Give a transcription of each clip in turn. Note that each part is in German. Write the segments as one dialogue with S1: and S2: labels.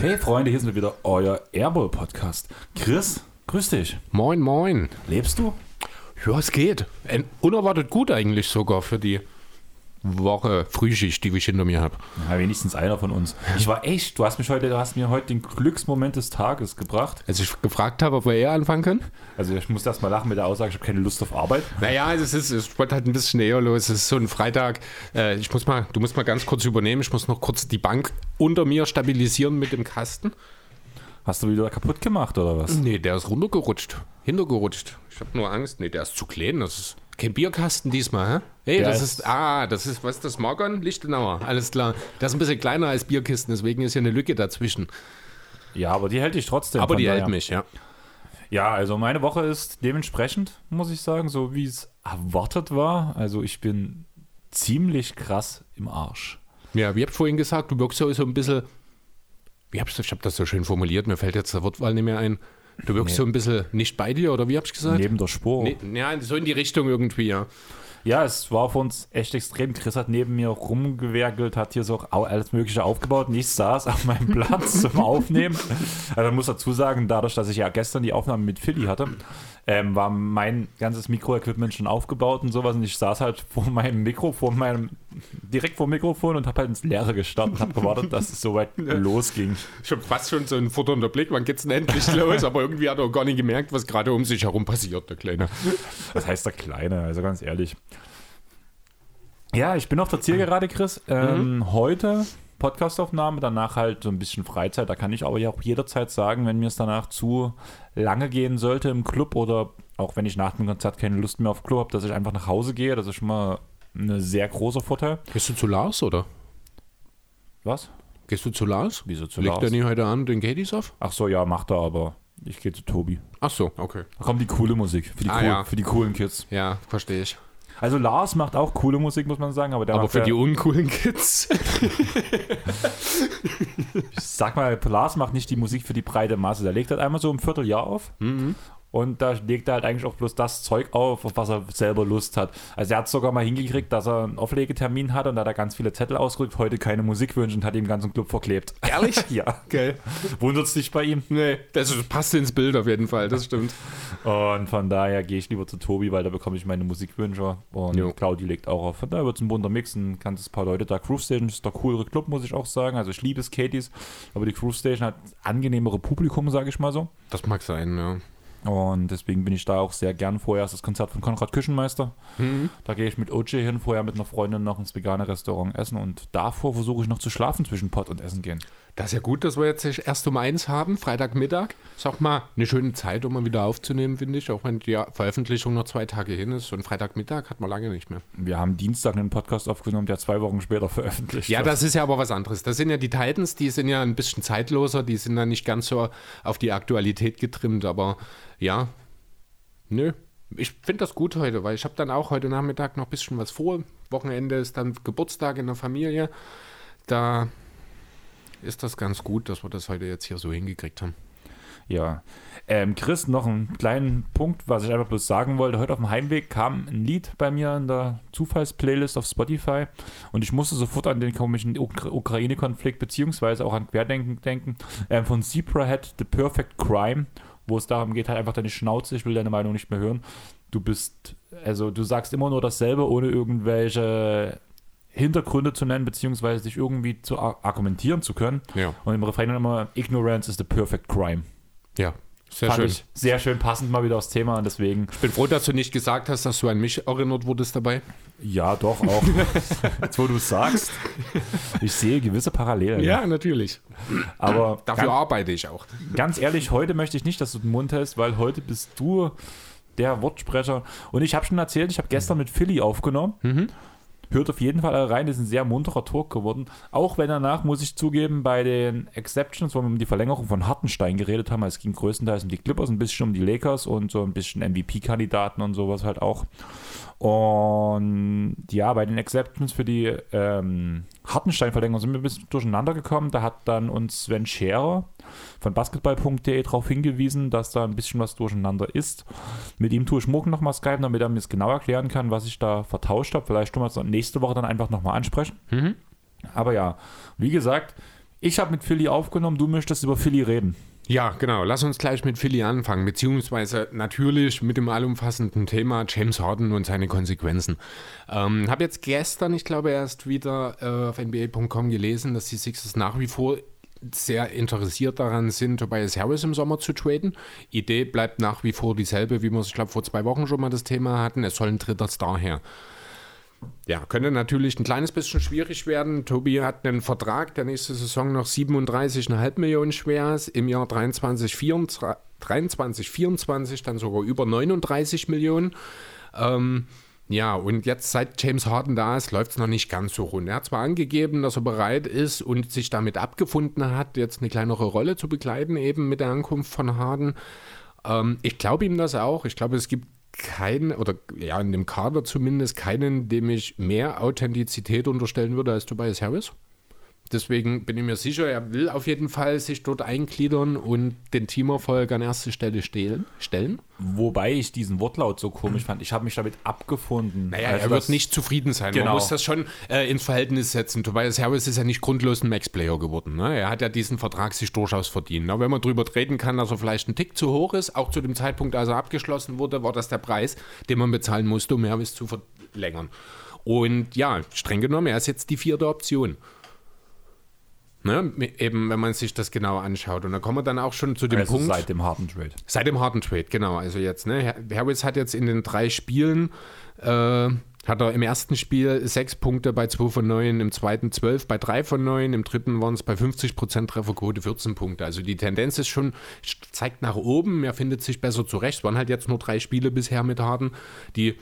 S1: Hey Freunde, hier sind wir wieder, euer Airball Podcast. Chris, grüß dich.
S2: Moin, moin.
S1: Lebst du?
S2: Ja, es geht. Ein- Unerwartet gut eigentlich sogar für die Woche Frühschicht, die ich hinter mir habe.
S1: Ja, wenigstens einer von uns. Ich war echt, du hast mich heute, du hast mir heute den Glücksmoment des Tages gebracht.
S2: Als ich gefragt habe, ob wir eher anfangen können.
S1: Also ich muss erst mal lachen mit der Aussage, ich habe keine Lust auf Arbeit.
S2: Naja, es ist, es wird halt ein bisschen eher los. Es ist so ein Freitag. Äh, ich muss mal, du musst mal ganz kurz übernehmen. Ich muss noch kurz die Bank unter mir stabilisieren mit dem Kasten.
S1: Hast du wieder kaputt gemacht oder was?
S2: Nee, der ist runtergerutscht. Hintergerutscht. Ich habe nur Angst. Nee, der ist zu klein. Das ist kein Bierkasten diesmal, hä? Hey, das
S1: ist-
S2: ah, das ist, was ist das, Margon? Lichtenauer, alles klar. Der ist ein bisschen kleiner als Bierkisten, deswegen ist hier eine Lücke dazwischen.
S1: Ja, aber die hält dich trotzdem.
S2: Aber die
S1: daher.
S2: hält mich, ja.
S1: Ja, also meine Woche ist dementsprechend, muss ich sagen, so wie es erwartet war. Also ich bin ziemlich krass im Arsch.
S2: Ja, wie habt vorhin gesagt, du wirkst so, so ein bisschen, wie hab ich, ich habe das so schön formuliert, mir fällt jetzt der Wortwahl nicht mehr ein. Du wirkst
S1: Nee.
S2: so ein bisschen nicht bei dir, oder wie hab ich gesagt?
S1: Neben der Spur.
S2: Nee, ja, so in die Richtung irgendwie, ja.
S1: Ja, es war für uns echt extrem. Chris hat neben mir rumgewerkelt, hat hier so alles Mögliche aufgebaut und ich saß auf meinem Platz zum Aufnehmen. Also man muss dazu sagen, dadurch, dass ich ja gestern die Aufnahme mit Philly hatte, ähm, war mein ganzes Mikroequipment schon aufgebaut und sowas und ich saß halt vor meinem Mikro, vor meinem, direkt vor dem Mikrofon und habe halt ins Leere gestartet und habe gewartet, dass es soweit losging.
S2: Ich hab fast schon so ein futternder Blick, wann geht's denn endlich los? Aber irgendwie hat er auch gar nicht gemerkt, was gerade um sich herum passiert, der Kleine.
S1: Was heißt der Kleine? Also ganz ehrlich. Ja, ich bin auf der Zielgerade, Chris. Ähm, Heute Podcastaufnahme, danach halt so ein bisschen Freizeit. Da kann ich aber ja auch jederzeit sagen, wenn mir es danach zu lange gehen sollte im Club oder auch wenn ich nach dem Konzert keine Lust mehr auf Club habe, dass ich einfach nach Hause gehe. Das ist schon mal ein sehr großer Vorteil.
S2: Gehst du zu Lars, oder?
S1: Was?
S2: Gehst du zu Lars?
S1: Wieso zu
S2: Legt
S1: Lars?
S2: er nie heute an den Katie's auf?
S1: Ach so, ja, macht er, aber ich gehe zu Tobi.
S2: Ach so, okay.
S1: Da kommt die coole Musik für die,
S2: Ah,
S1: cool,
S2: ja.
S1: für die coolen Kids.
S2: Ja, verstehe ich.
S1: Also Lars macht auch coole Musik, muss man sagen, aber der
S2: Aber für
S1: ja-
S2: die uncoolen Kids.
S1: Ich sag mal, Lars macht nicht die Musik für die breite Masse. Der legt halt einmal so ein Vierteljahr auf. Und da legt er halt eigentlich auch bloß das Zeug auf, auf was er selber Lust hat. Also er hat sogar mal hingekriegt, dass er einen Auflegetermin hatte und da hat er ganz viele Zettel ausgerückt, heute keine Musikwünsche und hat ihm den ganzen Club verklebt.
S2: Ehrlich?
S1: ja.
S2: Geil.
S1: Wundert's dich bei ihm?
S2: Nee, das passt ins Bild auf jeden Fall, das stimmt.
S1: Und von daher gehe ich lieber zu Tobi, weil da bekomme ich meine Musikwünsche. Und
S2: Jo.
S1: Claudi legt auch auf. Von daher wird es ein bunter Mix, ein ganzes paar Leute da. Groove Station ist der coolere Club, muss ich auch sagen. Also ich liebe es, Katie's, aber die Groove Station hat angenehmere Publikum, sage ich mal so.
S2: Das mag sein, ja.
S1: Und deswegen bin ich da auch sehr gern. Vorher ist das Konzert von Konrad Küchenmeister. Da gehe ich mit OJ hin, vorher mit einer Freundin noch ins vegane Restaurant essen und davor versuche ich noch zu schlafen zwischen Pott und Essen gehen.
S2: Das ist ja gut, dass wir jetzt erst um eins haben, Freitagmittag. Auch mal eine schöne Zeit, um mal wieder aufzunehmen, finde ich. Auch wenn die Veröffentlichung noch zwei Tage hin ist. Und Freitagmittag hat man lange nicht mehr.
S1: Wir haben Dienstag einen Podcast aufgenommen, der zwei Wochen später veröffentlicht
S2: Ja,
S1: wird.
S2: das ist ja aber was anderes. Das sind ja die Titans, die sind ja ein bisschen zeitloser, die sind dann nicht ganz so auf die Aktualität getrimmt, aber ja, nö. Ich finde das gut heute, weil ich habe dann auch heute Nachmittag noch ein bisschen was vor. Wochenende ist dann Geburtstag in der Familie. Da ist das ganz gut, dass wir das heute jetzt hier so hingekriegt haben.
S1: Ja. Ähm, Chris, noch einen kleinen Punkt, was ich einfach bloß sagen wollte. Heute auf dem Heimweg kam ein Lied bei mir in der Zufallsplaylist auf Spotify und ich musste sofort an den komischen Ukra Ukraine-Konflikt beziehungsweise auch an Querdenken denken. Ähm, von Zebrahead, The Perfect Crime, wo es darum geht, halt einfach deine Schnauze, ich will deine Meinung nicht mehr hören. Du bist, also du sagst immer nur dasselbe, ohne irgendwelche Hintergründe zu nennen, beziehungsweise dich irgendwie zu ar- argumentieren zu können.
S2: Ja,
S1: Und im Refrain immer, Ignorance is the perfect crime.
S2: ja, sehr
S1: Fand
S2: schön.
S1: ich sehr schön passend mal wieder aufs Thema und deswegen,
S2: Ich bin froh, dass du nicht gesagt hast, dass du an mich erinnert wurdest dabei.
S1: ja, doch auch. Jetzt, wo du es sagst, ich sehe gewisse Parallelen.
S2: natürlich.
S1: Aber
S2: Dafür
S1: ganz,
S2: arbeite ich auch.
S1: ganz ehrlich, heute möchte ich nicht, dass du den Mund hältst, weil heute bist du der Wortsprecher. Und ich habe schon erzählt, ich habe gestern mit Philly aufgenommen. Hört auf jeden Fall rein, ist ein sehr munterer Talk geworden. Auch wenn danach, muss ich zugeben, bei den Exceptions, wo wir um die Verlängerung von Hartenstein geredet haben, es ging größtenteils um die Clippers, ein bisschen um die Lakers und so ein bisschen MVP-Kandidaten und sowas halt auch. Und ja, bei den Exceptions für die ähm, Hartenstein-Verlängerung sind wir ein bisschen durcheinander gekommen. Da hat dann uns Sven Scherer von basketball.de darauf hingewiesen, dass da ein bisschen was durcheinander ist. Mit ihm tue ich morgen nochmal Skype, damit er mir es genau erklären kann, was ich da vertauscht habe. Vielleicht tun wir es nächste Woche dann einfach nochmal ansprechen.
S2: Mhm.
S1: Aber ja, wie gesagt, ich habe mit Philly aufgenommen, du möchtest über Philly reden.
S2: Ja, genau. Lass uns gleich mit Philly anfangen, beziehungsweise natürlich mit dem allumfassenden Thema James Harden und seine Konsequenzen. Ähm, habe jetzt gestern, ich glaube, erst wieder äh, auf NBA.com gelesen, dass die Sixers nach wie vor sehr interessiert daran sind, Tobias Harris im Sommer zu traden. Idee bleibt nach wie vor dieselbe, wie wir es, ich glaube, vor zwei Wochen schon mal das Thema hatten. Es soll ein dritter Star her. Ja, könnte natürlich ein kleines bisschen schwierig werden. Tobi hat einen Vertrag, der nächste Saison noch 37,5 Millionen schwer ist, im Jahr 23, 24, 23, 24 dann sogar über 39 Millionen. Ähm, ja, und jetzt seit James Harden da ist, läuft es noch nicht ganz so rund. Er hat zwar angegeben, dass er bereit ist und sich damit abgefunden hat, jetzt eine kleinere Rolle zu begleiten, eben mit der Ankunft von Harden. Ähm, ich glaube ihm das auch. Ich glaube, es gibt keinen, oder ja, in dem Kader zumindest keinen, dem ich mehr Authentizität unterstellen würde als Tobias Harris. Deswegen bin ich mir sicher, er will auf jeden Fall sich dort eingliedern und den Teamerfolg an erste Stelle stehlen, stellen.
S1: Wobei ich diesen Wortlaut so komisch fand. Ich habe mich damit abgefunden.
S2: Naja, also er wird nicht zufrieden sein.
S1: Genau.
S2: Man muss das schon äh, ins Verhältnis setzen. Tobias Harris ist ja nicht grundlos ein Max-Player geworden. Ne? Er hat ja diesen Vertrag sich durchaus verdient. Aber wenn man darüber reden kann, dass er vielleicht ein Tick zu hoch ist, auch zu dem Zeitpunkt, als er abgeschlossen wurde, war das der Preis, den man bezahlen musste, um Harris zu verlängern. Und ja, streng genommen, er ist jetzt die vierte Option. Ne, eben, wenn man sich das genau anschaut. Und da kommen wir dann auch schon zu dem
S1: also
S2: Punkt.
S1: Seit dem harten Trade.
S2: Seit dem harten Trade, genau. Also jetzt, ne, Harris hat jetzt in den drei Spielen, äh, hat er im ersten Spiel sechs Punkte bei 2 von 9, im zweiten 12 bei 3 von 9, im dritten waren es bei 50% Trefferquote 14 Punkte. Also die Tendenz ist schon, zeigt nach oben, er findet sich besser zurecht. Es waren halt jetzt nur drei Spiele bisher mit Harden, die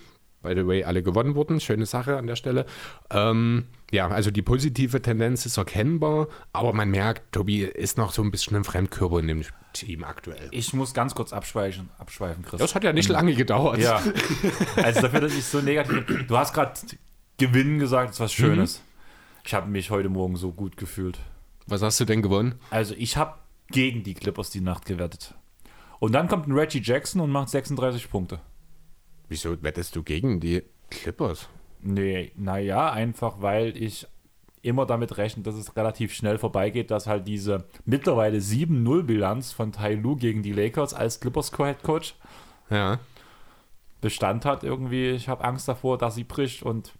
S2: by the way, alle gewonnen wurden. Schöne Sache an der Stelle. Ähm, ja, also die positive Tendenz ist erkennbar, aber man merkt, Tobi ist noch so ein bisschen ein Fremdkörper in dem Team aktuell.
S1: Ich muss ganz kurz abschweifen, abschweifen Chris.
S2: Das hat ja nicht lange gedauert.
S1: Ja, also dafür, dass ich so negativ Du hast gerade Gewinnen gesagt, das ist was Schönes. Ich habe mich heute Morgen so gut gefühlt.
S2: Was hast du denn gewonnen?
S1: Also ich habe gegen die Clippers die Nacht gewettet. Und dann kommt ein Reggie Jackson und macht 36 Punkte.
S2: Wieso wettest du gegen die Clippers?
S1: Nee, naja, einfach weil ich immer damit rechne, dass es relativ schnell vorbeigeht, dass halt diese mittlerweile 7-0-Bilanz von Tai Lu gegen die Lakers als Clippers-Head Coach
S2: Ja.
S1: Bestand hat irgendwie. Ich habe Angst davor, dass sie bricht und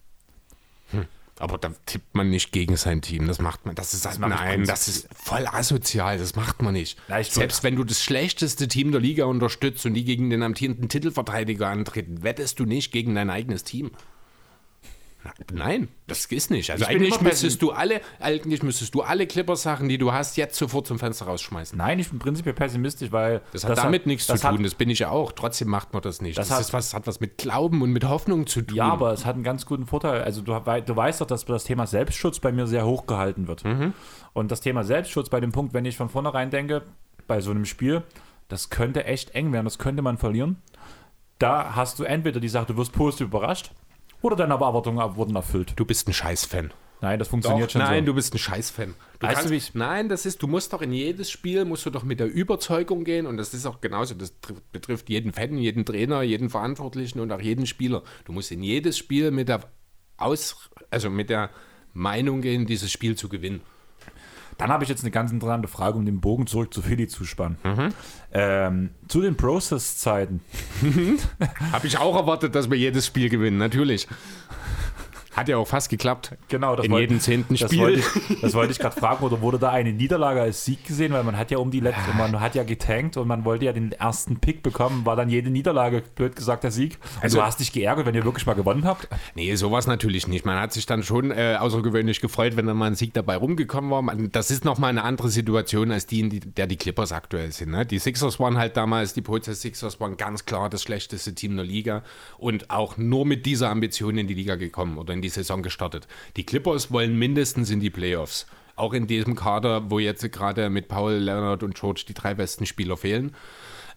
S2: Aber da tippt man nicht gegen sein Team. Das macht man. Das ist
S1: Das ich
S2: nein, das ist voll asozial. Das macht man nicht.
S1: Ja, ich
S2: Selbst wenn du das schlechteste Team der Liga unterstützt und die gegen den amtierenden Titelverteidiger antreten, wettest du nicht gegen dein eigenes Team. Nein, das ist nicht. Also
S1: Ich
S2: eigentlich müsstest du alle, eigentlich müsstest du alle Clippers-Sachen, die du hast, jetzt sofort zum Fenster rausschmeißen.
S1: Nein, ich bin prinzipiell pessimistisch, weil
S2: Das hat damit nichts zu
S1: das
S2: tun,
S1: Hat,
S2: das bin ich ja auch. Trotzdem macht man das nicht.
S1: Das
S2: Das,
S1: hat-
S2: was, hat was mit Glauben und mit Hoffnung zu tun.
S1: ja, aber es hat einen ganz guten Vorteil. Also du, du weißt doch, dass das Thema Selbstschutz bei mir sehr hoch gehalten wird.
S2: Mhm.
S1: Und das Thema Selbstschutz bei dem Punkt, wenn ich von vornherein denke, bei so einem Spiel, das könnte echt eng werden, das könnte man verlieren. Da hast du entweder die Sache, du wirst positiv überrascht, oder deine Erwartungen wurden erfüllt.
S2: du bist ein Scheiß-Fan.
S1: Nein, das funktioniert schon
S2: nein,
S1: so.
S2: du bist ein Scheiß-Fan. Du
S1: Weißt
S2: kannst,
S1: du, wie ich-
S2: nein, das ist, du musst doch in jedes Spiel, musst du doch mit der Überzeugung gehen und das ist auch genauso, das tr- betrifft jeden Fan, jeden Trainer, jeden Verantwortlichen und auch jeden Spieler. Du musst in jedes Spiel mit der Aus, also mit der Meinung gehen, dieses Spiel zu gewinnen.
S1: Dann habe ich jetzt eine ganz interessante Frage, um den Bogen zurück zu Philly zu spannen.
S2: Mhm.
S1: Ähm, zu den Process-Zeiten.
S2: Habe ich auch erwartet, dass wir jedes Spiel gewinnen, natürlich. Hat ja auch fast geklappt.
S1: Genau, das
S2: In
S1: wollte-
S2: jedem zehnten
S1: Das
S2: Spiel.
S1: wollte ich, das wollte ich gerade fragen, oder wurde da eine Niederlage als Sieg gesehen? Weil man hat ja um die letzte, man hat ja getankt und man wollte ja den ersten Pick bekommen, war dann jede Niederlage, blöd gesagt, der Sieg. Und
S2: Also-
S1: du hast dich geärgert, wenn ihr wirklich mal gewonnen habt?
S2: Nee, sowas natürlich nicht. Man hat sich dann schon äh, außergewöhnlich gefreut, wenn dann mal ein Sieg dabei rumgekommen war. Man, das ist nochmal eine andere Situation als die, in die, der die Clippers aktuell sind. Ne? Die Sixers waren halt damals, die Prozess Sixers waren ganz klar das schlechteste Team der Liga und auch nur mit dieser Ambition in die Liga gekommen oder in die Saison gestartet. Die Clippers wollen mindestens in die Playoffs. auch in diesem Kader, wo jetzt gerade mit Paul, Leonard und George die drei besten Spieler fehlen,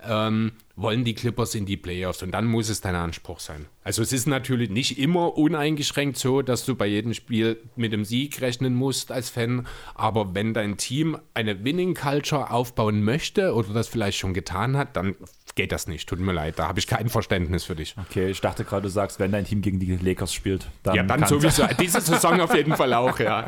S2: ähm, wollen die Clippers in die Playoffs und dann muss es dein Anspruch sein. Also es ist natürlich nicht immer uneingeschränkt so, dass du bei jedem Spiel mit dem Sieg rechnen musst als Fan, aber wenn dein Team eine Winning Culture aufbauen möchte oder das vielleicht schon getan hat, dann geht das nicht. Tut mir leid, da habe ich kein Verständnis für dich.
S1: Okay, ich dachte gerade, du sagst, wenn dein Team gegen die Lakers spielt, dann.
S2: Ja, dann sowieso. Diese Saison auf jeden Fall auch, ja.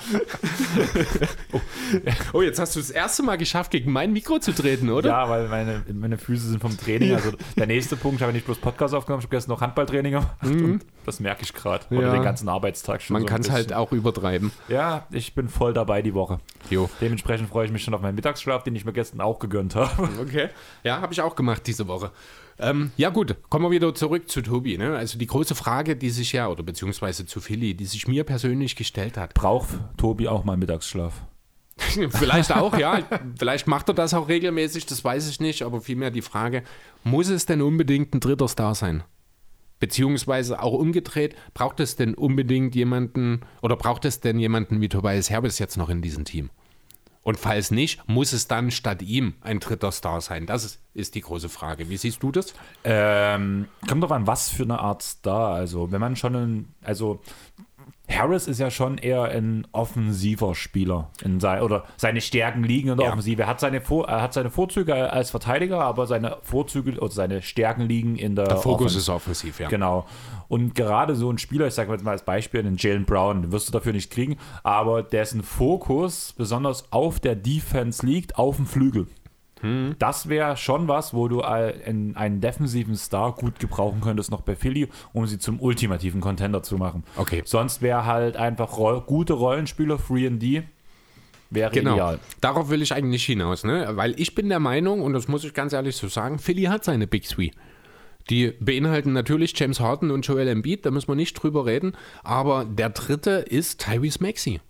S2: oh. oh, jetzt hast du das erste Mal geschafft, gegen mein Mikro zu treten, oder?
S1: Ja, weil meine, meine Füße sind vom Training. Also der nächste Punkt, ich habe nicht bloß Podcast aufgenommen, ich habe gestern noch Handballtraining gemacht. Mhm. das merke ich gerade.
S2: Ja.
S1: Oder den ganzen Arbeitstag schon.
S2: Man so kann es halt auch übertreiben.
S1: Ja, ich bin voll dabei die Woche. Jo. Dementsprechend freue ich mich schon auf meinen Mittagsschlaf, den ich mir gestern auch gegönnt habe.
S2: Okay. Ja, habe ich auch gemacht diese Woche. Ähm, ja gut, kommen wir wieder zurück zu Tobi. Ne? Also die große Frage, die sich ja, oder beziehungsweise zu Philly, die sich mir persönlich gestellt hat.
S1: Braucht Tobi auch mal Mittagsschlaf?
S2: Vielleicht auch, ja. Vielleicht macht er das auch regelmäßig, das weiß ich nicht. Aber vielmehr die Frage, muss es denn unbedingt ein dritter Star sein? Beziehungsweise auch umgedreht, braucht es denn unbedingt jemanden oder braucht es denn jemanden wie Tobias Herbes jetzt noch in diesem Team? Und falls nicht, muss es dann statt ihm ein dritter Star sein? Das ist, die große Frage. Wie siehst du das?
S1: Ähm, kommt doch an, was für eine Art Star. Also, wenn man schon ein, also Harris ist ja schon eher ein offensiver Spieler. In sein, oder seine Stärken liegen in der ja. Offensive. Er hat seine, Vor, er hat seine Vorzüge als Verteidiger, aber seine Vorzüge oder seine Stärken liegen in der.
S2: Der Fokus Offen ist offensiv, ja.
S1: Genau. Und gerade so ein Spieler, ich sage mal als Beispiel, den Jalen Brown, den wirst du dafür nicht kriegen, aber dessen Fokus besonders auf der Defense liegt, auf dem Flügel. Hm. Das wäre schon was, wo du einen, einen defensiven Star gut gebrauchen könntest, noch bei Philly, um sie zum ultimativen Contender zu machen.
S2: Okay.
S1: Sonst wäre halt einfach roll gute Rollenspieler, Free and D, wäre genau. ideal.
S2: Darauf will ich eigentlich hinaus, ne? Weil ich bin der Meinung, und das muss ich ganz ehrlich so sagen, Philly hat seine Big Three. Die beinhalten natürlich James Harden und Joel Embiid, da müssen wir nicht drüber reden. Aber der dritte ist Tyrese Maxey.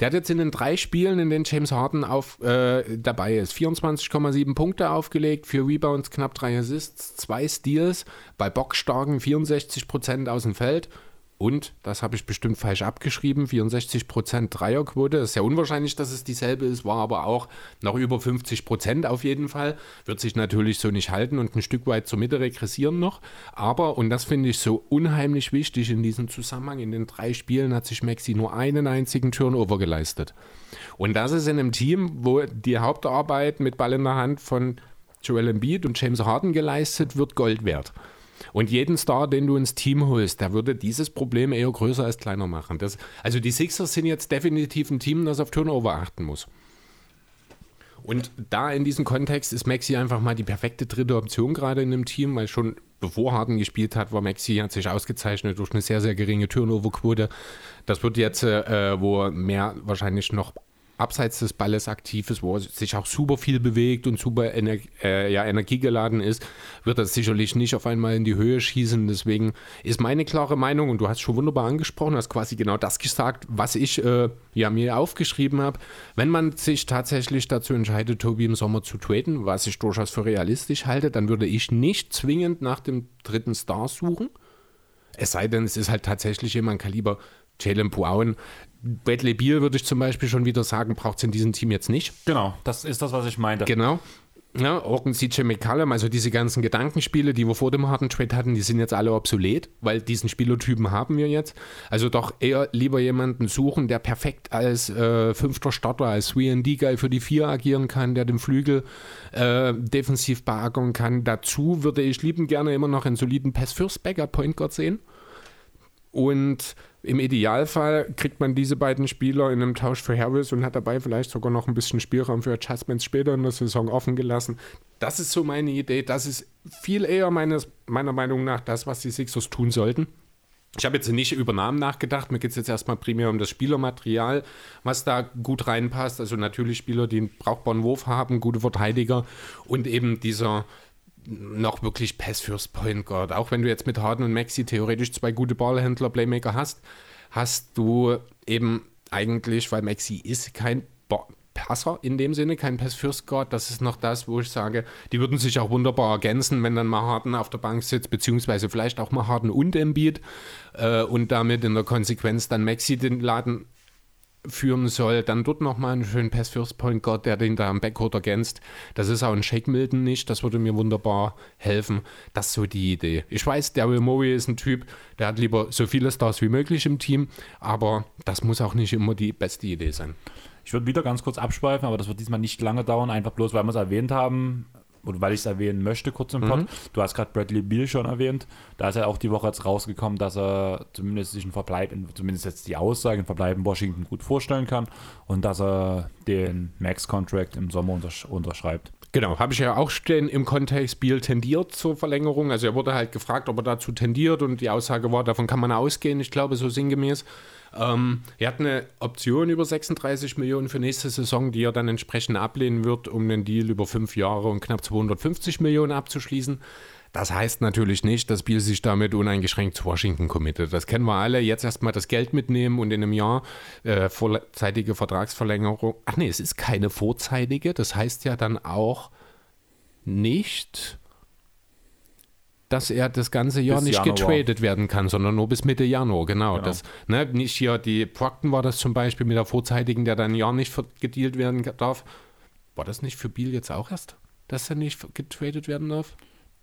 S2: Der hat jetzt in den drei Spielen, in denen James Harden auf, äh, dabei ist, 24,7 Punkte aufgelegt, vier Rebounds, knapp drei Assists, zwei Steals, bei bockstarken 64 Prozent aus dem Feld und, das habe ich bestimmt falsch abgeschrieben, 64% Dreierquote. Ist ja unwahrscheinlich, dass es dieselbe ist, war aber auch noch über 50% auf jeden Fall. Wird sich natürlich so nicht halten und ein Stück weit zur Mitte regressieren noch. Aber, und das finde ich so unheimlich wichtig in diesem Zusammenhang, in den drei Spielen hat sich Maxi nur einen einzigen Turnover geleistet. Und das ist in einem Team, wo die Hauptarbeit mit Ball in der Hand von Joel Embiid und James Harden geleistet wird, Gold wert. Und jeden Star, den du ins Team holst, der würde dieses Problem eher größer als kleiner machen. Das, also die Sixers sind jetzt definitiv ein Team, das auf Turnover achten muss. Und da in diesem Kontext ist Maxi einfach mal die perfekte dritte Option gerade in dem Team, weil schon bevor Harden gespielt hat, war Maxi hat sich ausgezeichnet durch eine sehr, sehr geringe Turnover-Quote. Das wird jetzt, äh, wo mehr wahrscheinlich noch abseits des Balles aktiv ist, wo er sich auch super viel bewegt und super Ener äh, ja, energiegeladen ist, wird er sicherlich nicht auf einmal in die Höhe schießen. Deswegen ist meine klare Meinung, und du hast schon wunderbar angesprochen, hast quasi genau das gesagt, was ich äh, ja, mir aufgeschrieben habe. Wenn man sich tatsächlich dazu entscheidet, Tobi im Sommer zu traden, was ich durchaus für realistisch halte, dann würde ich nicht zwingend nach dem dritten Star suchen. Es sei denn, es ist halt tatsächlich jemand Kaliber Jalen Brown, Bradley Beal würde ich zum Beispiel schon wieder sagen, braucht es in diesem Team jetzt nicht.
S1: Genau, das ist das, was ich meinte.
S2: Genau. Ja, Organ CJ McCallum, also diese ganzen Gedankenspiele, die wir vor dem harten Trade hatten, die sind jetzt alle obsolet, weil diesen Spielertypen haben wir jetzt. Also doch eher lieber jemanden suchen, der perfekt als äh, fünfter Starter, als 3D-Guy für die vier agieren kann, der den Flügel äh, defensiv beackern kann. Dazu würde ich lieben gerne immer noch einen soliden Pass-First-Backup-Point Guard sehen. Und im Idealfall kriegt man diese beiden Spieler in einem Tausch für Harris und hat dabei vielleicht sogar noch ein bisschen Spielraum für Adjustments später in der Saison offen gelassen. Das ist so meine Idee. Das ist viel eher meines, meiner Meinung nach das, was die Sixers tun sollten. Ich habe jetzt nicht über Namen nachgedacht. Mir geht es jetzt erstmal primär um das Spielermaterial, was da gut reinpasst. Also natürlich Spieler, die einen brauchbaren Wurf haben, gute Verteidiger und eben dieser noch wirklich Pass fürs Point Guard. Auch wenn du jetzt mit Harden und Maxi theoretisch zwei gute Ballhändler, Playmaker hast, hast du eben eigentlich, weil Maxi ist kein Passer in dem Sinne, kein Pass First Guard. Das ist noch das, wo ich sage, die würden sich auch wunderbar ergänzen, wenn dann mal Harden auf der Bank sitzt, beziehungsweise vielleicht auch mal Harden und Embiid äh, und damit in der Konsequenz dann Maxi den Laden führen soll, dann dort nochmal einen schönen Pass First Point Guard, der den da am Backcourt ergänzt. Das ist auch ein Shake Milton nicht, das würde mir wunderbar helfen. Das ist so die Idee. Ich weiß, Daryl Morey ist ein Typ, der hat lieber so viele Stars wie möglich im Team, aber das muss auch nicht immer die beste Idee sein.
S1: Ich würde wieder ganz kurz abschweifen, aber das wird diesmal nicht lange dauern, einfach bloß, weil wir es erwähnt haben, oder weil ich es erwähnen möchte, kurz im Pod. Mhm. Du hast gerade Bradley Beal schon erwähnt. Da ist ja auch die Woche jetzt rausgekommen, dass er zumindest sich einen Verbleib, in, zumindest jetzt die Aussage, einen Verbleib in Washington gut vorstellen kann und dass er den Max-Contract im Sommer untersch unterschreibt.
S2: Genau, habe ich ja auch stehen im Kontext, Beal tendiert zur Verlängerung. Also er wurde halt gefragt, ob er dazu tendiert und die Aussage war, davon kann man ausgehen, ich glaube so sinngemäß. Ähm, er hat eine Option über 36 Millionen für nächste Saison, die er dann entsprechend ablehnen wird, um den Deal über fünf Jahre und knapp 250 Millionen abzuschließen. Das heißt natürlich nicht, dass Biel sich damit uneingeschränkt zu Washington committet. Das kennen wir alle. Jetzt erstmal das Geld mitnehmen und in einem Jahr äh, vorzeitige Vertragsverlängerung. Ach nee, es ist keine vorzeitige. Das heißt ja dann auch nicht, dass er das ganze Jahr bis nicht Januar. getradet werden kann, sondern nur bis Mitte Januar, genau. genau. Das, ne, nicht hier, die Procton war das zum Beispiel mit der vorzeitigen, der dann ein Jahr nicht gedealt werden darf. War das nicht für Biel jetzt auch erst, dass er nicht getradet werden darf?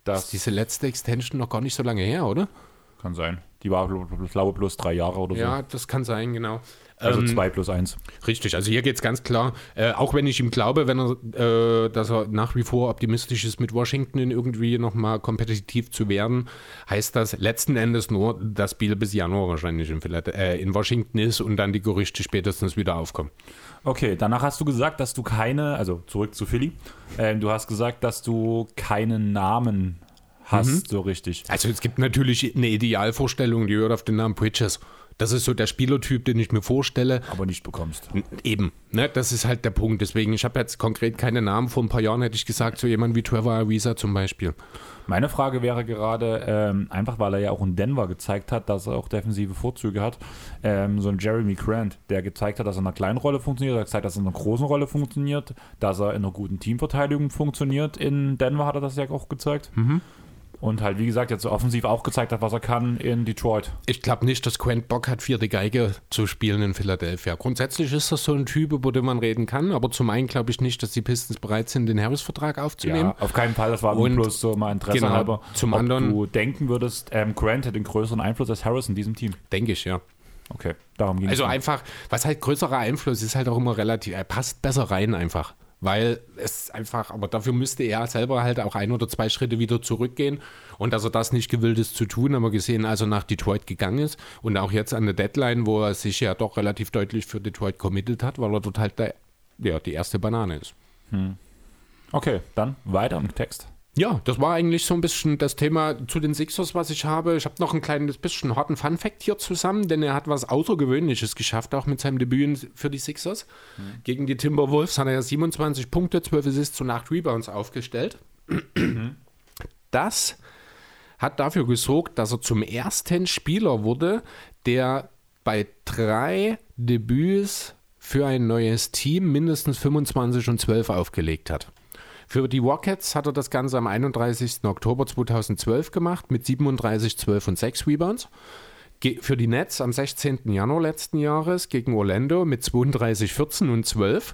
S2: Das ist diese letzte Extension noch gar nicht so lange her, oder?
S1: Kann sein. Die war, glaube ich, bloß drei Jahre oder so.
S2: Ja, das kann sein, genau.
S1: Also ähm, zwei plus eins.
S2: Richtig, also hier geht es ganz klar, äh, auch wenn ich ihm glaube, wenn er, äh, dass er nach wie vor optimistisch ist, mit Washington irgendwie nochmal kompetitiv zu werden, heißt das letzten Endes nur, dass Biel bis Januar wahrscheinlich in, äh, in Washington ist und dann die Gerüchte spätestens wieder aufkommen.
S1: Okay, danach hast du gesagt, dass du keine, also zurück zu Philly, äh, du hast gesagt, dass du keinen Namen hast, mhm. so richtig.
S2: Also es gibt natürlich eine Idealvorstellung, die hört auf den Namen Bridges. Das ist so der Spielertyp, den ich mir vorstelle.
S1: Aber nicht bekommst.
S2: Eben, ne? das ist halt der Punkt. Deswegen, ich habe jetzt konkret keine Namen. Vor ein paar Jahren hätte ich gesagt, so jemand wie Trevor Ariza zum Beispiel.
S1: Meine Frage wäre gerade, ähm, einfach weil er ja auch in Denver gezeigt hat, dass er auch defensive Vorzüge hat, ähm, so ein Jeremy Grant, der gezeigt hat, dass er in einer kleinen Rolle funktioniert, der gezeigt, dass er in einer großen Rolle funktioniert, dass er in einer guten Teamverteidigung funktioniert. In Denver hat er das ja auch gezeigt. Mhm. Und halt, wie gesagt, jetzt so offensiv auch gezeigt hat, was er kann in Detroit.
S2: Ich glaube nicht, dass Quent Bock hat, vierte Geige zu spielen in Philadelphia. Grundsätzlich ist das so ein Typ, über den man reden kann, aber zum einen glaube ich nicht, dass die Pistons bereit sind, den Harris-Vertrag aufzunehmen. Ja,
S1: auf keinen Fall, das war Und bloß so mal Interesse genau, halber.
S2: Zum
S1: ob
S2: anderen.
S1: du denken würdest, ähm, Grant hätte einen größeren Einfluss als Harris in diesem Team.
S2: Denke ich, ja.
S1: Okay, darum ging
S2: es. Also einfach, was halt größerer Einfluss ist halt auch immer relativ, er passt besser rein einfach weil es einfach, aber dafür müsste er selber halt auch ein oder zwei Schritte wieder zurückgehen und dass er das nicht gewillt ist zu tun, haben wir gesehen, als er nach Detroit gegangen ist und auch jetzt an der Deadline, wo er sich ja doch relativ deutlich für Detroit committed hat, weil er dort halt der, ja, die erste Banane ist. Hm.
S1: Okay, dann weiter im Text.
S2: Ja, das war eigentlich so ein bisschen das Thema zu den Sixers, was ich habe. Ich habe noch ein kleines bisschen harten Fun-Fact hier zusammen, denn er hat was Außergewöhnliches geschafft, auch mit seinem Debüt für die Sixers. Mhm. Gegen die Timberwolves hat er ja 27 Punkte, 12 Assists und 8 Rebounds aufgestellt. Mhm. Das hat dafür gesorgt, dass er zum ersten Spieler wurde, der bei drei Debüts für ein neues Team mindestens 25 und 12 aufgelegt hat. Für die Rockets hat er das Ganze am 31. Oktober 2012 gemacht mit 37, 12 und 6 Rebounds. Für die Nets am 16. Januar letzten Jahres gegen Orlando mit 32, 14 und 12.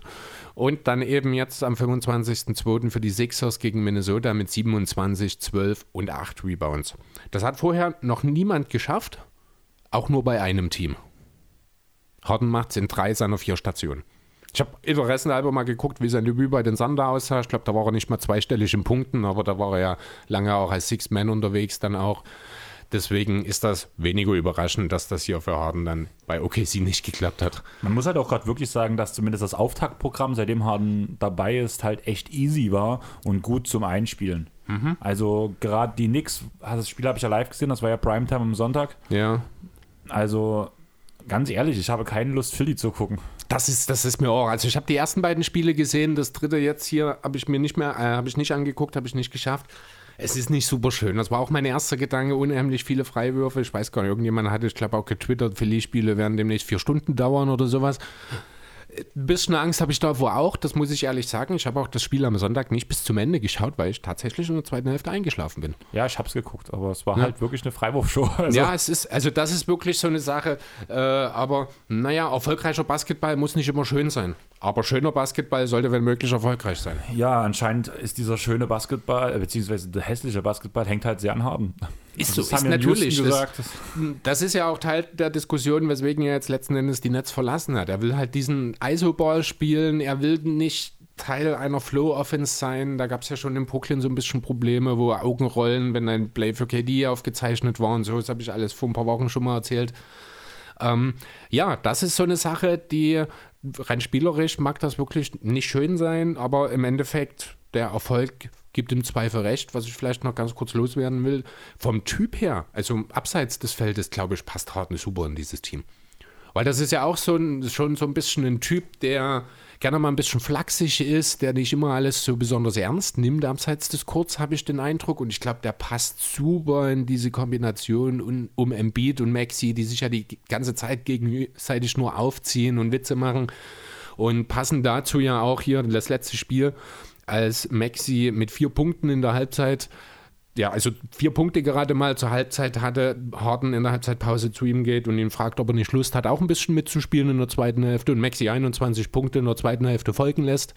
S2: Und dann eben jetzt am 25.02. für die Sixers gegen Minnesota mit 27, 12 und 8 Rebounds. Das hat vorher noch niemand geschafft, auch nur bei einem Team. Harden macht es in drei seiner vier Stationen. Ich habe interessenhalber mal geguckt, wie sein Debüt bei den Sander aussah. Ich glaube, da war er nicht mal zweistellig in Punkten, aber da war er ja lange auch als Six-Man unterwegs dann auch. Deswegen ist das weniger überraschend, dass das hier für Harden dann bei OKC nicht geklappt hat.
S1: Man muss halt auch gerade wirklich sagen, dass zumindest das Auftaktprogramm, seitdem Harden dabei ist, halt echt easy war und gut zum Einspielen. Mhm. Also gerade die Knicks, das Spiel habe ich ja live gesehen, das war ja Primetime am Sonntag.
S2: Ja.
S1: Also ganz ehrlich, ich habe keine Lust, Philly zu gucken.
S2: Das ist, das ist mir auch. Also ich habe die ersten beiden Spiele gesehen, das dritte jetzt hier habe ich mir nicht mehr, äh, habe ich nicht angeguckt, habe ich nicht geschafft. Es ist nicht super schön. Das war auch mein erster Gedanke. Unheimlich viele Freiwürfe. Ich weiß gar nicht, irgendjemand hatte, ich glaube, auch getwittert, Philly-Spiele werden demnächst vier Stunden dauern oder sowas. Ein bisschen Angst habe ich davor auch, das muss ich ehrlich sagen. Ich habe auch das Spiel am Sonntag nicht bis zum Ende geschaut, weil ich tatsächlich in der zweiten Hälfte eingeschlafen bin.
S1: Ja, ich habe es geguckt, aber es war ja. halt wirklich eine Freiwurfshow.
S2: Also ja, es ist, also das ist wirklich so eine Sache. Äh, aber naja, erfolgreicher Basketball muss nicht immer schön sein. Aber schöner Basketball sollte, wenn möglich, erfolgreich sein.
S1: Ja, anscheinend ist dieser schöne Basketball, beziehungsweise der hässliche Basketball, hängt halt sehr an Harden.
S2: Ist also so, ist natürlich. Gesagt, das, das, ist ja auch Teil der Diskussion, weswegen er jetzt letzten Endes die Netz verlassen hat. Er will halt diesen ISO-Ball spielen, er will nicht Teil einer Flow-Offense sein. Da gab es ja schon in Brooklyn so ein bisschen Probleme, wo Augenrollen, wenn ein Play für KD aufgezeichnet war und so. Das habe ich alles vor ein paar Wochen schon mal erzählt. Ähm, ja, das ist so eine Sache, die rein spielerisch mag das wirklich nicht schön sein, aber im Endeffekt der Erfolg gibt im Zweifel recht, was ich vielleicht noch ganz kurz loswerden will. Vom Typ her, also abseits des Feldes, glaube ich, passt Harden super in dieses Team. Weil das ist ja auch so ein, schon so ein bisschen ein Typ, der gerne mal ein bisschen flachsig ist, der nicht immer alles so besonders ernst nimmt abseits des Kurz, habe ich den Eindruck. Und ich glaube, der passt super in diese Kombination um, um Embiid und Maxi, die sich ja die ganze Zeit gegenseitig nur aufziehen und Witze machen. Und passen dazu ja auch hier das letzte Spiel als Maxi mit vier Punkten in der Halbzeit, ja, also vier Punkte gerade mal zur Halbzeit hatte, Harden in der Halbzeitpause zu ihm geht und ihn fragt, ob er nicht Lust hat, auch ein bisschen mitzuspielen in der zweiten Hälfte und Maxi 21 Punkte in der zweiten Hälfte folgen lässt.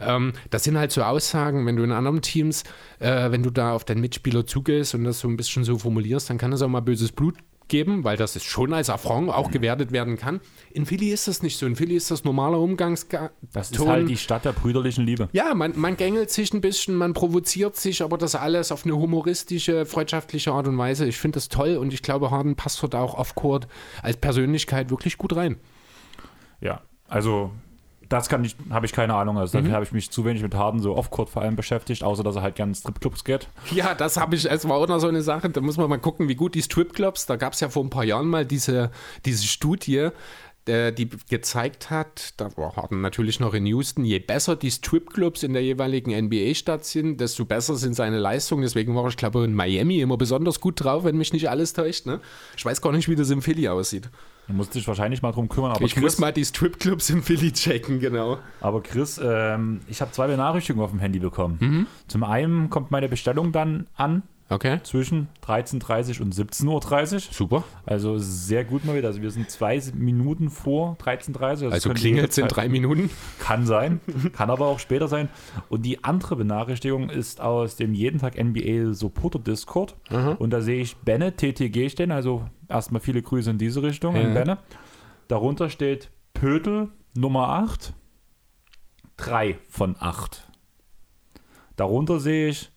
S2: Ähm, das sind halt so Aussagen, wenn du in anderen Teams, äh, wenn du da auf deinen Mitspieler zugehst und das so ein bisschen so formulierst, dann kann das auch mal böses Blut geben, weil das ist schon als Affront auch gewertet werden kann. In Philly ist das nicht so. In Philly ist das normaler Umgangston.
S1: Das ist halt die Stadt der brüderlichen Liebe.
S2: Ja, man, man gängelt sich ein bisschen, man provoziert sich, aber das alles auf eine humoristische, freundschaftliche Art und Weise. Ich finde das toll und ich glaube, Harden passt dort auch off-court als Persönlichkeit wirklich gut rein.
S1: Ja, also das kann ich, habe ich keine Ahnung. Also mhm. habe ich mich zu wenig mit Harden so off-court vor allem beschäftigt, außer dass er halt gerne Stripclubs geht.
S2: Ja, das habe ich, es war auch noch so eine Sache, da muss man mal gucken, wie gut die Stripclubs, da gab es ja vor ein paar Jahren mal diese, diese Studie, die gezeigt hat, da war Harden natürlich noch in Houston, je besser die Stripclubs in der jeweiligen NBA-Stadt sind, desto besser sind seine Leistungen. Deswegen war ich, glaube in Miami immer besonders gut drauf, wenn mich nicht alles täuscht. Ne? Ich weiß gar nicht, wie das in Philly aussieht.
S1: Du musst dich wahrscheinlich mal drum kümmern.
S2: Aber ich Chris, muss mal die Stripclubs in Philly checken, genau.
S1: Aber Chris, ähm, ich habe zwei Benachrichtigungen auf dem Handy bekommen. Mhm. Zum einen kommt meine Bestellung dann an.
S2: Okay.
S1: Zwischen 13.30 und 17.30 Uhr.
S2: Super.
S1: Also sehr gut mal wieder. Also wir sind zwei Minuten vor 13.30 Uhr.
S2: Also, also klingelt es in drei Minuten?
S1: Kann sein. kann aber auch später sein. Und die andere Benachrichtigung ist aus dem jeden Tag NBA Supporter Discord. Mhm. Und da sehe ich Benne TTG stehen. Also Erstmal viele Grüße in diese Richtung an Benne. Darunter steht Pötel Nummer 8, 3 von 8. Darunter sehe ich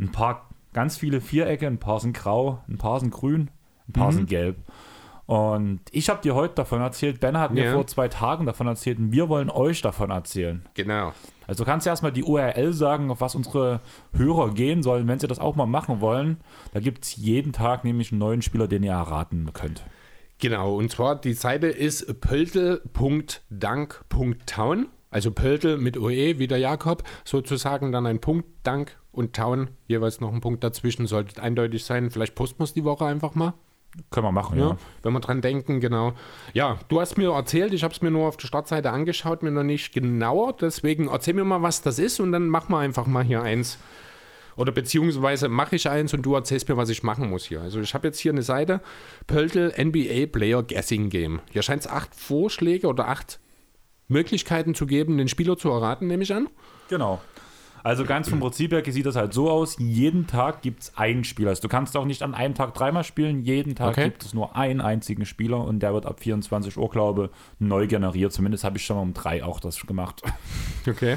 S1: ein paar, ganz viele Vierecke, ein paar sind grau, ein paar sind grün, ein paar mhm. sind gelb. Und ich habe dir heute davon erzählt, Ben hat mir ja. vor zwei Tagen davon erzählt und wir wollen euch davon erzählen.
S2: Genau.
S1: Also du kannst erstmal die URL sagen, auf was unsere Hörer gehen sollen, wenn sie das auch mal machen wollen. Da gibt es jeden Tag nämlich einen neuen Spieler, den ihr erraten könnt.
S2: Genau, und zwar die Seite ist pöltel.dank.town. Also Pöltel mit OE, wie der Jakob, sozusagen dann ein Punkt, Dank und Town, jeweils noch ein Punkt dazwischen, sollte eindeutig sein. Vielleicht posten wir es die Woche einfach mal.
S1: Können wir machen, ja. ja.
S2: Wenn wir dran denken, genau. Ja, du hast mir erzählt, ich habe es mir nur auf der Startseite angeschaut, mir noch nicht genauer. Deswegen erzähl mir mal, was das ist und dann machen wir einfach mal hier eins. Oder beziehungsweise mache ich eins und du erzählst mir, was ich machen muss hier. Also ich habe jetzt hier eine Seite, Pöltel NBA Player Guessing Game. Hier scheint es acht Vorschläge oder acht Möglichkeiten zu geben, den Spieler zu erraten, nehme ich an.
S1: Genau. Also ganz vom Prinzip her sieht das halt so aus, jeden Tag gibt es einen Spieler. Also du kannst auch nicht an einem Tag dreimal spielen, jeden Tag okay. gibt es nur einen einzigen Spieler und der wird ab 24 Uhr, glaube ich, neu generiert. Zumindest habe ich schon mal um drei auch das gemacht.
S2: Okay.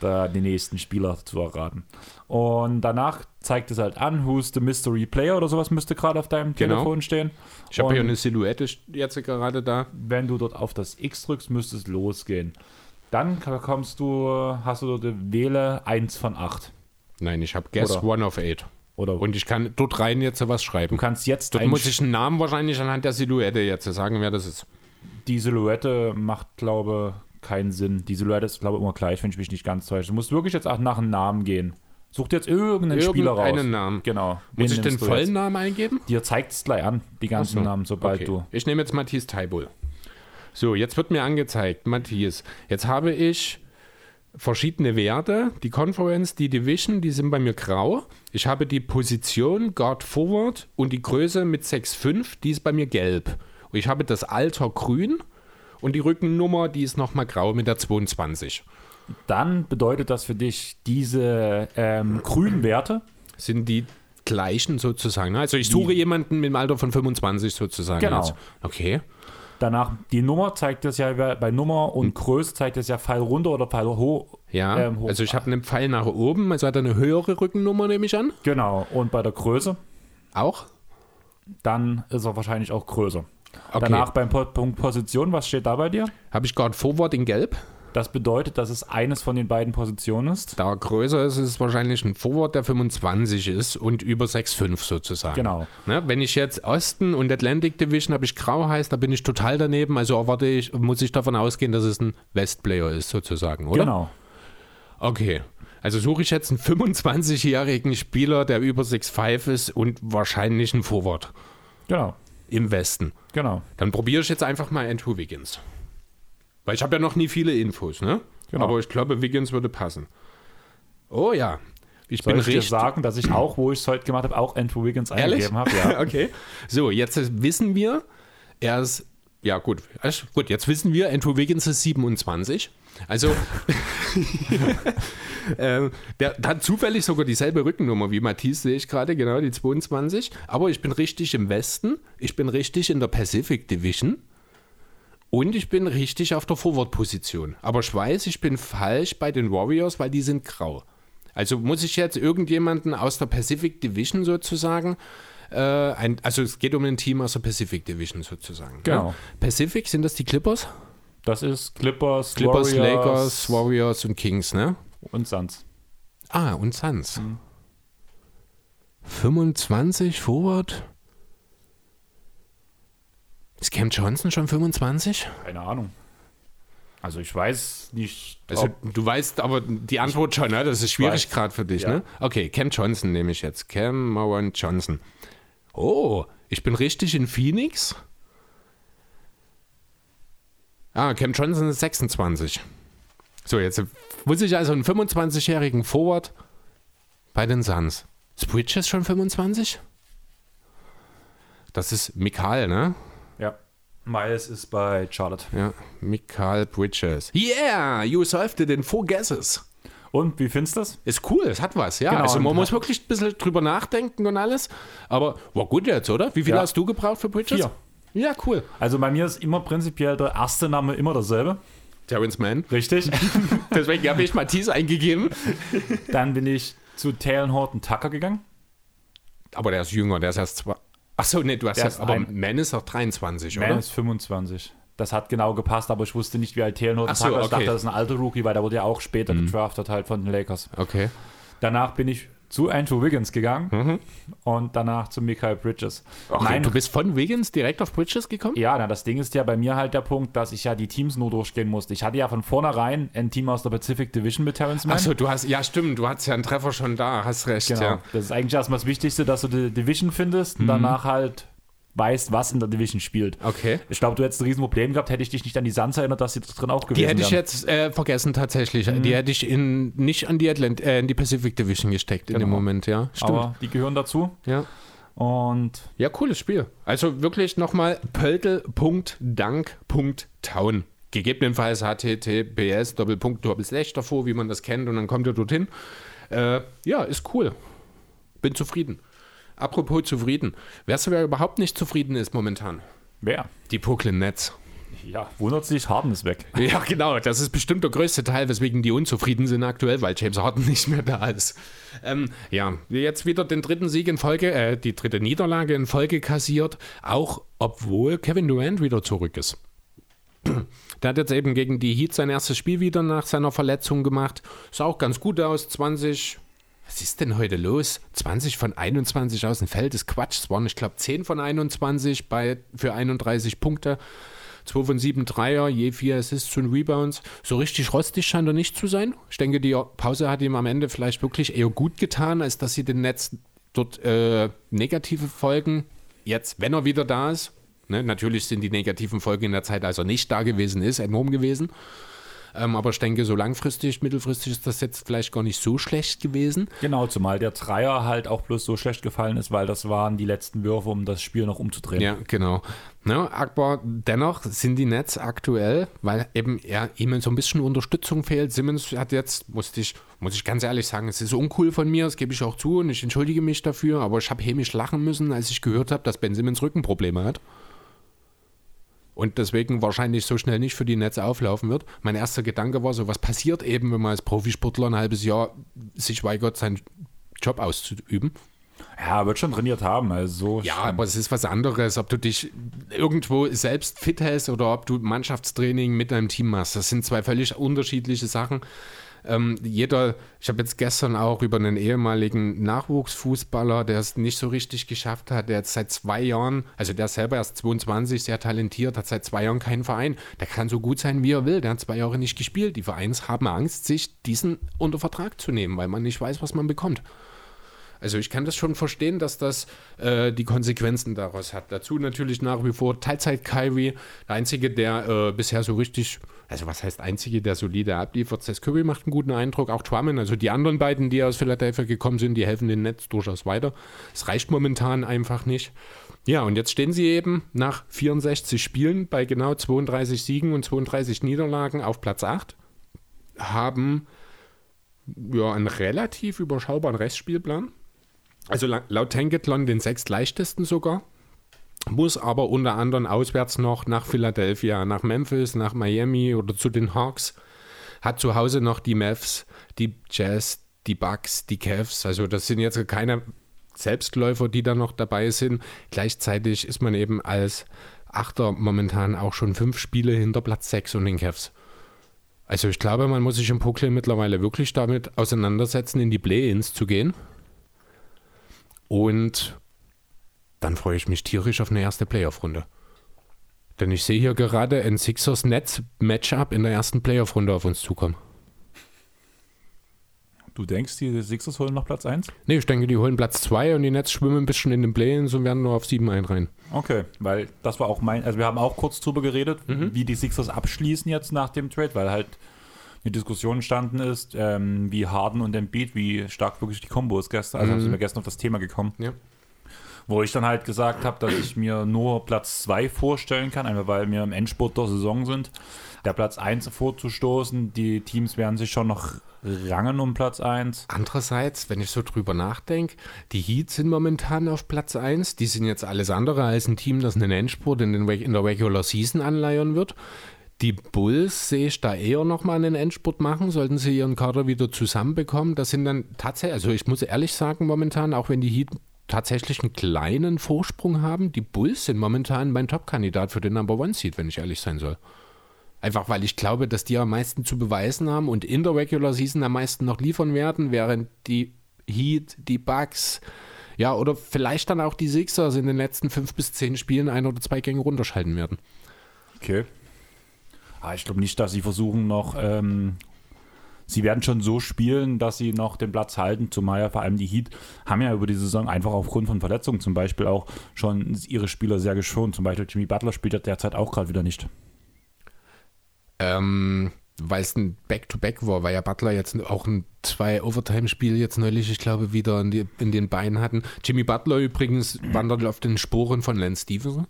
S1: Da die nächsten Spieler zu erraten. Und danach zeigt es halt an, who's the Mystery Player oder sowas müsste gerade auf deinem genau. Telefon stehen.
S2: Ich habe hier eine Silhouette jetzt gerade da.
S1: Wenn du dort auf das X drückst, müsste es losgehen. Dann kommst du, hast du dort Wähle 1 von 8.
S2: Nein, ich habe Guess Oder? One of 8.
S1: Oder
S2: und ich kann dort rein jetzt was schreiben.
S1: Du kannst jetzt.
S2: Dort muss ich einen Namen wahrscheinlich anhand der Silhouette jetzt sagen, wer das ist.
S1: Die Silhouette macht, glaube ich, keinen Sinn. Die Silhouette ist, glaube ich, immer gleich, wenn ich mich nicht ganz täusche. Du musst wirklich jetzt auch nach einem Namen gehen. Such dir jetzt irgendeinen Irgendeinen Spieler raus.
S2: Einen Namen.
S1: Genau.
S2: Muss ich den vollen jetzt? Namen eingeben?
S1: Dir zeigt es gleich an, die ganzen so, Namen, sobald okay. du.
S2: Ich nehme jetzt Matthias Taibul. So, jetzt wird mir angezeigt, Matthias. Jetzt habe ich verschiedene Werte. Die Conference, die Division, die sind bei mir grau. Ich habe die Position Guard Forward und die Größe mit 6,5, die ist bei mir gelb. Und ich habe das Alter grün und die Rückennummer, die ist nochmal grau mit der 22.
S1: Dann bedeutet das für dich diese ähm, grünen Werte.
S2: Sind die gleichen sozusagen? ne? Also ich suche jemanden mit dem Alter von 25 sozusagen.
S1: Genau.
S2: jetzt. Okay.
S1: Danach die Nummer zeigt das ja bei Nummer und Größe zeigt das ja Pfeil runter oder Pfeil hoch.
S2: Ja,
S1: ähm, hoch.
S2: also ich habe einen Pfeil nach oben, also hat er eine höhere Rückennummer, nehme ich an.
S1: Genau. Und bei der Größe,
S2: Auch?
S1: dann ist er wahrscheinlich auch größer.
S2: Okay.
S1: Danach beim Punkt Position, was steht da bei dir?
S2: Habe ich Guard Forward in Gelb.
S1: Das bedeutet, dass es eines von den beiden Positionen ist.
S2: Da er größer ist, ist es wahrscheinlich ein Forward, der 25 ist und über 6,5 sozusagen.
S1: Genau.
S2: Ne, wenn ich jetzt Osten und Atlantic Division habe ich grau heißt, da bin ich total daneben. Also erwarte ich, muss ich davon ausgehen, dass es ein Westplayer ist sozusagen, oder?
S1: Genau.
S2: Okay. Also suche ich jetzt einen 25-jährigen Spieler, der über 6'5 ist und wahrscheinlich ein Forward
S1: Genau.
S2: im Westen.
S1: Genau.
S2: Dann probiere ich jetzt einfach mal Andrew Wiggins. Weil ich habe ja noch nie viele Infos, ne?
S1: Genau.
S2: Aber ich glaube, Wiggins würde passen. Oh ja. Ich
S1: Soll
S2: bin
S1: ich dir sagen, dass ich auch, wo ich es heute gemacht habe, auch Andrew Wiggins eingegeben habe? Ja.
S2: okay. So, jetzt wissen wir, er ist. Ja, gut. Gut, jetzt wissen wir, Andrew Wiggins ist 27. Also, ähm, der, der hat zufällig sogar dieselbe Rückennummer wie Matisse, sehe ich gerade, genau, die 22. Aber ich bin richtig im Westen, ich bin richtig in der Pacific Division und ich bin richtig auf der Forward-Position. Aber ich weiß, ich bin falsch bei den Warriors, weil die sind grau. Also muss ich jetzt irgendjemanden aus der Pacific Division sozusagen, äh, ein, also es geht um ein Team aus der Pacific Division sozusagen.
S1: Genau.
S2: Ja? Pacific, sind das die Clippers?
S1: Das ist Clippers,
S2: Clippers,
S1: Warriors
S2: Lakers, Warriors und Kings, ne?
S1: und Suns.
S2: Ah, und Suns. 25 Forward? Ist Cam Johnson schon 25?
S1: Keine Ahnung. Also ich weiß nicht.
S2: Also du weißt aber die Antwort schon, ne? Das ist schwierig gerade für dich,
S1: Ja.
S2: ne? Okay, Cam Johnson nehme ich jetzt. Cam Moran Johnson. Oh, ich bin richtig in Phoenix? Ah, Cam Johnson ist 26. So, jetzt muss ich also einen 25-jährigen Forward bei den Suns. Ist Bridges schon 25? Das ist Mikal, ne?
S1: Ja. Miles ist bei Charlotte.
S2: Ja, Mikal Bridges. Yeah, you solved it in four guesses.
S1: Und wie findest du das?
S2: Ist cool, es hat was, ja.
S1: Genau,
S2: also man muss wirklich ein bisschen drüber nachdenken und alles. Aber war gut jetzt, oder? Wie viel
S1: Ja.
S2: hast du gebraucht für Bridges?
S1: Vier.
S2: Ja, cool.
S1: Also bei mir ist immer prinzipiell der erste Name immer derselbe.
S2: Terrence Mann.
S1: Richtig.
S2: Deswegen habe ich Matisse eingegeben.
S1: Dann bin ich zu Talon Horton Tucker gegangen.
S2: Aber der ist jünger, der ist erst Achso, nee, du hast ja, aber
S1: ein-
S2: Mann ist doch 23,
S1: Man
S2: oder?
S1: ist 25. Das hat genau gepasst, aber ich wusste nicht, wie alt
S2: so,
S1: Tucker ist. Ich
S2: okay. Mhm.
S1: dachte, das ist ein alter Rookie, weil der wurde ja auch später gedraftet halt von den Lakers.
S2: Okay.
S1: Danach bin ich zu Andrew Wiggins gegangen und danach zu Michael Bridges.
S2: Okay,
S1: Mein-
S2: du bist von Wiggins direkt auf Bridges gekommen?
S1: Ja, na, das Ding ist ja bei mir halt der Punkt, dass ich ja die Teams nur durchgehen musste. Ich hatte ja von vornherein ein Team aus der Pacific Division mit Terrence Mann.
S2: Achso, du hast, ja stimmt, du hattest ja einen Treffer schon da, hast recht,
S1: Genau.
S2: ja.
S1: Das ist eigentlich erstmal das Wichtigste, dass du die Division findest
S2: Mhm.
S1: und danach halt weißt, was in der Division spielt.
S2: Okay.
S1: Ich glaube, du hättest ein Riesenproblem gehabt, hätte ich dich nicht an die Suns erinnert, dass sie da drin auch gewesen
S2: Die hätte ich jetzt äh, vergessen tatsächlich. Die hätte ich in, nicht an die, Atlant äh, in die Pacific Division gesteckt in dem
S1: Genau.
S2: Moment, ja. Stimmt.
S1: Aber die gehören dazu.
S2: ja.
S1: Und
S2: ja, cooles Spiel. Also wirklich nochmal pöltel.dank.town. Gegebenenfalls https Doppelpunkt Doppelslash davor, wie man das kennt, und dann kommt ihr dorthin. Äh, ja, ist cool. Bin zufrieden. Apropos zufrieden. Wer wer überhaupt nicht zufrieden ist momentan?
S1: wer?
S2: Die Brooklyn Nets.
S1: Ja, wundert sich, Harden ist weg.
S2: Ja, genau. Das ist bestimmt der größte Teil, weswegen die unzufrieden sind aktuell, weil James Harden nicht mehr da ist. Ähm, ja, jetzt wieder den dritten Sieg in Folge, äh, die dritte Niederlage in Folge kassiert, auch obwohl Kevin Durant wieder zurück ist. Der hat jetzt eben gegen die Heat sein erstes Spiel wieder nach seiner Verletzung gemacht. Sah auch ganz gut aus. 20. Was ist denn heute los? 20 von 21 aus dem Feld ist Quatsch. Es waren, ich glaube, 10 von 21 bei, für 31 Punkte. 2 von 7 Dreier, je 4 Assists und Rebounds. So richtig rostig scheint er nicht zu sein. Ich denke, die Pause hat ihm am Ende vielleicht wirklich eher gut getan, als dass sie den Netz dort äh, negative Folgen jetzt, wenn er wieder da ist, Ne? Natürlich sind die negativen Folgen in der Zeit, als er nicht da gewesen ist, enorm gewesen. Ähm, aber ich denke, so langfristig, mittelfristig ist das jetzt vielleicht gar nicht so schlecht gewesen.
S1: Genau, zumal der Dreier halt auch bloß so schlecht gefallen ist, weil das waren die letzten Würfe, um das Spiel noch umzudrehen.
S2: Ja, genau. Ne, aber dennoch sind die Nets aktuell, weil eben er ihm so ein bisschen Unterstützung fehlt. Simmons hat jetzt, musste ich, muss ich ganz ehrlich sagen, es ist uncool von mir, das gebe ich auch zu und ich entschuldige mich dafür, aber ich habe hämisch lachen müssen, als ich gehört habe, dass Ben Simmons Rückenprobleme hat und deswegen wahrscheinlich so schnell nicht für die Netze auflaufen wird. Mein erster Gedanke war so, was passiert eben, wenn man als Profisportler ein halbes Jahr sich weigert, seinen Job auszuüben?
S1: Ja, wird schon trainiert haben. Also
S2: ja, aber es ist was anderes, ob du dich irgendwo selbst fit hältst oder ob du Mannschaftstraining mit deinem Team machst. Das sind zwei völlig unterschiedliche Sachen. Ähm, jeder, ich habe jetzt gestern auch über einen ehemaligen Nachwuchsfußballer, der es nicht so richtig geschafft hat, der jetzt seit zwei Jahren, also der selber erst 22, sehr talentiert, hat seit zwei Jahren keinen Verein. Der kann so gut sein, wie er will. Der hat zwei Jahre nicht gespielt. Die Vereins haben Angst, sich diesen unter Vertrag zu nehmen, weil man nicht weiß, was man bekommt. Also ich kann das schon verstehen, dass das äh, die Konsequenzen daraus hat. Dazu natürlich nach wie vor Teilzeit Kyrie, der einzige, der äh, bisher so richtig, also was heißt einzige, der solide abliefert. Seth Curry macht einen guten Eindruck, auch Truman, also die anderen beiden, die aus Philadelphia gekommen sind, die helfen den Netz durchaus weiter. Es reicht momentan einfach nicht. Ja, und jetzt stehen sie eben nach 64 Spielen bei genau 32 Siegen und 32 Niederlagen auf Platz 8, haben ja einen relativ überschaubaren Restspielplan also laut Tankathon den sechstleichtesten sogar, muss aber unter anderem auswärts noch nach Philadelphia, nach Memphis, nach Miami oder zu den Hawks, hat zu Hause noch die Mavs, die Jazz, die Bucks, die Cavs, also das sind jetzt keine Selbstläufer, die da noch dabei sind. Gleichzeitig ist man eben als Achter momentan auch schon fünf Spiele hinter Platz 6 und den Cavs. Also ich glaube, man muss sich im Brooklyn mittlerweile wirklich damit auseinandersetzen, in die Play-Ins zu gehen. Und dann freue ich mich tierisch auf eine erste Playoff-Runde. Denn ich sehe hier gerade ein Sixers-Netz-Matchup in der ersten Playoff-Runde auf uns zukommen.
S1: Du denkst, die Sixers holen noch Platz 1?
S2: Nee, ich denke, die holen Platz 2 und die Nets schwimmen ein bisschen in den Play-ins und werden nur auf 7 einreihen.
S1: Okay, weil das war auch mein, also wir haben auch kurz drüber geredet, mhm. wie die Sixers abschließen jetzt nach dem Trade, weil halt eine Diskussion entstanden ist, ähm, wie Harden und Embiid, wie stark wirklich die Kombo ist gestern. Also mhm. sind wir gestern auf das Thema gekommen. Ja. Wo ich dann halt gesagt habe, dass ich mir nur Platz 2 vorstellen kann, einfach weil wir im Endspurt der Saison sind. Der Platz 1 vorzustoßen, die Teams werden sich schon noch rangen um Platz 1.
S2: Andererseits, wenn ich so drüber nachdenke, die Heats sind momentan auf Platz 1. Die sind jetzt alles andere als ein Team, das einen Endspurt in, den, in der Regular Season anleiern wird. Die Bulls sehe ich da eher nochmal einen Endspurt machen, sollten sie ihren Kader wieder zusammenbekommen. Das sind dann tatsächlich, also ich muss ehrlich sagen, momentan, auch wenn die Heat tatsächlich einen kleinen Vorsprung haben, die Bulls sind momentan mein Top-Kandidat für den Number One Seed, wenn ich ehrlich sein soll. Einfach weil ich glaube, dass die am meisten zu beweisen haben und in der Regular Season am meisten noch liefern werden, während die Heat, die Bucks, ja, oder vielleicht dann auch die Sixers in den letzten fünf bis zehn Spielen ein oder zwei Gänge runterschalten werden.
S1: Okay. Ah, ich glaube nicht, dass sie versuchen noch. Ähm, sie werden schon so spielen, dass sie noch den Platz halten. Zumal ja vor allem die Heat haben ja über die Saison einfach aufgrund von Verletzungen zum Beispiel auch schon ihre Spieler sehr geschont. Zum Beispiel Jimmy Butler spielt ja derzeit auch gerade wieder nicht.
S2: Ähm, weil es ein Back-to-Back war, weil ja Butler jetzt auch ein zwei Overtime-Spiel jetzt neulich, ich glaube, wieder in, die, in den Beinen hatten. Jimmy Butler übrigens wandert auf den Sporen von Lance Stevenson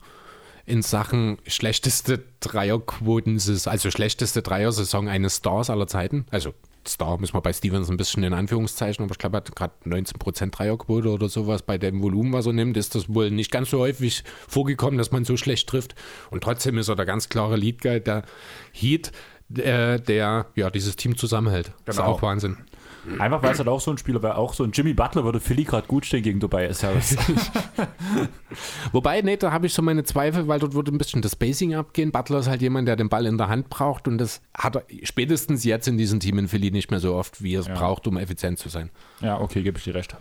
S2: in Sachen schlechteste Dreierquoten, also schlechteste Dreier-Saison eines Stars aller Zeiten. Also Star müssen wir bei Stevens ein bisschen in Anführungszeichen, aber ich glaube, er hat gerade 19% Dreierquote oder sowas bei dem Volumen, was er nimmt, ist das wohl nicht ganz so häufig vorgekommen, dass man so schlecht trifft. Und trotzdem ist er der ganz klare Lead-Guy, der Heat, der, der ja dieses Team zusammenhält. Genau. Das ist auch Wahnsinn.
S1: Einfach weil es halt auch so ein Spieler wäre, auch so ein Jimmy Butler würde Philly gerade gut stehen gegen Tobias Harris.
S2: Wobei, nee, da habe ich so meine Zweifel, weil dort würde ein bisschen das Spacing abgehen. Butler ist halt jemand, der den Ball in der Hand braucht und das hat er spätestens jetzt in diesem Team in Philly nicht mehr so oft, wie er es ja. braucht, um effizient zu sein.
S1: Ja, okay, gebe ich dir recht.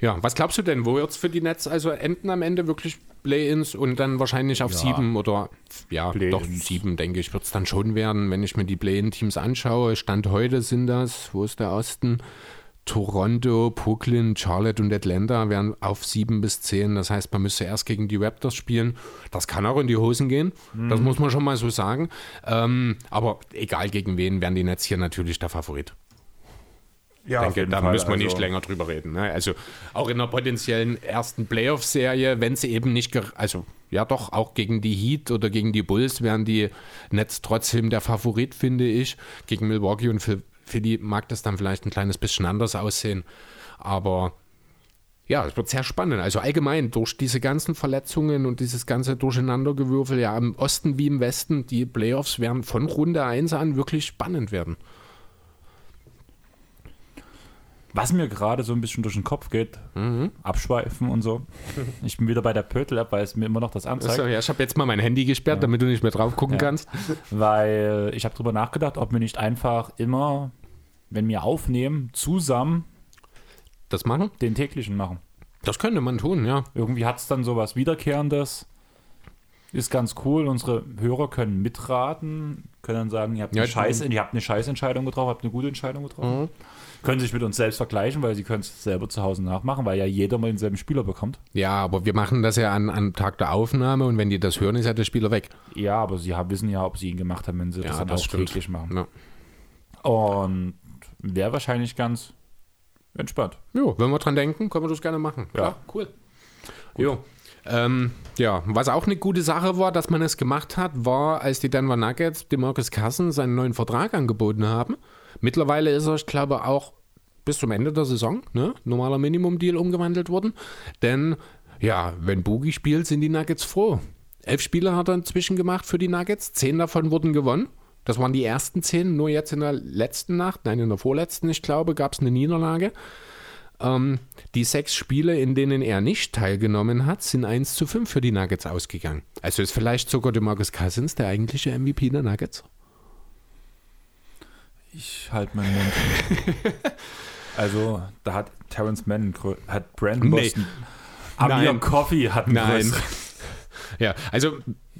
S2: Ja, was glaubst du denn, wo wird es für die Nets also enden am Ende wirklich Play-ins und dann wahrscheinlich auf ja. sieben oder ja, doch sieben, denke ich, wird es dann schon werden, wenn ich mir die Play-in-Teams anschaue. Stand heute sind das, wo ist der Osten? Toronto, Brooklyn, Charlotte und Atlanta wären auf 7 bis 10. Das heißt, man müsste erst gegen die Raptors spielen. Das kann auch in die Hosen gehen. Das muss man schon mal so sagen. Ähm, aber egal gegen wen, wären die Nets hier natürlich der Favorit.
S1: Ja,
S2: Ich denke, da müssen wir nicht länger drüber reden. Ne? Also auch in der potenziellen ersten Playoff-Serie, wenn sie eben nicht, also ja doch, auch gegen die Heat oder gegen die Bulls wären die Nets trotzdem der Favorit, finde ich. Gegen Milwaukee und Phil- Philly mag das dann vielleicht ein kleines bisschen anders aussehen. Aber ja, es wird sehr spannend. Also allgemein durch diese ganzen Verletzungen und dieses ganze Durcheinandergewürfel, ja im Osten wie im Westen, die Playoffs werden von Runde 1 an wirklich spannend werden.
S1: Was mir gerade so ein bisschen durch den Kopf geht,
S2: Mhm.
S1: abschweifen und so. Ich bin wieder bei der Pötel-App, weil es mir immer noch das anzeigt.
S2: So, ja, ich habe jetzt mal mein Handy gesperrt, damit du nicht mehr drauf gucken
S1: Ja.
S2: kannst.
S1: Weil ich habe drüber nachgedacht, ob wir nicht einfach immer, wenn wir aufnehmen, zusammen
S2: Das machen?
S1: den täglichen machen.
S2: Das könnte man tun, ja.
S1: Irgendwie hat es dann so was Wiederkehrendes. Ist ganz cool. Unsere Hörer können mitraten, können dann sagen, ihr habt eine,
S2: Ja,
S1: Scheiß, ihr habt eine Scheißentscheidung getroffen, habt eine gute Entscheidung getroffen. Können sich mit uns selbst vergleichen, weil sie können es selber zu Hause nachmachen, weil ja jeder mal denselben Spieler bekommt.
S2: Ja, aber wir machen das ja an, am Tag der Aufnahme und wenn die das hören, ist ja der Spieler weg.
S1: Ja, aber sie haben, wissen ja, ob sie ihn gemacht haben, wenn sie das dann auch täglich machen.
S2: Ja.
S1: Und wäre wahrscheinlich ganz entspannt.
S2: Jo, wenn wir dran denken, können wir das gerne machen.
S1: Ja.
S2: cool. Jo. Ähm, ja, was auch eine gute Sache war, dass man es gemacht hat, war, als die Denver Nuggets DeMarcus Cousins seinen neuen Vertrag angeboten haben. Mittlerweile ist er, ich glaube, auch bis zum Ende der Saison, ne, normaler Minimum-Deal umgewandelt worden. Denn, ja, wenn Boogie spielt, sind die Nuggets froh. Elf Spiele hat er inzwischen gemacht für die Nuggets, zehn davon wurden gewonnen. Das waren die ersten zehn, nur jetzt in der letzten Nacht, nein, in der vorletzten, ich glaube, gab es eine Niederlage. Ähm, die sechs Spiele, in denen er nicht teilgenommen hat, sind 1 zu 5 für die Nuggets ausgegangen. Also ist vielleicht sogar DeMarcus Cousins der eigentliche MVP der Nuggets?
S1: Ich halte meinen Mund. also, da hat Terrence Mann, hat Brandon
S2: Nee.
S1: Boston, Amir
S2: Nein.
S1: Coffee hat einen
S2: Nein. Ja, also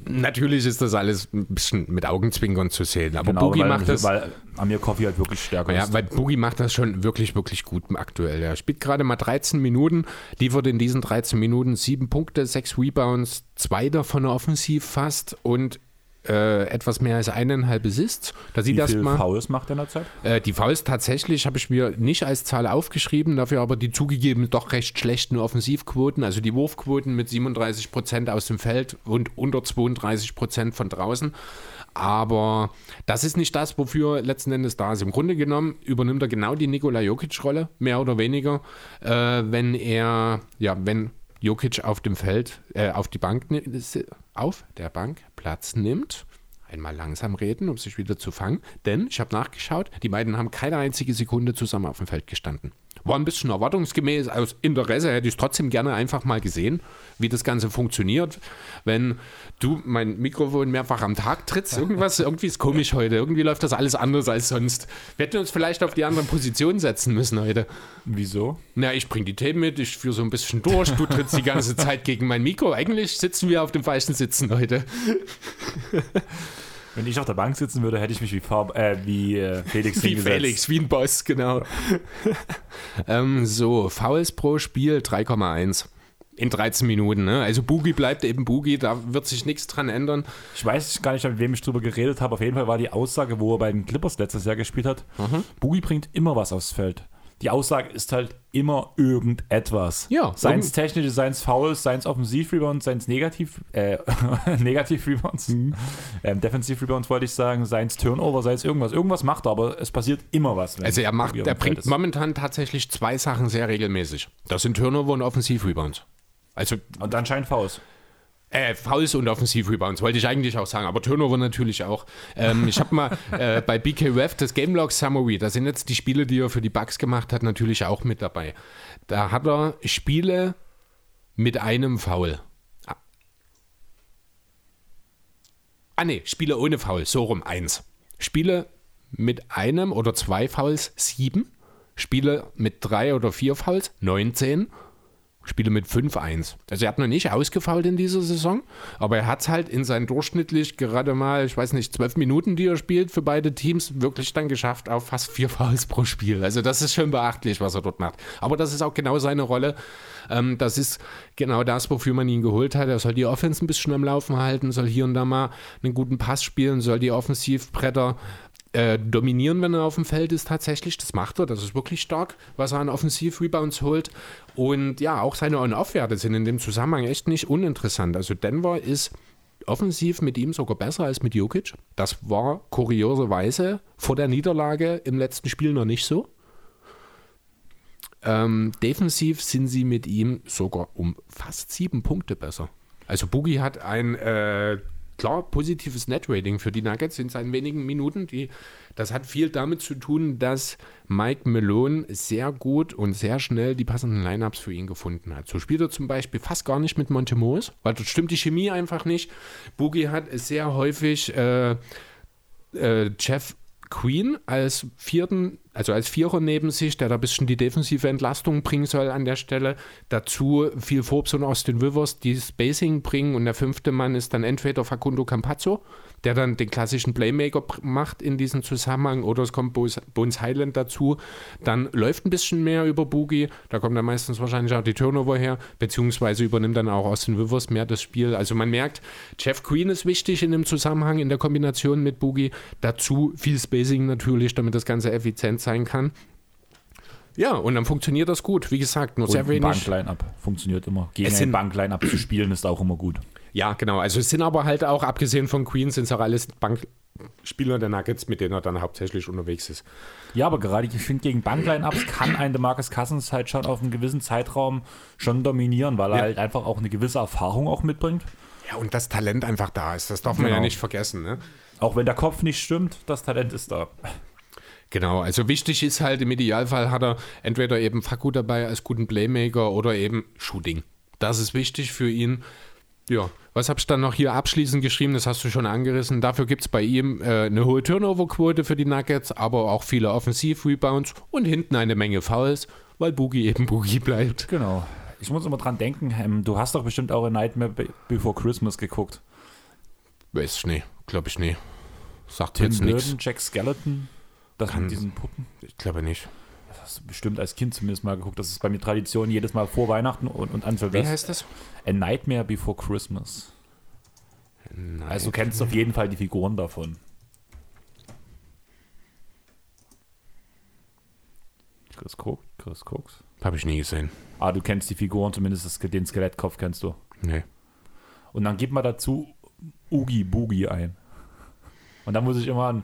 S2: natürlich ist das alles ein bisschen mit Augenzwinkern zu sehen, aber
S1: Genau,
S2: Boogie
S1: weil,
S2: macht das.
S1: Weil Amir Coffee halt wirklich stärker
S2: Ja,
S1: ist.
S2: weil Boogie macht das schon wirklich, wirklich gut aktuell. Er spielt gerade mal 13 Minuten, liefert in diesen 13 Minuten sieben Punkte, sechs Rebounds, zwei davon offensiv fast und äh, etwas mehr als eineinhalb Assists. Da sieht
S1: Wie viel
S2: mal.
S1: Fouls macht er in der Zeit?
S2: Äh, die Fouls tatsächlich habe ich mir nicht als Zahl aufgeschrieben, dafür aber die zugegeben doch recht schlechten Offensivquoten, also die Wurfquoten mit 37% aus dem Feld und unter 32% von draußen. Aber das ist nicht das, wofür letzten Endes da ist. Im Grunde genommen übernimmt er genau die Nikola Jokic-Rolle, mehr oder weniger, äh, wenn er, ja, wenn Jokic auf dem Feld, äh, auf die Bank, auf der Bank Platz nimmt. Einmal langsam reden, um sich wieder zu fangen. Denn ich habe nachgeschaut, die beiden haben keine einzige Sekunde zusammen auf dem Feld gestanden. War ein bisschen erwartungsgemäß, aus Interesse hätte ich es trotzdem gerne einfach mal gesehen, wie das Ganze funktioniert. Wenn du mein Mikrofon mehrfach am Tag trittst, irgendwas, irgendwie ist komisch heute. Irgendwie läuft das alles anders als sonst. Wir hätten uns vielleicht auf die anderen Positionen setzen müssen heute.
S1: Wieso?
S2: Na, ich bringe die Themen mit, ich führe so ein bisschen durch, du trittst die ganze Zeit gegen mein Mikro. Eigentlich sitzen wir auf dem falschen Sitzen heute.
S1: Wenn ich auf der Bank sitzen würde, hätte ich mich wie, Farb, äh, wie äh, Felix
S2: Wie
S1: hingesetzt.
S2: Felix, wie ein Boss, genau. ähm, so, Fouls pro Spiel 3,1. In 13 Minuten, ne? Also Boogie bleibt eben Boogie, da wird sich nichts dran ändern.
S1: Ich weiß gar nicht, mit wem ich drüber geredet habe. Auf jeden Fall war die Aussage, wo er bei den Clippers letztes Jahr gespielt hat,
S2: Mhm.
S1: Boogie bringt immer was aufs Feld. Die Aussage ist halt immer irgendetwas.
S2: Ja,
S1: Seien es technische, seien es Fouls, seien es Offensiv-Rebounds, seien es Negativ, äh, Negativ-Rebounds,
S2: Mhm.
S1: ähm, Defensiv-Rebounds wollte ich sagen, seien es Turnover, sei es irgendwas. Irgendwas macht er, aber es passiert immer was.
S2: Also er macht, er bringt
S1: ist.
S2: momentan tatsächlich zwei Sachen sehr regelmäßig. Das sind Turnover und Offensivrebounds. Also
S1: Und anscheinend Fouls.
S2: Äh, Fouls und Offensivrebounds, wollte ich eigentlich auch sagen, aber Turnover natürlich auch. Ähm, ich habe mal äh, bei BKWF das Game Log Summary, da sind jetzt die Spiele, die er für die Bugs gemacht hat, natürlich auch mit dabei. Da hat er Spiele mit einem Foul. Ah, nee, Spiele ohne Foul, so rum, eins. Spiele mit einem oder zwei Fouls, sieben. Spiele mit drei oder vier Fouls, 19. Spiele mit 5-1. Also er hat noch nicht ausgefault in dieser Saison, aber er hat es halt in seinen durchschnittlich gerade mal, ich weiß nicht, zwölf Minuten, die er spielt für beide Teams, wirklich dann geschafft auf fast vier Fouls pro Spiel. Also das ist schon beachtlich, was er dort macht. Aber das ist auch genau seine Rolle. Ähm, das ist genau das, wofür man ihn geholt hat. Er soll die Offense ein bisschen am Laufen halten, soll hier und da mal einen guten Pass spielen, soll die Offensivbretter äh, dominieren, wenn er auf dem Feld ist tatsächlich. Das macht er, das ist wirklich stark, was er an Offensiv-Rebounds holt. Und ja, auch seine On-Off-Werte sind in dem Zusammenhang echt nicht uninteressant. Also Denver ist offensiv mit ihm sogar besser als mit Jokic. Das war kurioserweise vor der Niederlage im letzten Spiel noch nicht so. Ähm, defensiv sind sie mit ihm sogar um fast sieben Punkte besser. Also Boogie hat ein äh, klar positives Net-Rating für die Nuggets in seinen wenigen Minuten. Die, das hat viel damit zu tun, dass Mike Malone sehr gut und sehr schnell die passenden Lineups für ihn gefunden hat. So spielt er zum Beispiel fast gar nicht mit Montemose, weil dort stimmt die Chemie einfach nicht. Boogie hat sehr häufig äh, äh, Jeff Queen als vierten, also als Vierer neben sich, der da ein bisschen die defensive Entlastung bringen soll an der Stelle. Dazu viel Forbes und Austin Rivers, die Spacing bringen und der fünfte Mann ist dann entweder Facundo Campazzo, der dann den klassischen Playmaker macht in diesem Zusammenhang oder es kommt Bones Highland dazu. Dann läuft ein bisschen mehr über Boogie, da kommt dann meistens wahrscheinlich auch die Turnover her, beziehungsweise übernimmt dann auch Austin Rivers mehr das Spiel. Also man merkt, Jeff Queen ist wichtig in dem Zusammenhang, in der Kombination mit Boogie. Dazu viel Spacing natürlich, damit das Ganze effizient sein kann. Ja, und dann funktioniert das gut. Wie gesagt, nur
S1: Und
S2: sehr
S1: ein
S2: wenig.
S1: Bankline-Up funktioniert immer. Gegen
S2: Es
S1: ein Bankline-Up zu spielen ist auch immer gut.
S2: Ja, genau. Also es sind aber halt auch, abgesehen von Queen, sind es auch alles Bankspieler der Nuggets, mit denen er dann hauptsächlich unterwegs ist.
S1: Ja, aber gerade ich finde, gegen Bankline-Ups kann ein DeMarcus Cousins halt schon auf einen gewissen Zeitraum schon dominieren, weil er
S2: Ja.
S1: halt einfach auch eine gewisse Erfahrung auch mitbringt.
S2: Ja, und das Talent einfach da ist. Das darf man
S1: Genau.
S2: ja nicht vergessen. Ne?
S1: Auch wenn der Kopf nicht stimmt, das Talent ist da.
S2: Genau, also wichtig ist halt, im Idealfall hat er entweder eben Faku dabei als guten Playmaker oder eben Shooting. Das ist wichtig für ihn. Ja, was habe ich dann noch hier abschließend geschrieben? Das hast du schon angerissen. Dafür gibt es bei ihm äh, eine hohe Turnover-Quote für die Nuggets, aber auch viele Offensiv-Rebounds und hinten eine Menge Fouls, weil Boogie eben Boogie bleibt.
S1: Genau. Ich muss immer dran denken, ähm, du hast doch bestimmt auch in Nightmare Be- Before Christmas geguckt.
S2: Weiß ich nicht, glaube ich nicht. Sagt
S1: Tim
S2: jetzt nichts.
S1: Jack Skeleton, das
S2: Kann-
S1: mit diesen Puppen.
S2: Ich glaube nicht.
S1: Das bestimmt als Kind zumindest mal geguckt. Das ist bei mir Tradition, jedes Mal vor Weihnachten und, und an
S2: Wie
S1: Silvester.
S2: heißt das?
S1: A Nightmare Before Christmas.
S2: Nein.
S1: Also du kennst auf jeden Fall die Figuren davon. Chris, Cook, Chris Cooks.
S2: Habe ich nie gesehen.
S1: Ah, du kennst die Figuren, zumindest das, den Skelettkopf kennst du.
S2: Nee.
S1: Und dann gib mal dazu Oogie Boogie ein. Und dann muss ich immer an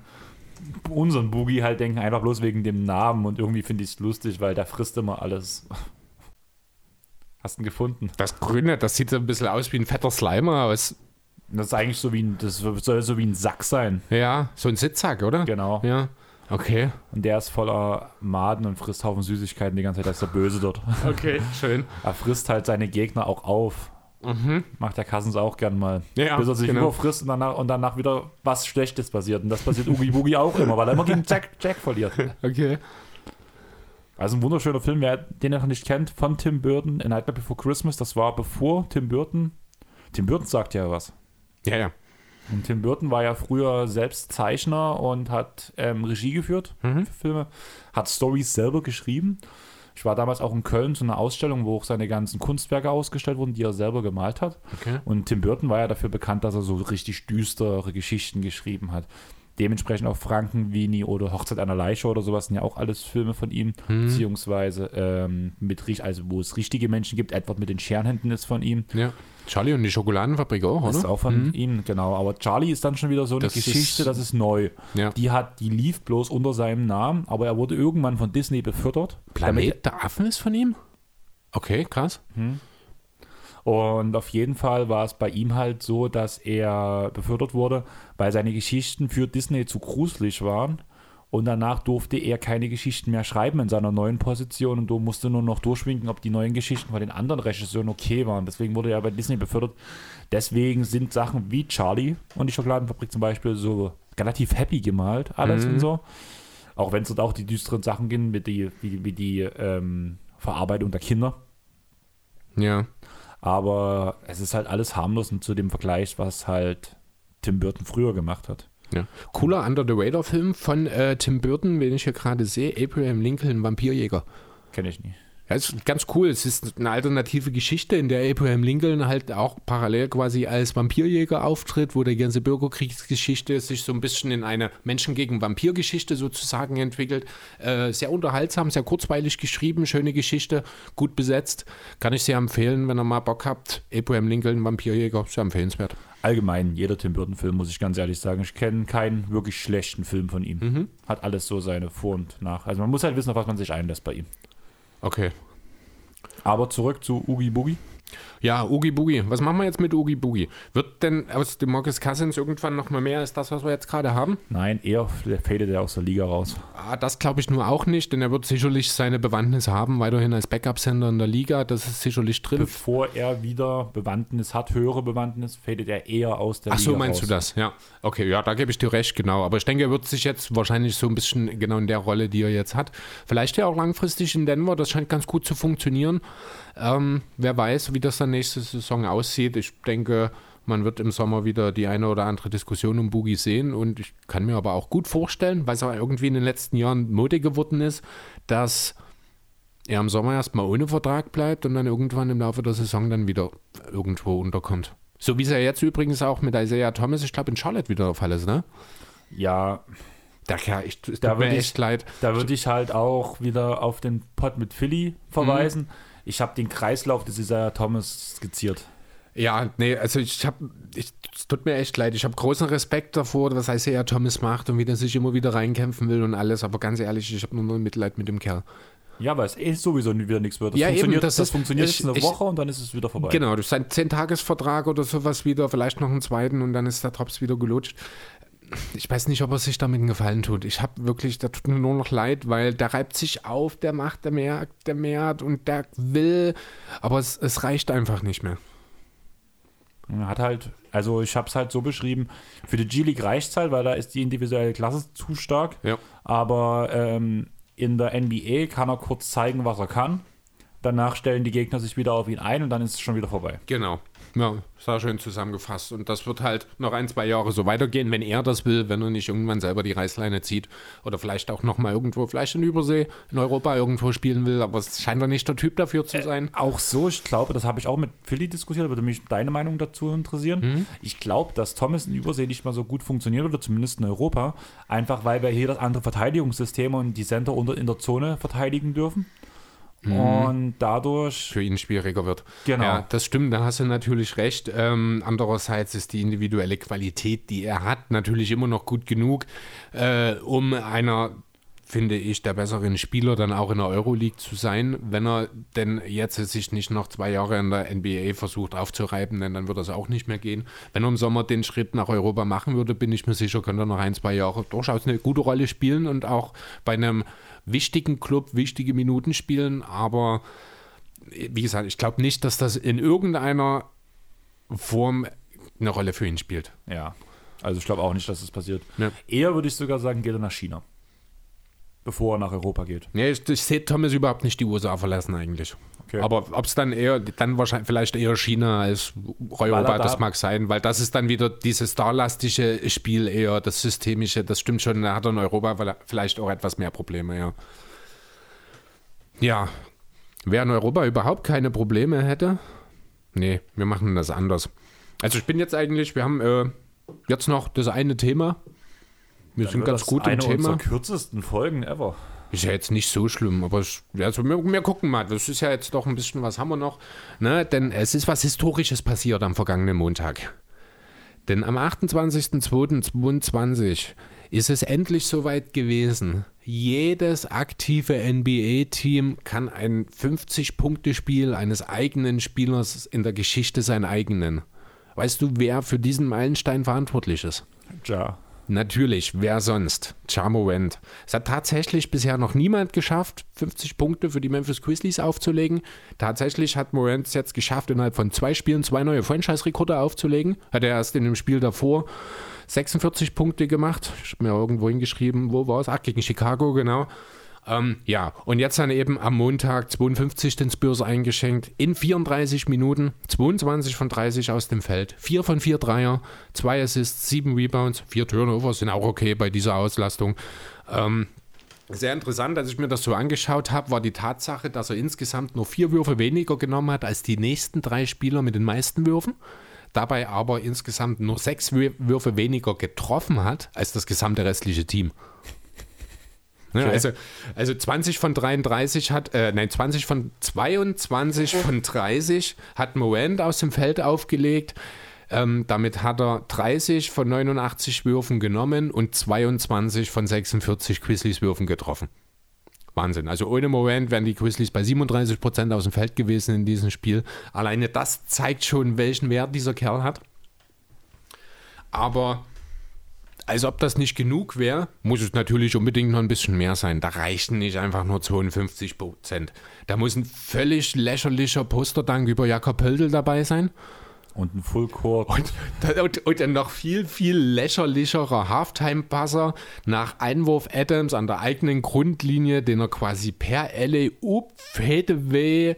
S1: unseren Boogie halt denken, einfach bloß wegen dem Namen. Und irgendwie finde ich es lustig, weil der frisst immer alles. Hast du ihn gefunden?
S2: Das Grüne, das sieht so ein bisschen aus wie ein fetter Slimer aus.
S1: Das ist eigentlich so wie ein, das soll so wie ein Sack sein.
S2: Ja, so ein Sitzsack, oder?
S1: Genau.
S2: Ja. Okay.
S1: Und der ist voller Maden und frisst Haufen Süßigkeiten die ganze Zeit. Da ist der Böse dort.
S2: Okay, schön.
S1: Er frisst halt seine Gegner auch auf. Macht der Cousins auch gern mal.
S2: Mhm. Ja,
S1: Bis er sich
S2: genau.
S1: überfrisst und danach, und danach wieder was Schlechtes passiert. Und das passiert Oogie Boogie auch immer, weil er immer gegen Jack, Jack verliert.
S2: Okay.
S1: Also ein wunderschöner Film, wer den noch nicht kennt, von Tim Burton, A Nightmare Before Christmas. Das war bevor Tim Burton. Tim Burton sagt ja was.
S2: Ja, ja.
S1: Und Tim Burton war ja früher selbst Zeichner und hat ähm, Regie geführt
S2: Mhm.
S1: für Filme, hat Stories selber geschrieben. Ich war damals auch in Köln zu einer Ausstellung, wo auch seine ganzen Kunstwerke ausgestellt wurden, die er selber gemalt hat.
S2: Okay.
S1: Und Tim Burton war ja dafür bekannt, dass er so richtig düstere Geschichten geschrieben hat. Dementsprechend auch Frankenweenie oder Hochzeit einer Leiche oder sowas sind ja auch alles Filme von ihm, beziehungsweise ähm, mit, also wo es richtige Menschen gibt. Edward mit den Scherenhänden ist von ihm.
S2: Ja. Charlie und die Schokoladenfabrik auch, oder?
S1: Ist auch von ihm, genau. Aber Charlie ist dann schon wieder so eine
S2: Das
S1: Geschichte,
S2: ist-
S1: das ist neu.
S2: Ja.
S1: Die hat, die lief bloß unter seinem Namen, aber er wurde irgendwann von Disney befördert.
S2: Planet der Affen ist von ihm? Okay, krass.
S1: Und auf jeden Fall war es bei ihm halt so, dass er befördert wurde, weil seine Geschichten für Disney zu gruselig waren. Und danach durfte er keine Geschichten mehr schreiben in seiner neuen Position und du musste nur noch durchwinken, ob die neuen Geschichten von den anderen Regisseuren okay waren. Deswegen wurde er bei Disney befördert. Deswegen sind Sachen wie Charlie und die Schokoladenfabrik zum Beispiel so relativ happy gemalt, alles und so. Auch wenn es dort auch die düsteren Sachen gehen, mit die, wie, wie die ähm, Verarbeitung der Kinder.
S2: Ja.
S1: Aber es ist halt alles harmlos und zu dem Vergleich, was halt Tim Burton früher gemacht hat.
S2: ja. Cooler Under the Radar Film von äh, Tim Burton, den ich hier gerade sehe, Abraham Lincoln, Vampirjäger.
S1: Kenne ich nie.
S2: Ja, ist ganz cool. Es ist eine alternative Geschichte, in der Abraham Lincoln halt auch parallel quasi als Vampirjäger auftritt, wo die ganze Bürgerkriegsgeschichte sich so ein bisschen in eine Menschen gegen Vampir-Geschichte sozusagen entwickelt. Äh, sehr unterhaltsam, sehr kurzweilig geschrieben, schöne Geschichte, gut besetzt. Kann ich sehr empfehlen, wenn ihr mal Bock habt. Abraham Lincoln, Vampirjäger, sehr empfehlenswert.
S1: Allgemein, jeder Tim Burton-Film, muss ich ganz ehrlich sagen. Ich kenne keinen wirklich schlechten Film von ihm. Hat alles so seine Vor- und Nach. Also man muss halt wissen, auf was man sich einlässt bei ihm.
S2: Okay.
S1: Aber zurück zu Oogie Boogie.
S2: Ja, Oogie Boogie. Was machen wir jetzt mit Oogie Boogie? Wird denn aus dem Marcus Cousins irgendwann noch mal mehr als das, was wir jetzt gerade haben?
S1: Nein, eher fadet er aus der Liga raus.
S2: Ah, das glaube ich nur auch nicht, denn er wird sicherlich seine Bewandtnis haben, weiterhin als Backup-Sender in der Liga. Das ist sicherlich drin.
S1: Bevor er wieder Bewandtnis hat, höhere Bewandtnis, fadet er eher aus der
S2: Ach
S1: Liga
S2: so, meinst
S1: raus.
S2: du das? Ja. Okay, ja, da gebe ich dir recht, genau. Aber ich denke, er wird sich jetzt wahrscheinlich so ein bisschen genau in der Rolle, die er jetzt hat. Vielleicht ja auch langfristig in Denver. Das scheint ganz gut zu funktionieren. Ähm, wer weiß, wie das dann nächste Saison aussieht. Ich denke, man wird im Sommer wieder die eine oder andere Diskussion um Boogie sehen. Und ich kann mir aber auch gut vorstellen, weil es auch irgendwie in den letzten Jahren Mode geworden ist, dass er im Sommer erstmal ohne Vertrag bleibt und dann irgendwann im Laufe der Saison dann wieder irgendwo unterkommt. So wie es ja jetzt übrigens auch mit Isaiah Thomas, ich glaube, in Charlotte wieder der Fall ist, ne?
S1: Ja,
S2: Da, ja, ich,
S1: Da
S2: tut mir
S1: würd ich-
S2: echt leid.
S1: da würde ich halt auch wieder auf den Pod mit Philly verweisen.
S2: Mhm.
S1: Ich habe den Kreislauf des Isaiah Thomas skizziert.
S2: Ja, nee, also ich habe, es tut mir echt leid. Ich habe großen Respekt davor, was Isaiah Thomas macht und wie der sich immer wieder reinkämpfen will und alles. Aber ganz ehrlich, ich habe nur noch Mitleid mit dem Kerl.
S1: Ja, weil es eh sowieso wieder nichts wird. Das
S2: Ja, eben,
S1: funktioniert,
S2: das
S1: das,
S2: ist-
S1: funktioniert
S2: ich-
S1: jetzt eine
S2: ich-
S1: Woche und dann ist es wieder vorbei.
S2: Genau, durch seinen 10-Tages-Vertrag oder sowas wieder, vielleicht noch einen zweiten und dann ist der Drops wieder gelutscht. Ich weiß nicht, ob er sich damit einen Gefallen tut. Ich habe wirklich, da tut mir nur noch leid, weil der reibt sich auf, der macht, der merkt, der mehrt und der will, aber es, es reicht einfach nicht mehr.
S1: Er Hat halt, also ich habe es halt so beschrieben, für die G-League reicht es halt, weil da ist die individuelle Klasse zu stark.
S2: Ja.
S1: Aber ähm, in der NBA kann er kurz zeigen, was er kann. Danach stellen die Gegner sich wieder auf ihn ein und dann ist es schon wieder vorbei.
S2: Genau. Ja, sehr schön zusammengefasst. Und das wird halt noch ein, zwei Jahre so weitergehen, wenn er das will, wenn er nicht irgendwann selber die Reißleine zieht oder vielleicht auch nochmal irgendwo, vielleicht in Übersee, in Europa irgendwo spielen will. Aber es scheint er nicht der Typ dafür zu sein.
S1: Auch so, ich glaube, das habe ich auch mit Philly diskutiert, würde mich deine Meinung dazu interessieren.
S2: Mhm.
S1: Ich glaube, dass Thomas in Übersee nicht mal so gut funktioniert oder zumindest in Europa, einfach weil wir hier das andere Verteidigungssystem und die Center unter, in der Zone verteidigen dürfen. Und dadurch,
S2: für ihn schwieriger wird.
S1: Genau.
S2: Ja, das stimmt, da hast du natürlich recht. Ähm, andererseits ist die individuelle Qualität, die er hat, natürlich immer noch gut genug, äh, um einer, finde ich, der besseren Spieler dann auch in der Euroleague zu sein. Wenn er denn jetzt sich nicht noch zwei Jahre in der NBA versucht aufzureiben, denn dann wird das auch nicht mehr gehen. Wenn er im Sommer den Schritt nach Europa machen würde, bin ich mir sicher, könnte er noch ein, zwei Jahre durchaus eine gute Rolle spielen und auch bei einem wichtigen Club wichtige Minuten spielen, aber wie gesagt, ich glaube nicht, dass das in irgendeiner Form eine Rolle für ihn spielt.
S1: ja, also ich glaube auch nicht, dass das passiert.
S2: Ja.
S1: Eher würde ich sogar sagen, geht er nach China. Bevor er nach Europa geht.
S2: Nee, ich, ich sehe Thomas überhaupt nicht die USA verlassen eigentlich.
S1: Okay.
S2: Aber ob es dann eher, dann wahrscheinlich vielleicht eher China als Europa,
S1: da-
S2: das mag sein, weil das ist dann wieder dieses starlastige Spiel eher, das systemische, das stimmt schon, da hat er in Europa vielleicht auch etwas mehr Probleme, ja. Ja, wer in Europa überhaupt keine Probleme hätte, nee, wir machen das anders. Also ich bin jetzt eigentlich, wir haben äh, jetzt noch das eine Thema. Wir sind ganz gut im
S1: eine
S2: Thema.
S1: unserer kürzesten Folgen ever.
S2: Ist ja jetzt nicht so schlimm, aber also wir, wir gucken mal. Das ist ja jetzt doch ein bisschen, was haben wir noch? Ne? Denn es ist was Historisches passiert am vergangenen Montag. Denn am 28.02.2022 ist es endlich soweit gewesen. Jedes aktive NBA-Team kann ein 50-Punkte-Spiel eines eigenen Spielers in der Geschichte sein eigenen. Weißt du, wer für diesen Meilenstein verantwortlich ist?
S1: Ja.
S2: Natürlich, wer sonst? Charmorant. Es hat tatsächlich bisher noch niemand geschafft, 50 Punkte für die Memphis Grizzlies aufzulegen. Tatsächlich hat Morant es jetzt geschafft, innerhalb von zwei Spielen zwei neue Franchise-Rekorde aufzulegen. Hat er erst in dem Spiel davor 46 Punkte gemacht. Ich habe mir irgendwo hingeschrieben, wo war es? Ach, gegen Chicago, genau. Ähm, ja, und jetzt dann eben am Montag 52 den Spurs eingeschenkt. In 34 Minuten 22 von 30 aus dem Feld. 4 von 4 Dreier, 2 Assists, 7 Rebounds, 4 Turnover sind auch okay bei dieser Auslastung. Ähm, sehr interessant, als ich mir das so angeschaut habe, war die Tatsache, dass er insgesamt nur vier Würfe weniger genommen hat als die nächsten drei Spieler mit den meisten Würfen. Dabei aber insgesamt nur sechs Würfe weniger getroffen hat als das gesamte restliche Team. Ne, okay. Also, also 20 von 33 hat, äh, nein, 20 von 22 von 30 hat Morant aus dem Feld aufgelegt. Ähm, damit hat er 30 von 89 Würfen genommen und 22 von 46 Grizzlies Würfen getroffen. Wahnsinn. Also ohne Morant wären die Grizzlies bei 37 Prozent aus dem Feld gewesen in diesem Spiel. Alleine das zeigt schon, welchen Wert dieser Kerl hat. Aber als ob das nicht genug wäre, muss es natürlich unbedingt noch ein bisschen mehr sein. Da reichen nicht einfach nur 52 Prozent. Da muss ein völlig lächerlicher Posterdank über Jakob Pöldl dabei sein.
S1: Und ein Fullcore.
S2: Und, und, und, ein noch viel, viel lächerlicherer Halftime-Passer nach Einwurf Adams an der eigenen Grundlinie, den er quasi per LA-Up Fadeaway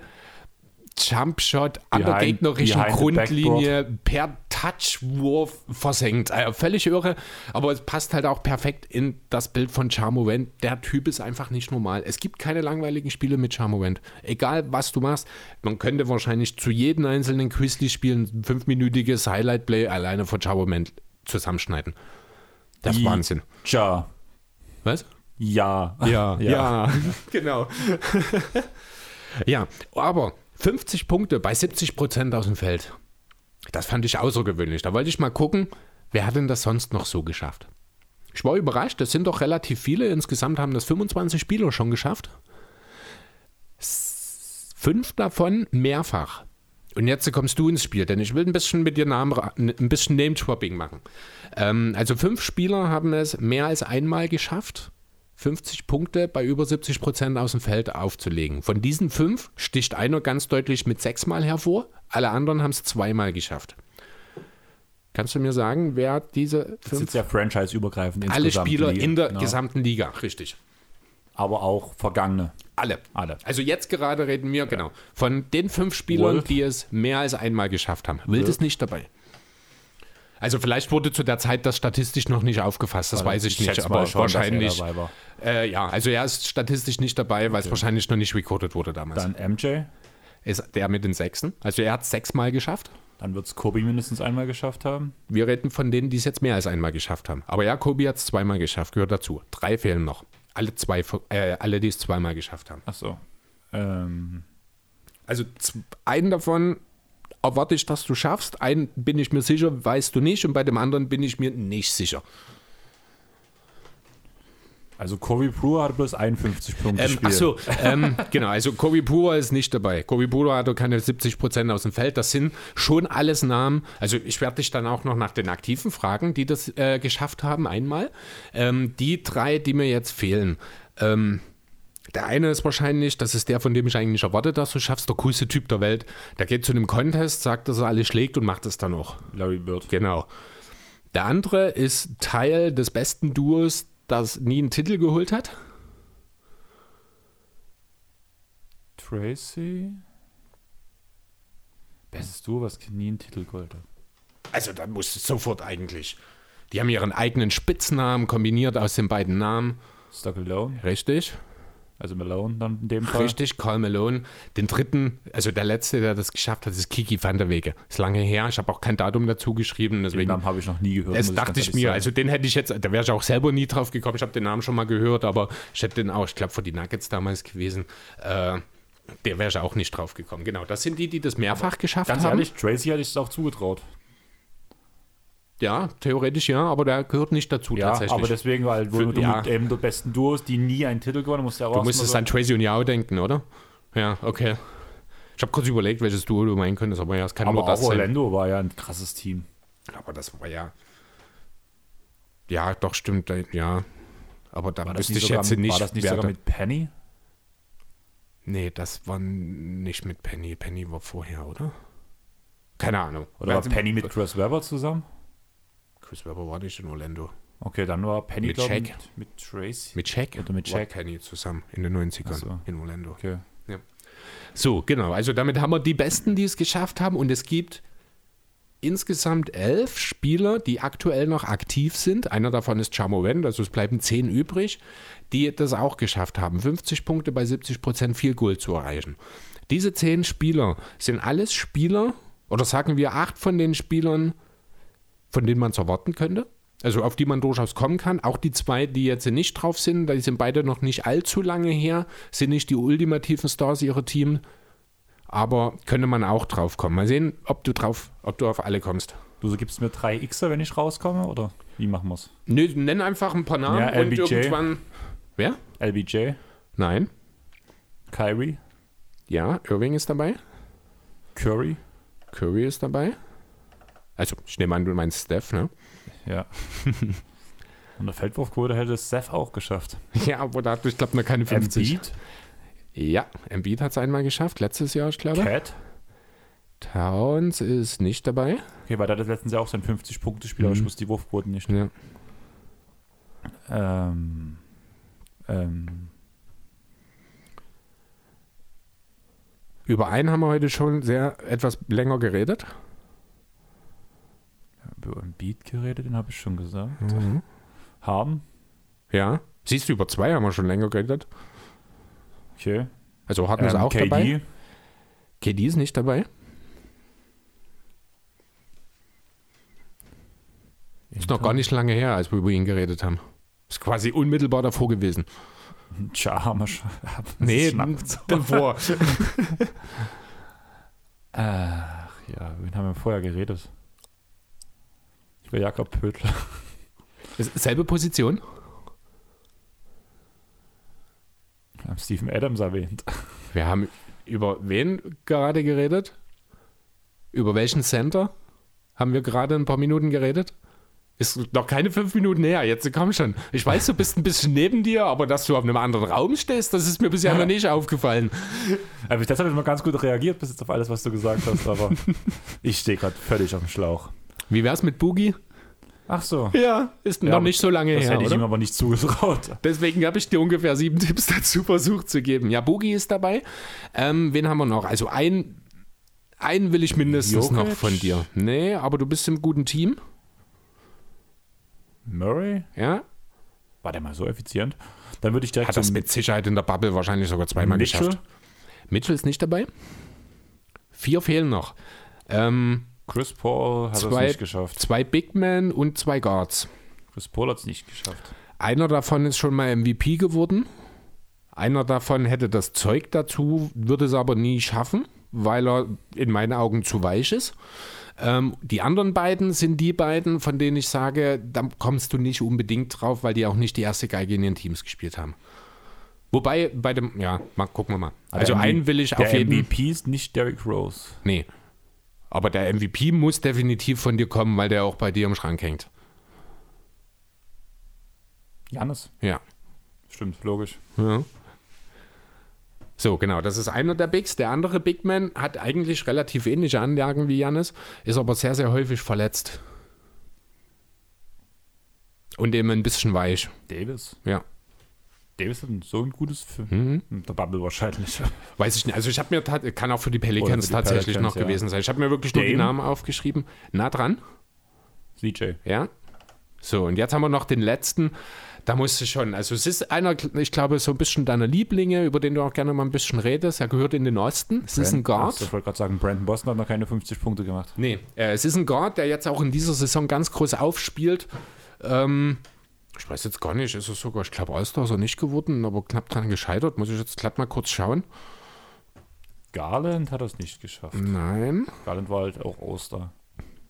S2: Jumpshot an der gegnerischen Grundlinie per Touchwurf versenkt. Also völlig irre, aber es passt halt auch perfekt in das Bild von Charmovent. Der Typ ist einfach nicht normal. Es gibt keine langweiligen Spiele mit Charmovent. Egal, was du machst, man könnte wahrscheinlich zu jedem einzelnen Grizzly-Spiel ein fünfminütiges Highlight-Play alleine von Charmovent zusammenschneiden. Das ist Wahnsinn.
S1: Ja.
S2: Was?
S1: Ja.
S2: Ja, ja, ja. genau. ja, aber 50 Punkte bei 70 Prozent aus dem Feld. Das fand ich außergewöhnlich. Da wollte ich mal gucken, wer hat denn das sonst noch so geschafft? Ich war überrascht, es sind doch relativ viele. Insgesamt haben das 25 Spieler schon geschafft. Fünf davon mehrfach. Und jetzt kommst du ins Spiel, denn ich will ein bisschen mit dir Namen, ein bisschen Name-Swapping machen. Ähm, also fünf Spieler haben es mehr als einmal geschafft 50 Punkte bei über 70 Prozent aus dem Feld aufzulegen. Von diesen fünf sticht einer ganz deutlich mit sechsmal hervor, alle anderen haben es zweimal geschafft. Kannst du mir sagen, wer diese
S1: fünf? Das ist ja franchise-übergreifend.
S2: Alle Spieler in der genau. gesamten Liga, richtig.
S1: Aber auch vergangene.
S2: Alle. Alle. Also jetzt gerade reden wir, ja. genau, von den fünf Spielern, Wolf. die es mehr als einmal geschafft haben. Wild ist nicht dabei. Also vielleicht wurde zu der Zeit das statistisch noch nicht aufgefasst, das also weiß ich, ich nicht, aber schon, wahrscheinlich. Äh, ja, also er ist statistisch nicht dabei, weil okay. es wahrscheinlich noch nicht recorded wurde damals.
S1: Dann MJ?
S2: Ist der mit den Sechsen. Also er hat es sechsmal geschafft.
S1: Dann wird es Kobe mindestens einmal geschafft haben.
S2: Wir reden von denen, die es jetzt mehr als einmal geschafft haben. Aber ja, Kobe hat es zweimal geschafft, gehört dazu. Drei fehlen noch. Alle zwei, äh, alle, die es zweimal geschafft haben.
S1: Ach so. Ähm.
S2: Also einen davon erwarte ich, dass du schaffst. Einen bin ich mir sicher, weißt du nicht. Und bei dem anderen bin ich mir nicht sicher.
S1: Also Kobe Brewer hat bloß 51 Punkte
S2: ähm, Achso, ähm, genau, also Kobe Brewer ist nicht dabei. Kobe Brewer hat keine 70 Prozent aus dem Feld. Das sind schon alles Namen. Also ich werde dich dann auch noch nach den Aktiven fragen, die das äh, geschafft haben einmal. Ähm, die drei, die mir jetzt fehlen. Ähm, der eine ist wahrscheinlich, das ist der, von dem ich eigentlich erwarte, dass du schaffst, der coolste Typ der Welt. Der geht zu einem Contest, sagt, dass er alles schlägt und macht es dann auch.
S1: Larry Bird.
S2: Genau. Der andere ist Teil des besten Duos, das nie einen Titel geholt hat.
S1: Tracy? Bestes Duo, was nie einen Titel geholt hat.
S2: Also, da muss es sofort eigentlich. Die haben ihren eigenen Spitznamen kombiniert aus den beiden Namen.
S1: Stuck Alone.
S2: Richtig.
S1: Also Malone dann in dem Fall.
S2: Richtig, Carl Malone. Den dritten, also der letzte, der das geschafft hat, ist Kiki van der Wege. Ist lange her. Ich habe auch kein Datum dazu geschrieben. Deswegen, den
S1: Namen habe ich noch nie gehört.
S2: Das dachte ich, ich mir. Sagen. Also den hätte ich jetzt, da wäre ich auch selber nie drauf gekommen. Ich habe den Namen schon mal gehört, aber ich hätte den auch, ich glaube, vor die Nuggets damals gewesen. Äh, der wäre ich auch nicht drauf gekommen. Genau, das sind die, die das mehrfach aber geschafft
S1: ganz
S2: haben.
S1: Ganz ehrlich, Tracy hätte ich es auch zugetraut.
S2: Ja, theoretisch ja, aber der gehört nicht dazu
S1: ja, tatsächlich. aber deswegen, weil Für, du ja. mit eben der besten Duos, die nie einen Titel gewonnen musst
S2: ja auch Du musstest an Tracy und Yao denken, oder? Ja, okay. Ich habe kurz überlegt, welches Duo du meinen könntest, aber ja, es kann
S1: aber
S2: nur das
S1: auch Orlando sein. war ja ein krasses Team.
S2: Aber das war ja. Ja, doch, stimmt, ja. Aber da wüsste ich jetzt nicht. War
S1: das nicht sogar mit Penny?
S2: Nee, das war nicht mit Penny. Penny war vorher, oder? Keine Ahnung.
S1: Oder war Penny mit Chris Webber zusammen?
S2: Chris Webber war nicht in Orlando.
S1: Okay, dann war Penny
S2: Mit
S1: glaub
S2: Shaq.
S1: mit, mit Tracy.
S2: Mit Shaq
S1: Oder mit Shaq.
S2: Penny zusammen in den 90ern
S1: Ach so.
S2: in Orlando.
S1: Okay.
S2: So, genau. Also damit haben wir die Besten, die es geschafft haben. Und es gibt insgesamt elf Spieler, die aktuell noch aktiv sind. Einer davon ist Chamoven, also es bleiben zehn übrig, die das auch geschafft haben, 50 Punkte bei 70 Prozent viel Gold zu erreichen. Diese zehn Spieler sind alles Spieler, oder sagen wir acht von den Spielern, von denen man es erwarten könnte. Also auf die man durchaus kommen kann. Auch die zwei, die jetzt nicht drauf sind, die sind beide noch nicht allzu lange her, sind nicht die ultimativen Stars ihrer Team, aber könnte man auch drauf kommen. Mal sehen, ob du drauf, ob du auf alle kommst.
S1: Du gibst mir drei Xer, wenn ich rauskomme, oder wie machen wir's?
S2: Nö, nenn einfach ein paar Namen
S1: Ja,
S2: und
S1: LBJ.
S2: irgendwann. Wer?
S1: LBJ,
S2: Nein.
S1: Kyrie,
S2: Ja, Irving ist dabei.
S1: Curry.
S2: Curry ist dabei. Also, ich nehme an, du meinst Steph, ne?
S1: Ja. Und der Feldwurfquote hätte es Seth auch geschafft.
S2: Ja, aber da hat ich glaube noch keine 50.
S1: Embiid,
S2: Ja, Embiid hat es einmal geschafft, letztes Jahr, ich glaube.
S1: Cat.
S2: Towns ist nicht dabei.
S1: Okay, weil der hat letztens ja auch sein 50-Punkte-Spiel, aber ich
S2: Mhm.
S1: wusste die Wurfquoten nicht.
S2: Ja.
S1: Ähm, ähm,
S2: Über einen haben wir heute schon sehr etwas länger geredet.
S1: Über Beat geredet, den habe ich schon gesagt.
S2: Mhm.
S1: Haben.
S2: Ja. Siehst du, über zwei haben wir schon länger geredet.
S1: Okay.
S2: Also hatten wir
S1: Ähm,
S2: auch
S1: KD.
S2: dabei. KD ist nicht dabei. Ist noch gar nicht lange her, als wir über ihn geredet haben. Ist quasi unmittelbar davor gewesen.
S1: Tja, haben wir schon.
S2: Nee,
S1: Schnappt.
S2: davor.
S1: Ach ja, wen haben wir vorher geredet? Über Jakob Pötl.
S2: Ist Selbe Position?
S1: Wir haben Stephen Adams erwähnt.
S2: Wir haben über wen gerade geredet? Über welchen Center haben wir gerade ein paar Minuten geredet? Ist noch keine fünf Minuten her, jetzt komm schon. Ich weiß, du bist ein bisschen neben dir, aber dass du auf einem anderen Raum stehst, das ist mir bisher noch nicht aufgefallen.
S1: Also das habe ich mal ganz gut reagiert bis jetzt auf alles, was du gesagt hast, aber ich stehe gerade völlig auf dem Schlauch.
S2: Wie wär's mit Boogie?
S1: Ach so.
S2: Ja, ist
S1: Ja,
S2: noch nicht so lange
S1: Das
S2: her,
S1: hätte ich ihm
S2: oder?
S1: aber nicht zugetraut.
S2: Deswegen habe ich dir ungefähr sieben Tipps dazu versucht zu geben. Ja, Boogie ist dabei. Ähm, wen haben wir noch? Also ein, einen will ich mindestens
S1: Jokic?
S2: noch von dir. Nee, aber du bist im guten Team.
S1: Murray?
S2: Ja,
S1: War der mal so effizient? Dann würde ich direkt
S2: hat das mit Sicherheit in der Bubble wahrscheinlich sogar zweimal
S1: Mitchell?
S2: geschafft. Mitchell ist nicht dabei. Vier fehlen noch. Ähm,
S1: Chris Paul hat es nicht geschafft.
S2: zwei Big Men und zwei Guards.
S1: Chris Paul hat es nicht geschafft.
S2: Einer davon ist schon mal MVP geworden. Einer davon hätte das Zeug dazu, würde es aber nie schaffen, weil er in meinen Augen zu weich ist. Ähm, die anderen beiden sind die beiden, von denen ich sage, da kommst du nicht unbedingt drauf, weil die auch nicht die erste Geige in ihren Teams gespielt haben. Wobei bei dem, ja, mal gucken wir mal. Also
S1: Der
S2: einen will ich auf jeden Fall.
S1: MVP ist nicht Derrick Rose.
S2: Nee. Aber der MVP muss definitiv von dir kommen, weil der auch bei dir im Schrank hängt.
S1: Janis.
S2: Ja.
S1: Stimmt, logisch.
S2: Ja. So, genau, das ist einer der Bigs. Der andere Big Man hat eigentlich relativ ähnliche Anlagen wie Janis, ist aber sehr, sehr häufig verletzt. Und eben ein bisschen weich.
S1: Davis.
S2: Ja.
S1: Davis hat ein- so ein gutes für
S2: Mhm.
S1: der Bubble wahrscheinlich.
S2: Weiß ich nicht. Also ich habe mir, kann auch für die Pelicans
S1: für die
S2: tatsächlich
S1: Pelicans,
S2: noch
S1: ja.
S2: gewesen sein. Ich habe mir wirklich nur die
S1: Dame?
S2: Namen aufgeschrieben. Nah dran.
S1: CJ.
S2: Ja. So, und jetzt haben wir noch den letzten. Da musst du schon, also es ist einer, ich glaube, so ein bisschen deiner Lieblinge, über den du auch gerne mal ein bisschen redest. Er gehört in den Osten. Es ist ein
S1: Brand-
S2: Guard.
S1: Ich wollte gerade sagen, Brandon Boston hat noch keine 50 Punkte gemacht.
S2: Nee, äh, es ist ein Guard, der jetzt auch in dieser Saison ganz groß aufspielt. Ähm, ich weiß jetzt gar nicht, ist es sogar, ich glaube, All-Star ist er nicht geworden, aber knapp dran gescheitert. Muss ich jetzt glatt mal kurz schauen.
S1: Garland hat es nicht geschafft.
S2: Nein,
S1: Garland war halt auch Oster.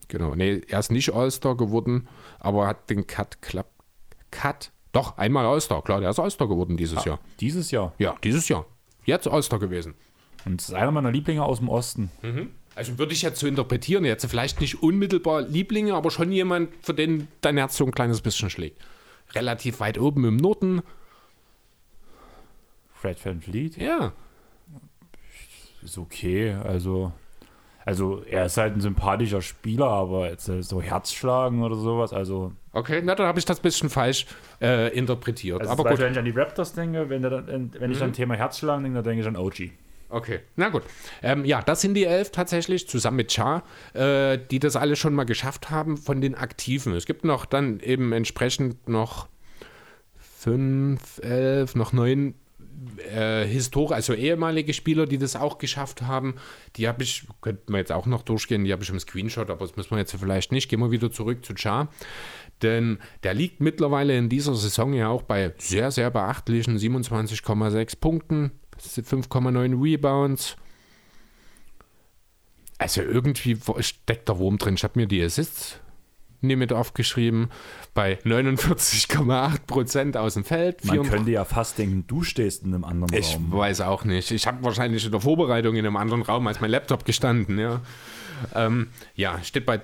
S2: genau. Nee, er ist nicht All-Star geworden, aber hat den Cut, Club, Cut, doch, einmal All-Star, klar, der ist All-Star geworden dieses Jahr.
S1: Dieses Jahr.
S2: Ja, dieses Jahr. Jetzt All-Star gewesen.
S1: Und es ist einer meiner Lieblinge aus dem Osten.
S2: Also würde ich jetzt so interpretieren, jetzt vielleicht nicht unmittelbar Lieblinge, aber schon jemand, für den dein Herz so ein kleines bisschen schlägt. Relativ weit oben im Norden.
S1: Fred Van Fleet
S2: Ja.
S1: ist okay. Also, Also er ist halt ein sympathischer Spieler, aber jetzt so Herzschlagen oder sowas, also.
S2: Okay, na dann habe ich das ein bisschen falsch äh, interpretiert.
S1: Also
S2: aber gut.
S1: Beispiel, wenn ich an die Raptors denke, wenn, dann- wenn ich an Thema Herzschlagen denke, dann denke ich an OG.
S2: Okay, na gut. Ähm, ja, das sind die elf tatsächlich, zusammen mit Char, äh, die das alle schon mal geschafft haben von den Aktiven. Es gibt noch dann eben entsprechend noch fünf, elf, noch neun äh, Historie, also ehemalige Spieler, die das auch geschafft haben. Die habe ich, könnten wir jetzt auch noch durchgehen, die habe ich im Screenshot, aber das müssen wir jetzt vielleicht nicht. Gehen wir wieder zurück zu Char. Denn der liegt mittlerweile in dieser Saison ja auch bei sehr, sehr beachtlichen 27,6 Punkten, 5,9 Rebounds. Also irgendwie steckt der Wurm drin. Ich habe mir die Assists nie mit aufgeschrieben. Bei 49,8 Prozent aus dem Feld.
S1: Man
S2: 34
S1: könnte ja fast denken, du stehst in einem anderen
S2: ich
S1: Raum.
S2: weiß auch nicht. Ich habe wahrscheinlich in der Vorbereitung in einem anderen Raum als mein Laptop gestanden. Ja, ähm, ja steht bei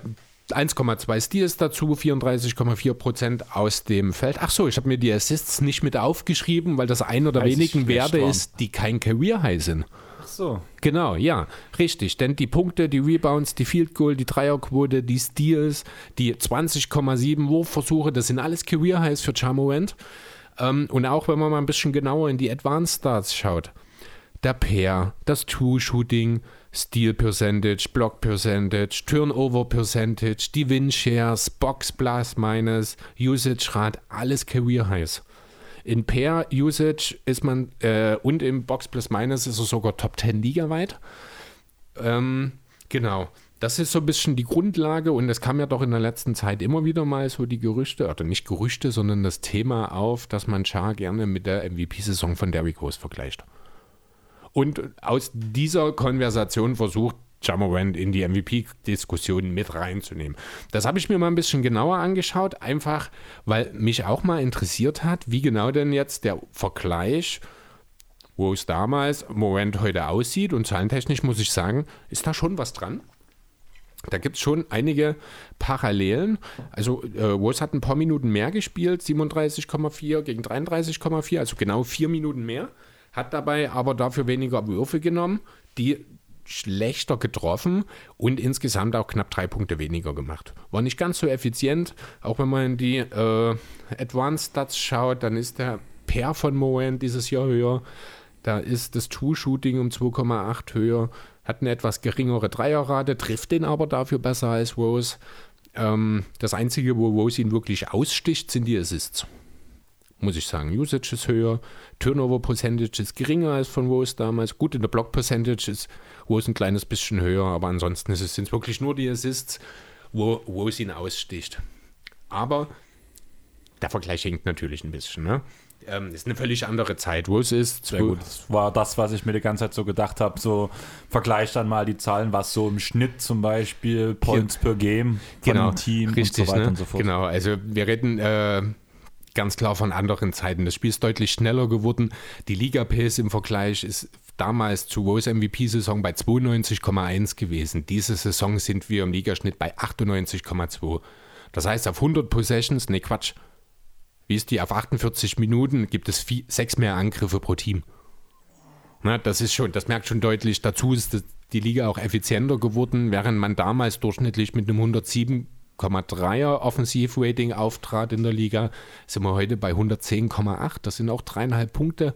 S2: 1,2 Steals dazu, 34,4 Prozent aus dem Feld. Ach so, ich habe mir die Assists nicht mit aufgeschrieben, weil das einer der
S1: Weil sie
S2: wenigen Werte
S1: waren.
S2: ist, die kein Career High sind.
S1: Ach so.
S2: Genau, ja, richtig. Denn die Punkte, die Rebounds, die Field Goal, die Dreierquote, die Steals, die 20,7 Wurfversuche, das sind alles Career Highs für Chamorant. Ähm, und auch wenn man mal ein bisschen genauer in die Advanced Stats schaut, der Pair, das Two-Shooting, Steal Percentage, Block Percentage, Turnover Percentage, die Win Shares, Box Plus Minus, Usage Rate, alles Career Highs. In Pair Usage ist man äh, und im Box Plus Minus ist er sogar Top 10 ligaweit. Ähm, genau. Das ist so ein bisschen die Grundlage und es kam ja doch in der letzten Zeit immer wieder mal so die Gerüchte, oder nicht Gerüchte, sondern das Thema auf, dass man Char gerne mit der MVP-Saison von Derrick Rose vergleicht. Und aus dieser Konversation versucht Jamorant in die MVP-Diskussion mit reinzunehmen. Das habe ich mir mal ein bisschen genauer angeschaut, einfach weil mich auch mal interessiert hat, wie genau denn jetzt der Vergleich, wo es damals Morant heute aussieht und zahlentechnisch muss ich sagen, ist da schon was dran. Da gibt es schon einige Parallelen. Also äh, Rose hat ein paar Minuten mehr gespielt, 37,4 gegen 33,4, also genau vier Minuten mehr. Hat dabei aber dafür weniger Würfe genommen, die schlechter getroffen und insgesamt auch knapp drei Punkte weniger gemacht. War nicht ganz so effizient. Auch wenn man in die äh, Advanced Stats schaut, dann ist der Pair von Moen dieses Jahr höher. Da ist das Two-Shooting um 2,8 höher, hat eine etwas geringere Dreierrate, trifft den aber dafür besser als Rose. Ähm, das Einzige, wo Rose ihn wirklich aussticht, sind die Assists. Muss ich sagen, Usage ist höher, Turnover Percentage ist geringer als von Rose damals. Gut, in der Block Percentage ist Rose ein kleines bisschen höher, aber ansonsten sind es wirklich nur die Assists, wo Rose ihn aussticht. Aber der Vergleich hinkt natürlich ein bisschen. Ne? Ähm, ist eine völlig andere Zeit. Rose ist
S1: Sehr gut. Das war das, was ich mir die ganze Zeit so gedacht habe. So, vergleich dann mal die Zahlen, was so im Schnitt zum Beispiel Points per Game von
S2: genau,
S1: dem Team
S2: richtig,
S1: und so weiter
S2: ne?
S1: und so fort.
S2: Genau, also wir reden äh, ganz klar von anderen Zeiten. Das Spiel ist deutlich schneller geworden. Die Liga-Pace im Vergleich ist damals zu Rose MVP-Saison bei 92,1 gewesen. Diese Saison sind wir im Ligaschnitt bei 98,2. Das heißt, auf 100 Possessions, ne Quatsch, wie ist die, auf 48 Minuten gibt es vier, sechs mehr Angriffe pro Team. Na, das ist schon, das merkt schon deutlich. Dazu ist die Liga auch effizienter geworden, während man damals durchschnittlich mit einem 107,3er Offensivrating auftrat in der Liga, sind wir heute bei 110,8. Das sind auch dreieinhalb Punkte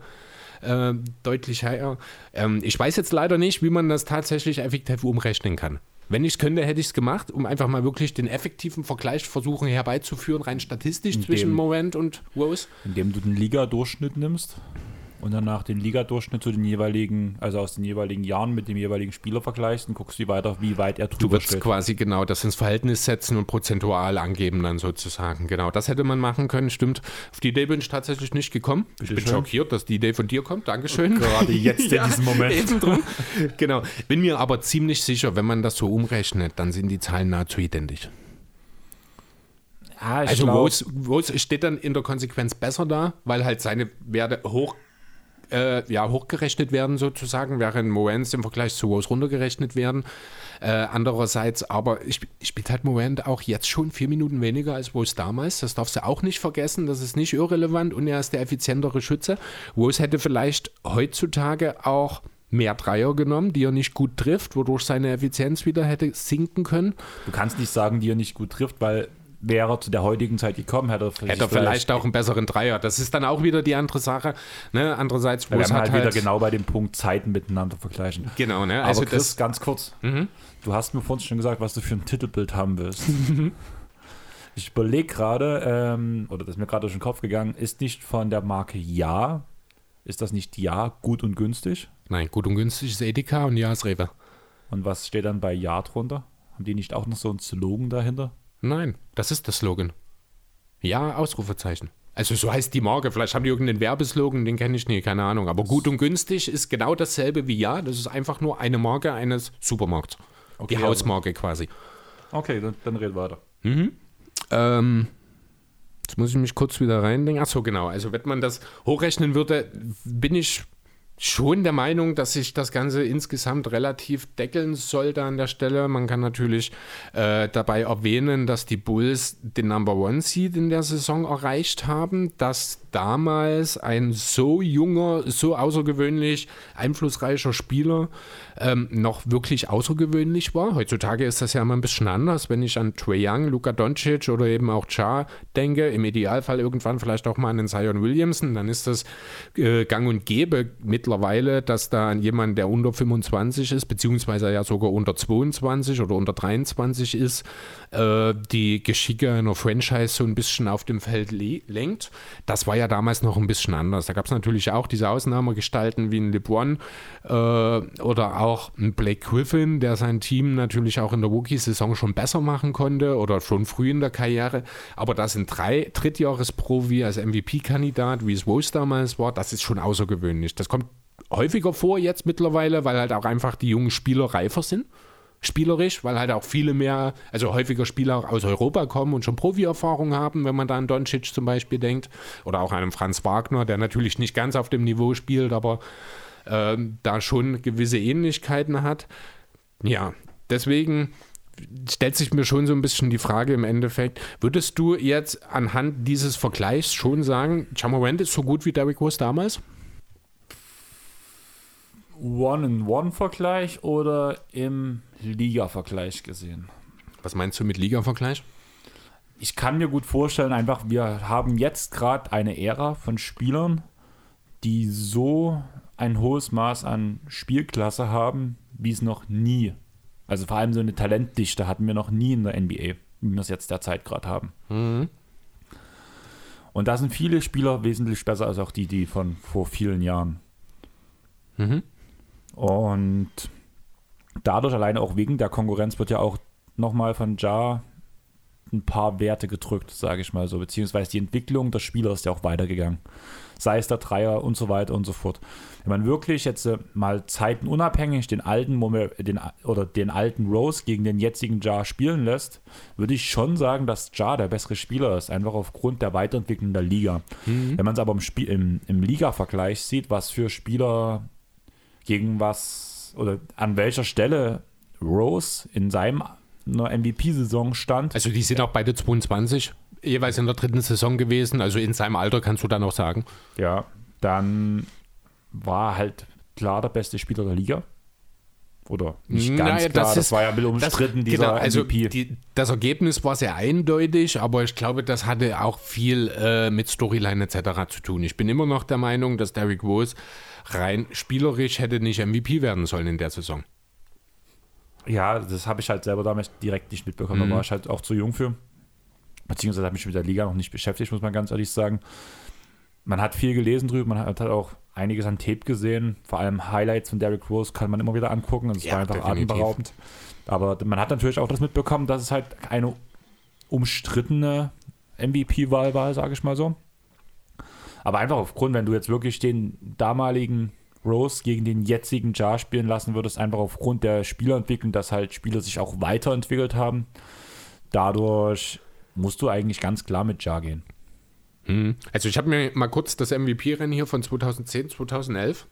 S2: äh, deutlich höher. Ähm, ich weiß jetzt leider nicht, wie man das tatsächlich effektiv umrechnen kann. Wenn ich es könnte, hätte ich es gemacht, um einfach mal wirklich den effektiven Vergleich versuchen herbeizuführen, rein statistisch
S1: In
S2: zwischen Morant und Rose.
S1: Indem du den Liga-Durchschnitt nimmst und danach den Liga-Durchschnitt zu den jeweiligen, also aus den jeweiligen Jahren mit dem jeweiligen Spieler vergleichst und guckst, wie weit, wie weit er
S2: Du
S1: drüber
S2: würdest
S1: steht.
S2: quasi genau das ins Verhältnis setzen und prozentual angeben dann sozusagen. Genau, das hätte man machen können, stimmt. Auf die Idee bin ich tatsächlich nicht gekommen. Ich bin
S1: Bitteschön.
S2: schockiert, dass die Idee von dir kommt. Dankeschön.
S1: Gerade jetzt in diesem Moment.
S2: Eben drum. Genau. Bin mir aber ziemlich sicher, wenn man das so umrechnet, dann sind die Zahlen nahezu identisch.
S1: Ja, ich
S2: Also Rose, Rose steht dann in der Konsequenz besser da, weil halt seine Werte hoch, äh, ja, hochgerechnet werden sozusagen, während Morant im Vergleich zu Rose runtergerechnet werden. Äh, andererseits, aber ich, ich spielt halt Morant auch jetzt schon vier Minuten weniger als Rose damals. Das darfst du auch nicht vergessen. Das ist nicht irrelevant und er ist der effizientere Schütze. Rose hätte vielleicht heutzutage auch mehr Dreier genommen, die er nicht gut trifft, wodurch seine Effizienz wieder hätte sinken können.
S1: Du kannst nicht sagen, die er nicht gut trifft, weil wäre zu der heutigen Zeit gekommen, hätte er
S2: vielleicht, hätte er vielleicht auch einen besseren Dreier. Das ist dann auch wieder die andere Sache. Ne? Andererseits,
S1: wo ja, es halt, halt, wieder genau bei dem Punkt Zeiten miteinander vergleichen.
S2: Genau, ne?
S1: Also Aber Chris, das, ganz kurz. Mhm. Du hast mir vorhin schon gesagt, was du für ein Titelbild haben willst. ich überlege gerade, ähm, oder das ist mir gerade durch den Kopf gegangen, ist nicht von der Marke Ja, ist das nicht Ja gut und günstig?
S2: Nein, gut und günstig ist Edeka und Ja ist Rewe.
S1: Und was steht dann bei Ja drunter? Haben die nicht auch noch so einen Slogan dahinter?
S2: Nein, das ist der Slogan. Ja, Ausrufezeichen. Also so heißt die Marke. Vielleicht haben die irgendeinen Werbeslogan, den kenne ich nicht, keine Ahnung. Aber gut und günstig ist genau dasselbe wie ja. Das ist einfach nur eine Marke eines Supermarkts. Okay, die Hausmarke also. quasi.
S1: Okay, dann, dann red weiter.
S2: Mhm. Ähm, jetzt muss ich mich kurz wieder reindenken. Achso, genau. Also wenn man das hochrechnen würde, bin ich schon der Meinung, dass sich das Ganze insgesamt relativ deckeln sollte an der Stelle. Man kann natürlich äh, dabei erwähnen, dass die Bulls den Number One Seed in der Saison erreicht haben, dass damals ein so junger, so außergewöhnlich einflussreicher Spieler ähm, noch wirklich außergewöhnlich war. Heutzutage ist das ja immer ein bisschen anders, wenn ich an Trae Young, Luka Doncic oder eben auch Cha denke, im Idealfall irgendwann vielleicht auch mal an den Zion Williamson, dann ist das äh, gang und gäbe mittlerweile, dass da jemand, der unter 25 ist, beziehungsweise ja sogar unter 22 oder unter 23 ist, äh, die Geschicke einer Franchise so ein bisschen auf dem Feld lenkt. Das war ja damals noch ein bisschen anders. Da gab es natürlich auch diese Ausnahmegestalten wie ein LeBron äh, oder auch ein Blake Griffin, der sein Team natürlich auch in der Rookie-Saison schon besser machen konnte oder schon früh in der Karriere. Aber das sind drei Drittjahres-Profi als MVP-Kandidat, wie es Rose damals war, das ist schon außergewöhnlich. Das kommt häufiger vor jetzt mittlerweile, weil halt auch einfach die jungen Spieler reifer sind spielerisch, weil halt auch viele mehr, also häufiger Spieler aus Europa kommen und schon Profi-Erfahrung haben, wenn man da an Doncic zum Beispiel denkt. Oder auch einem Franz Wagner, der natürlich nicht ganz auf dem Niveau spielt, aber äh, da schon gewisse Ähnlichkeiten hat. Ja, deswegen stellt sich mir schon so ein bisschen die Frage im Endeffekt, würdest du jetzt anhand dieses Vergleichs schon sagen, Jamorant ist so gut wie Derrick Rose damals?
S1: One-in-One-Vergleich oder im Liga-Vergleich gesehen?
S2: Was meinst du mit Liga-Vergleich?
S1: Ich kann mir gut vorstellen, einfach, wir haben jetzt gerade eine Ära von Spielern, die so ein hohes Maß an Spielklasse haben, wie es noch nie. Also vor allem so eine Talentdichte hatten wir noch nie in der NBA, wie wir es jetzt derzeit gerade haben. Mhm. Und da sind viele Spieler wesentlich besser als auch die, die von vor vielen Jahren. Mhm. Und dadurch alleine auch wegen der Konkurrenz wird ja auch nochmal von Ja ein paar Werte gedrückt, sage ich mal so, beziehungsweise die Entwicklung des Spielers ist ja auch weitergegangen. Sei es der Dreier und so weiter und so fort. Wenn man wirklich jetzt äh, mal zeitenunabhängig den alten Moment, den, oder den alten Rose gegen den jetzigen Jar spielen lässt, würde ich schon sagen, dass Jar der bessere Spieler ist, einfach aufgrund der Weiterentwicklung der Liga. Mhm. Wenn man es aber im, Spiel, im, im Liga-Vergleich sieht, was für Spieler gegen was oder an welcher Stelle Rose in seinem MVP-Saison stand.
S2: Also die sind auch beide 22, jeweils in der dritten Saison gewesen, also in seinem Alter kannst du dann auch sagen.
S1: Ja, dann war halt klar der beste Spieler der Liga. Oder nicht ganz naja, klar, das, das, war ja ein bisschen umstritten, das, dieser genau, also MVP.
S2: Die, das Ergebnis war sehr eindeutig, aber ich glaube, das hatte auch viel äh, mit Storyline etc. zu tun. Ich bin immer noch der Meinung, dass Derrick Rose rein spielerisch hätte nicht MVP werden sollen in der Saison.
S1: Ja, das habe ich halt selber damals direkt nicht mitbekommen. Mhm. Da war ich halt auch zu jung für. Beziehungsweise habe ich mich mit der Liga noch nicht beschäftigt, muss man ganz ehrlich sagen. Man hat viel gelesen drüber, man hat halt auch einiges an Tape gesehen. Vor allem Highlights von Derrick Rose kann man immer wieder angucken. Das ja, war einfach definitiv. atemberaubend. Aber man hat natürlich auch das mitbekommen, dass es halt eine umstrittene MVP-Wahl war, sage ich mal so. Aber einfach aufgrund, wenn du jetzt wirklich den damaligen Rose gegen den jetzigen Jar spielen lassen würdest, einfach aufgrund der Spielerentwicklung, dass halt Spieler sich auch weiterentwickelt haben. Dadurch musst du eigentlich ganz klar mit Jar gehen.
S2: Hm. Also ich habe mir mal kurz das MVP-Rennen hier von 2010, 2011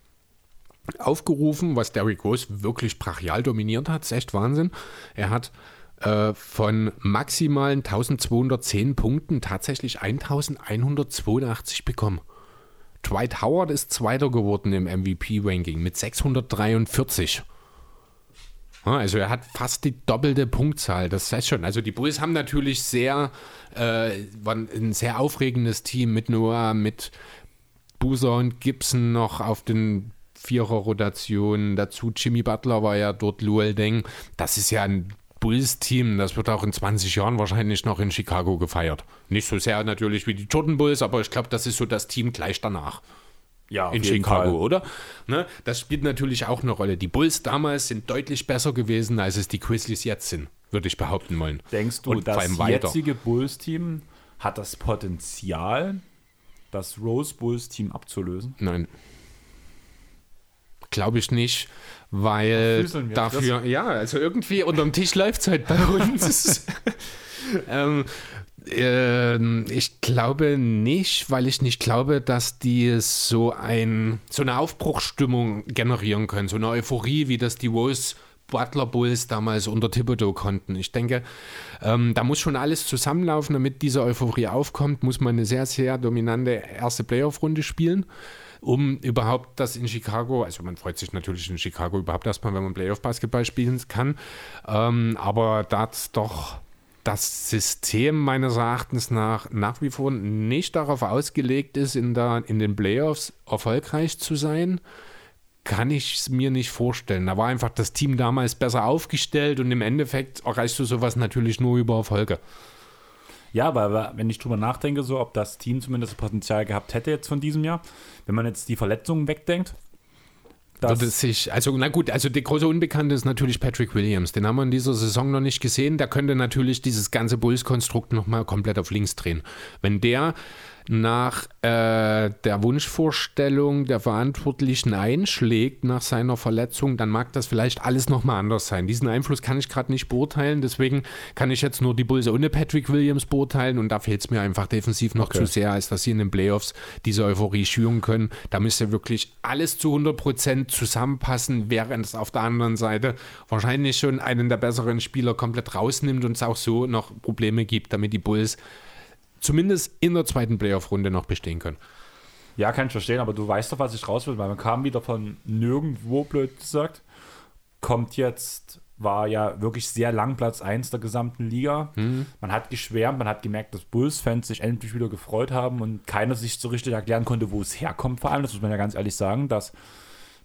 S2: aufgerufen, was Derrick Rose wirklich brachial dominiert hat. Das ist echt Wahnsinn. Er hat äh, von maximalen 1210 Punkten tatsächlich 1182 bekommen. Dwight Howard ist Zweiter geworden im MVP-Ranking mit 643. Also er hat fast die doppelte Punktzahl. Das heißt schon. Also die Bulls haben natürlich sehr, äh, ein sehr aufregendes Team mit Noah, mit Boozer und Gibson noch auf den Vierer-Rotationen. Dazu Jimmy Butler war ja dort Luel Deng. Das ist ja ein Bulls-Team, das wird auch in 20 Jahren wahrscheinlich noch in Chicago gefeiert. Nicht so sehr natürlich wie die Jordan Bulls, aber ich glaube, das ist so das Team gleich danach. Ja, in Chicago, Fall. oder? Ne? Das spielt natürlich auch eine Rolle. Die Bulls damals sind deutlich besser gewesen, als es die Grizzlies jetzt sind, würde ich behaupten wollen.
S1: Denkst du, Und das jetzige Bulls-Team hat das Potenzial, das Rose Bulls-Team abzulösen?
S2: Nein. Glaube ich nicht, weil dafür, ja, also irgendwie unterm Tisch läuft es halt bei uns. ähm, äh, ich glaube nicht, weil ich nicht glaube, dass die so, ein, so eine Aufbruchsstimmung generieren können, so eine Euphorie, wie das die Wolves Butler Bulls damals unter Thibodeau konnten. Ich denke, ähm, da muss schon alles zusammenlaufen, damit diese Euphorie aufkommt, muss man eine sehr, sehr dominante erste Playoff-Runde spielen um überhaupt das in Chicago, also man freut sich natürlich in Chicago überhaupt erstmal, wenn man Playoff-Basketball spielen kann, ähm, aber das doch das System meines Erachtens nach nach wie vor nicht darauf ausgelegt ist, in, der, in den Playoffs erfolgreich zu sein, kann ich es mir nicht vorstellen. Da war einfach das Team damals besser aufgestellt und im Endeffekt erreichst du sowas natürlich nur über Erfolge.
S1: Ja, aber wenn ich drüber nachdenke, so ob das Team zumindest das Potenzial gehabt hätte jetzt von diesem Jahr, wenn man jetzt die Verletzungen wegdenkt.
S2: Das sich, also na gut, also der große Unbekannte ist natürlich Patrick Williams. Den haben wir in dieser Saison noch nicht gesehen. Der könnte natürlich dieses ganze Bulls-Konstrukt nochmal komplett auf links drehen. Wenn der nach äh, der Wunschvorstellung der Verantwortlichen einschlägt nach seiner Verletzung, dann mag das vielleicht alles nochmal anders sein. Diesen Einfluss kann ich gerade nicht beurteilen, deswegen kann ich jetzt nur die Bulls ohne Patrick Williams beurteilen und da fehlt es mir einfach defensiv noch okay. zu sehr, als dass sie in den Playoffs diese Euphorie schüren können. Da müsste wirklich alles zu 100% zusammenpassen, während es auf der anderen Seite wahrscheinlich schon einen der besseren Spieler komplett rausnimmt und es auch so noch Probleme gibt, damit die Bulls zumindest in der zweiten Playoff-Runde noch bestehen können.
S1: Ja, kann ich verstehen, aber du weißt doch, was ich raus will, weil man kam wieder von nirgendwo, blöd gesagt, kommt jetzt, war ja wirklich sehr lang Platz 1 der gesamten Liga. Mhm. Man hat geschwärmt, man hat gemerkt, dass Bulls-Fans sich endlich wieder gefreut haben und keiner sich so richtig erklären konnte, wo es herkommt vor allem. Das muss man ja ganz ehrlich sagen, dass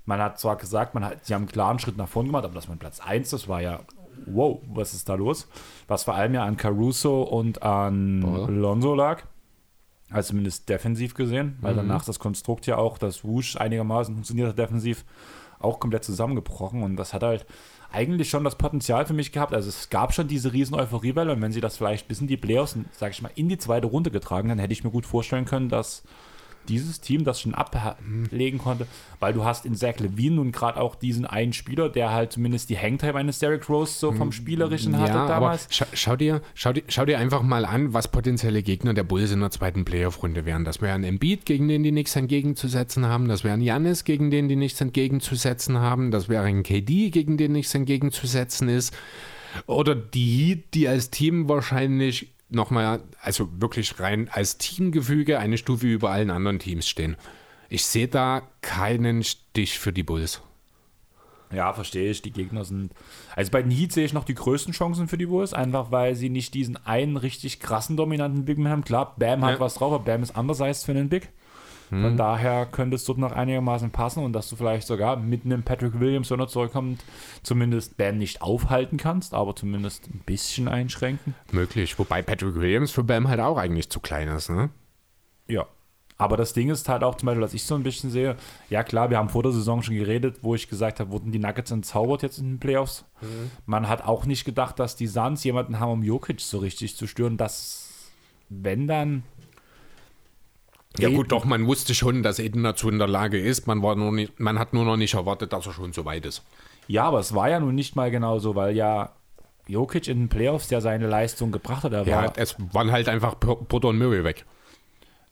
S1: man hat zwar gesagt, man hat, sie haben einen klaren Schritt nach vorne gemacht, aber dass man Platz 1, das war ja wow, was ist da los? Was vor allem ja an Caruso und an Boah. Lonzo lag. Also zumindest defensiv gesehen, weil mhm. danach das Konstrukt ja auch, das Wusch einigermaßen funktioniert hat defensiv, auch komplett zusammengebrochen. Und das hat halt eigentlich schon das Potenzial für mich gehabt. Also es gab schon diese riesen Euphoriewelle und wenn sie das vielleicht bis in die Playoffs, sage ich mal, in die zweite Runde getragen, dann hätte ich mir gut vorstellen können, dass dieses Team das schon ablegen konnte, weil du hast in Zach Levine nun gerade auch diesen einen Spieler, der halt zumindest die Hangtime eines Derrick Rose so vom hm, Spielerischen hatte ja, damals.
S2: Scha schau, dir, schau, dir, schau dir einfach mal an, was potenzielle Gegner der Bulls in der zweiten Playoff-Runde wären. Das wären Embiid, gegen den die nichts entgegenzusetzen haben. Das wären Janis, gegen den die nichts entgegenzusetzen haben. Das wäre ein KD, gegen den nichts entgegenzusetzen ist. Oder die Heat, die als Team wahrscheinlich nochmal, also wirklich rein als Teamgefüge eine Stufe über allen anderen Teams stehen. Ich sehe da keinen Stich für die Bulls.
S1: Ja, verstehe ich. Die Gegner sind. Also bei den Heat sehe ich noch die größten Chancen für die Bulls, einfach weil sie nicht diesen einen richtig krassen dominanten Big Man haben. Klar, Bam hat ja. was drauf, aber Bam ist anders als für einen Big. Von hm. daher könnte es dort noch einigermaßen passen und dass du vielleicht sogar mit einem Patrick Williams, wenn er zurückkommt, zumindest Bam nicht aufhalten kannst, aber zumindest ein bisschen einschränken.
S2: Möglich, wobei Patrick Williams für Bam halt auch eigentlich zu klein ist, ne?
S1: Ja. Aber das Ding ist halt auch zum Beispiel, was ich so ein bisschen sehe, ja klar, wir haben vor der Saison schon geredet, wo ich gesagt habe, wurden die Nuggets entzaubert jetzt in den Playoffs. Mhm. Man hat auch nicht gedacht, dass die Suns jemanden haben, um Jokic so richtig zu stören, dass wenn dann
S2: ja gut, doch, man wusste schon, dass Eden dazu in der Lage ist. Man, war nur nicht, man hat nur noch nicht erwartet, dass er schon so weit ist.
S1: Ja, aber es war ja nun nicht mal genauso, weil ja Jokic in den Playoffs ja seine Leistung gebracht hat. Er
S2: ja, war, es waren halt einfach Potter und Murray weg.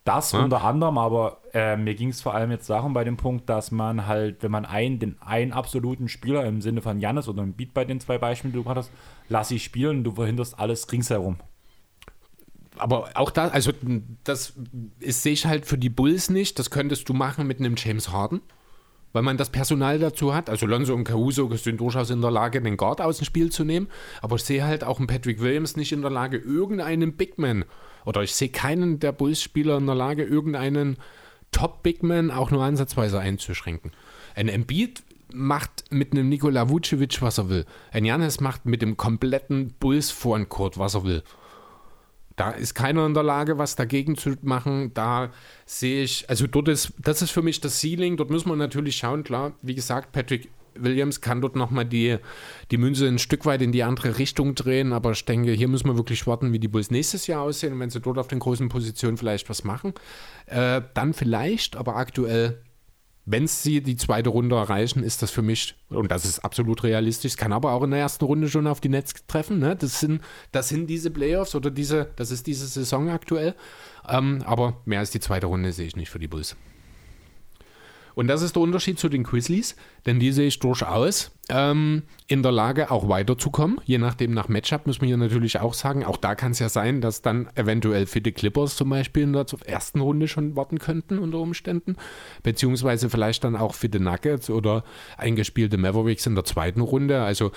S1: Das ja? unter anderem, aber äh, mir ging es vor allem jetzt darum bei dem Punkt, dass man halt, wenn man einen, den einen absoluten Spieler im Sinne von Jannis oder ein Beat bei den zwei Beispielen, die du hast, lass ich spielen, du verhinderst alles ringsherum
S2: aber auch da, also das sehe ich halt für die Bulls nicht. Das könntest du machen mit einem James Harden, weil man das Personal dazu hat. Also Lonzo und Caruso sind durchaus in der Lage, den Guard aus dem Spiel zu nehmen. Aber ich sehe halt auch einen Patrick Williams nicht in der Lage, irgendeinen Big Man oder ich sehe keinen der Bulls-Spieler in der Lage, irgendeinen Top-Big-Man auch nur ansatzweise einzuschränken. Ein Embiid macht mit einem Nikola Vucevic, was er will. Ein Janis macht mit dem kompletten bulls Court, was er will. Da ist keiner in der Lage, was dagegen zu machen. Da sehe ich, also dort ist, das ist für mich das Ceiling. Dort müssen wir natürlich schauen, klar, wie gesagt, Patrick Williams kann dort nochmal die, die Münze ein Stück weit in die andere Richtung drehen, aber ich denke, hier müssen wir wirklich warten, wie die Bulls nächstes Jahr aussehen und wenn sie dort auf den großen Positionen vielleicht was machen, äh, dann vielleicht, aber aktuell wenn sie die zweite Runde erreichen, ist das für mich, und das ist absolut realistisch, kann aber auch in der ersten Runde schon auf die Netz treffen. Ne? Das, sind, das sind diese Playoffs oder diese, das ist diese Saison aktuell. Ähm, aber mehr als die zweite Runde sehe ich nicht für die Bulls. Und das ist der Unterschied zu den Grizzlies, denn die sehe ich durchaus ähm, in der Lage, auch weiterzukommen. Je nachdem, nach Matchup muss man hier natürlich auch sagen, auch da kann es ja sein, dass dann eventuell fitte Clippers zum Beispiel in der ersten Runde schon warten könnten unter Umständen, beziehungsweise vielleicht dann auch fitte Nuggets oder eingespielte Mavericks in der zweiten Runde. Also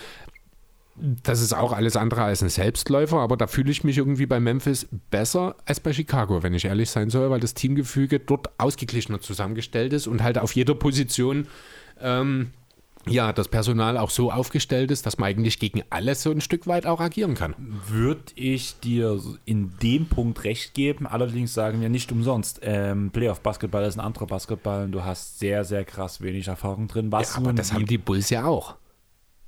S2: das ist auch alles andere als ein Selbstläufer, aber da fühle ich mich irgendwie bei Memphis besser als bei Chicago, wenn ich ehrlich sein soll, weil das Teamgefüge dort ausgeglichener zusammengestellt ist und halt auf jeder Position ähm, ja, das Personal auch so aufgestellt ist, dass man eigentlich gegen alles so ein Stück weit auch agieren kann.
S1: Würde ich dir in dem Punkt recht geben, allerdings sagen wir nicht umsonst, ähm, Playoff-Basketball ist ein anderer Basketball und du hast sehr, sehr krass wenig Erfahrung drin.
S2: Was ja, aber das haben die Bulls ja auch.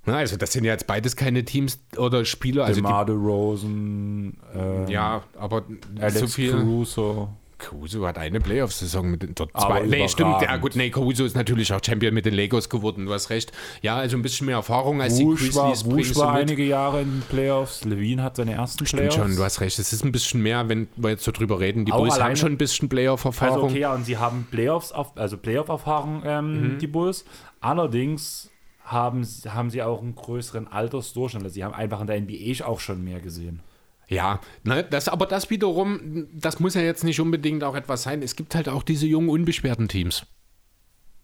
S2: Na, also das sind ja jetzt beides keine Teams oder Spieler. Also
S1: DeMar Rosen,
S2: ähm, ja, aber
S1: Alex so viel.
S2: Caruso. Caruso hat eine Playoff-Saison mit dort zwei. Nee, stimmt. Ja, gut, nee, Caruso ist natürlich auch Champion mit den Legos geworden, du hast recht. Ja, also ein bisschen mehr Erfahrung als
S1: Wusch die Grizzlies. War, Wusch war einige Jahre in den Playoffs. Levine hat seine ersten
S2: stimmt Playoffs. schon, du hast recht. Es ist ein bisschen mehr, wenn wir jetzt so drüber reden. Die auch Bulls haben schon ein bisschen Playoff-Erfahrung. Also
S1: okay, ja, und sie haben Playoffs, also Playoff-Erfahrung, ähm, mhm. die Bulls. Allerdings haben, haben sie auch einen größeren Altersdurchschnitt. Also sie haben einfach in der NBA auch schon mehr gesehen.
S2: Ja, ne, das, aber das wiederum, das muss ja jetzt nicht unbedingt auch etwas sein. Es gibt halt auch diese jungen, unbeschwerten Teams.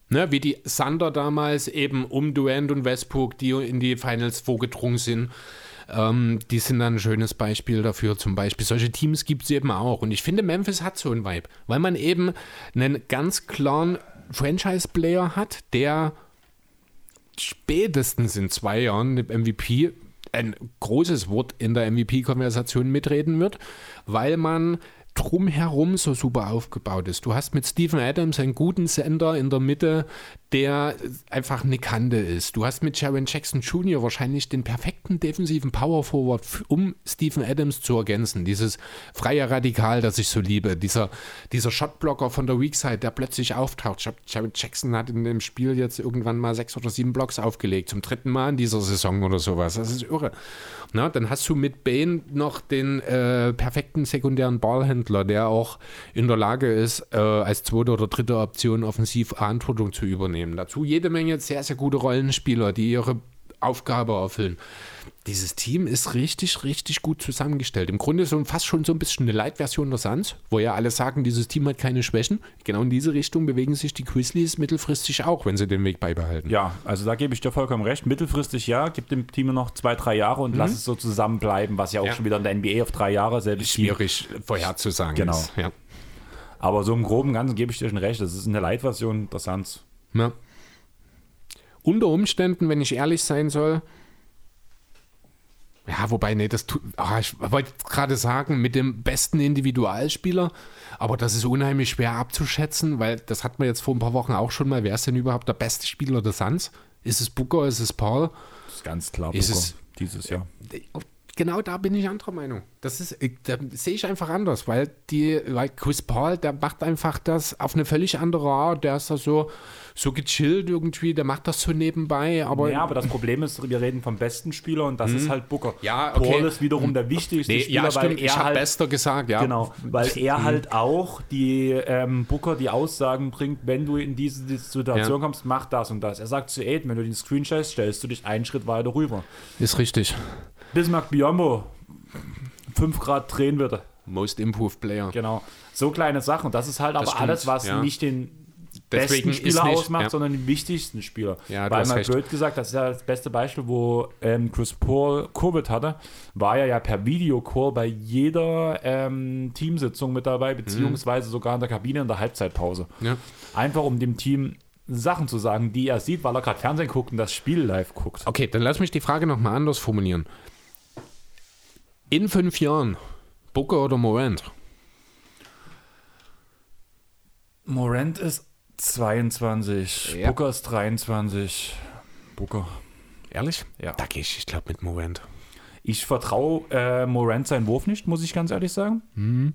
S2: Ne, wie die Sander damals eben um Durant und Westbrook, die in die Finals vorgedrungen sind. Ähm, die sind dann ein schönes Beispiel dafür. Zum Beispiel solche Teams gibt es eben auch. Und ich finde, Memphis hat so einen Vibe, weil man eben einen ganz klaren Franchise-Player hat, der spätestens in zwei Jahren mit MVP ein großes Wort in der MVP-Konversation mitreden wird, weil man drumherum so super aufgebaut ist. Du hast mit Stephen Adams einen guten Sender in der Mitte, der einfach eine Kante ist. Du hast mit Sharon Jackson Jr. wahrscheinlich den perfekten defensiven Power Forward, um Stephen Adams zu ergänzen. Dieses freie Radikal, das ich so liebe. Dieser, dieser Shotblocker von der Weakside, der plötzlich auftaucht. Sharon Jackson hat in dem Spiel jetzt irgendwann mal sechs oder sieben Blocks aufgelegt. Zum dritten Mal in dieser Saison oder sowas. Das ist irre. Na, dann hast du mit Bane noch den äh, perfekten sekundären Ballhändler, der auch in der Lage ist, äh, als zweite oder dritte Option offensiv Verantwortung zu übernehmen nehmen. Dazu jede Menge sehr, sehr gute Rollenspieler, die ihre Aufgabe erfüllen. Dieses Team ist richtig, richtig gut zusammengestellt. Im Grunde so fast schon so ein bisschen eine Light-Version der Suns, wo ja alle sagen, dieses Team hat keine Schwächen. Genau in diese Richtung bewegen sich die Grizzlies mittelfristig auch, wenn sie den Weg beibehalten.
S1: Ja, also da gebe ich dir vollkommen recht. Mittelfristig ja, gibt dem Team noch zwei, drei Jahre und mhm. lass es so zusammenbleiben, was ja auch ja. schon wieder in der NBA auf drei Jahre selbst
S2: Schwierig vorherzusagen
S1: genau. ist. Ja. Aber so im Groben Ganzen gebe ich dir schon recht. Das ist eine Light-Version der Suns. Ja.
S2: Unter Umständen, wenn ich ehrlich sein soll, ja, wobei, nee, das tut, ach, ich wollte gerade sagen, mit dem besten Individualspieler, aber das ist unheimlich schwer abzuschätzen, weil das hat man jetzt vor ein paar Wochen auch schon mal. Wer ist denn überhaupt der beste Spieler der Suns? Ist es Booker, ist es Paul?
S1: Das ist ganz klar
S2: ist Booker es,
S1: dieses Jahr.
S2: Äh, genau da bin ich anderer Meinung. Das ist, da sehe ich einfach anders, weil die, weil Chris Paul, der macht einfach das auf eine völlig andere Art. Der ist da so, so gechillt irgendwie, der macht das so nebenbei. Aber
S1: ja, aber das Problem ist, wir reden vom besten Spieler und das mhm. ist halt Booker.
S2: Ja, okay.
S1: Paul ist wiederum der wichtigste nee, Spieler,
S2: ja, weil er ich halt, bester gesagt, ja.
S1: Genau, weil er mhm. halt auch die ähm, Booker die Aussagen bringt, wenn du in diese Situation ja. kommst, mach das und das. Er sagt zu Aiden, wenn du den Screen stellst, stellst du dich einen Schritt weiter rüber.
S2: Ist richtig.
S1: Bismarck Biombo 5 Grad drehen würde.
S2: Most Improved Player.
S1: Genau. So kleine Sachen. Das ist halt aber
S2: stimmt,
S1: alles, was
S2: ja.
S1: nicht den
S2: Deswegen
S1: besten Spieler
S2: nicht-
S1: ausmacht,
S2: ja.
S1: sondern den wichtigsten Spieler.
S2: Ja,
S1: Weil
S2: recht.
S1: blöd gesagt, das ist ja das beste Beispiel, wo ähm, Chris Paul Covid hatte, war er ja per Videocall bei jeder ähm, Teamsitzung mit dabei, beziehungsweise sogar in der Kabine in der Halbzeitpause.
S2: Ja.
S1: Einfach um dem Team Sachen zu sagen, die er sieht, weil er gerade Fernsehen guckt und das Spiel live guckt.
S2: Okay, dann lass mich die Frage nochmal anders formulieren. In fünf Jahren, Booker oder Morant?
S1: Morant ist 22,
S2: Ja.
S1: Booker ist 23. Booker.
S2: Ehrlich?
S1: Ja.
S2: Da gehe ich, ich glaube, mit Morant.
S1: Ich vertraue äh, Morant seinen Wurf nicht, muss ich ganz ehrlich sagen.
S2: Mhm.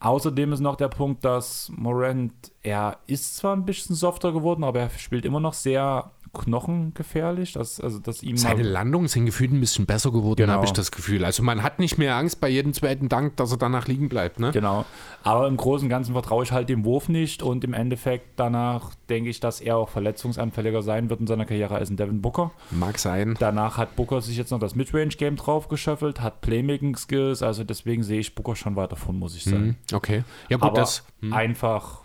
S1: Außerdem ist noch der Punkt, dass Morant, er ist zwar ein bisschen softer geworden, aber er spielt immer noch sehr knochengefährlich. Dass, also, dass ihm
S2: Seine Landungen sind gefühlt ein bisschen besser geworden,
S1: Genau.
S2: habe ich das Gefühl. Also man hat nicht mehr Angst bei jedem zweiten Dank, dass er danach liegen bleibt. Ne?
S1: Genau. Aber im Großen und Ganzen vertraue ich halt dem Wurf nicht und im Endeffekt danach denke ich, dass er auch verletzungsanfälliger sein wird in seiner Karriere als ein Devin Booker.
S2: Mag sein.
S1: Danach hat Booker sich jetzt noch das Midrange-Game drauf geschöffelt, hat Playmaking-Skills, also deswegen sehe ich Booker schon weiter von, muss ich sagen.
S2: Hm, Okay. Ja gut,
S1: Aber
S2: das... hm.
S1: einfach,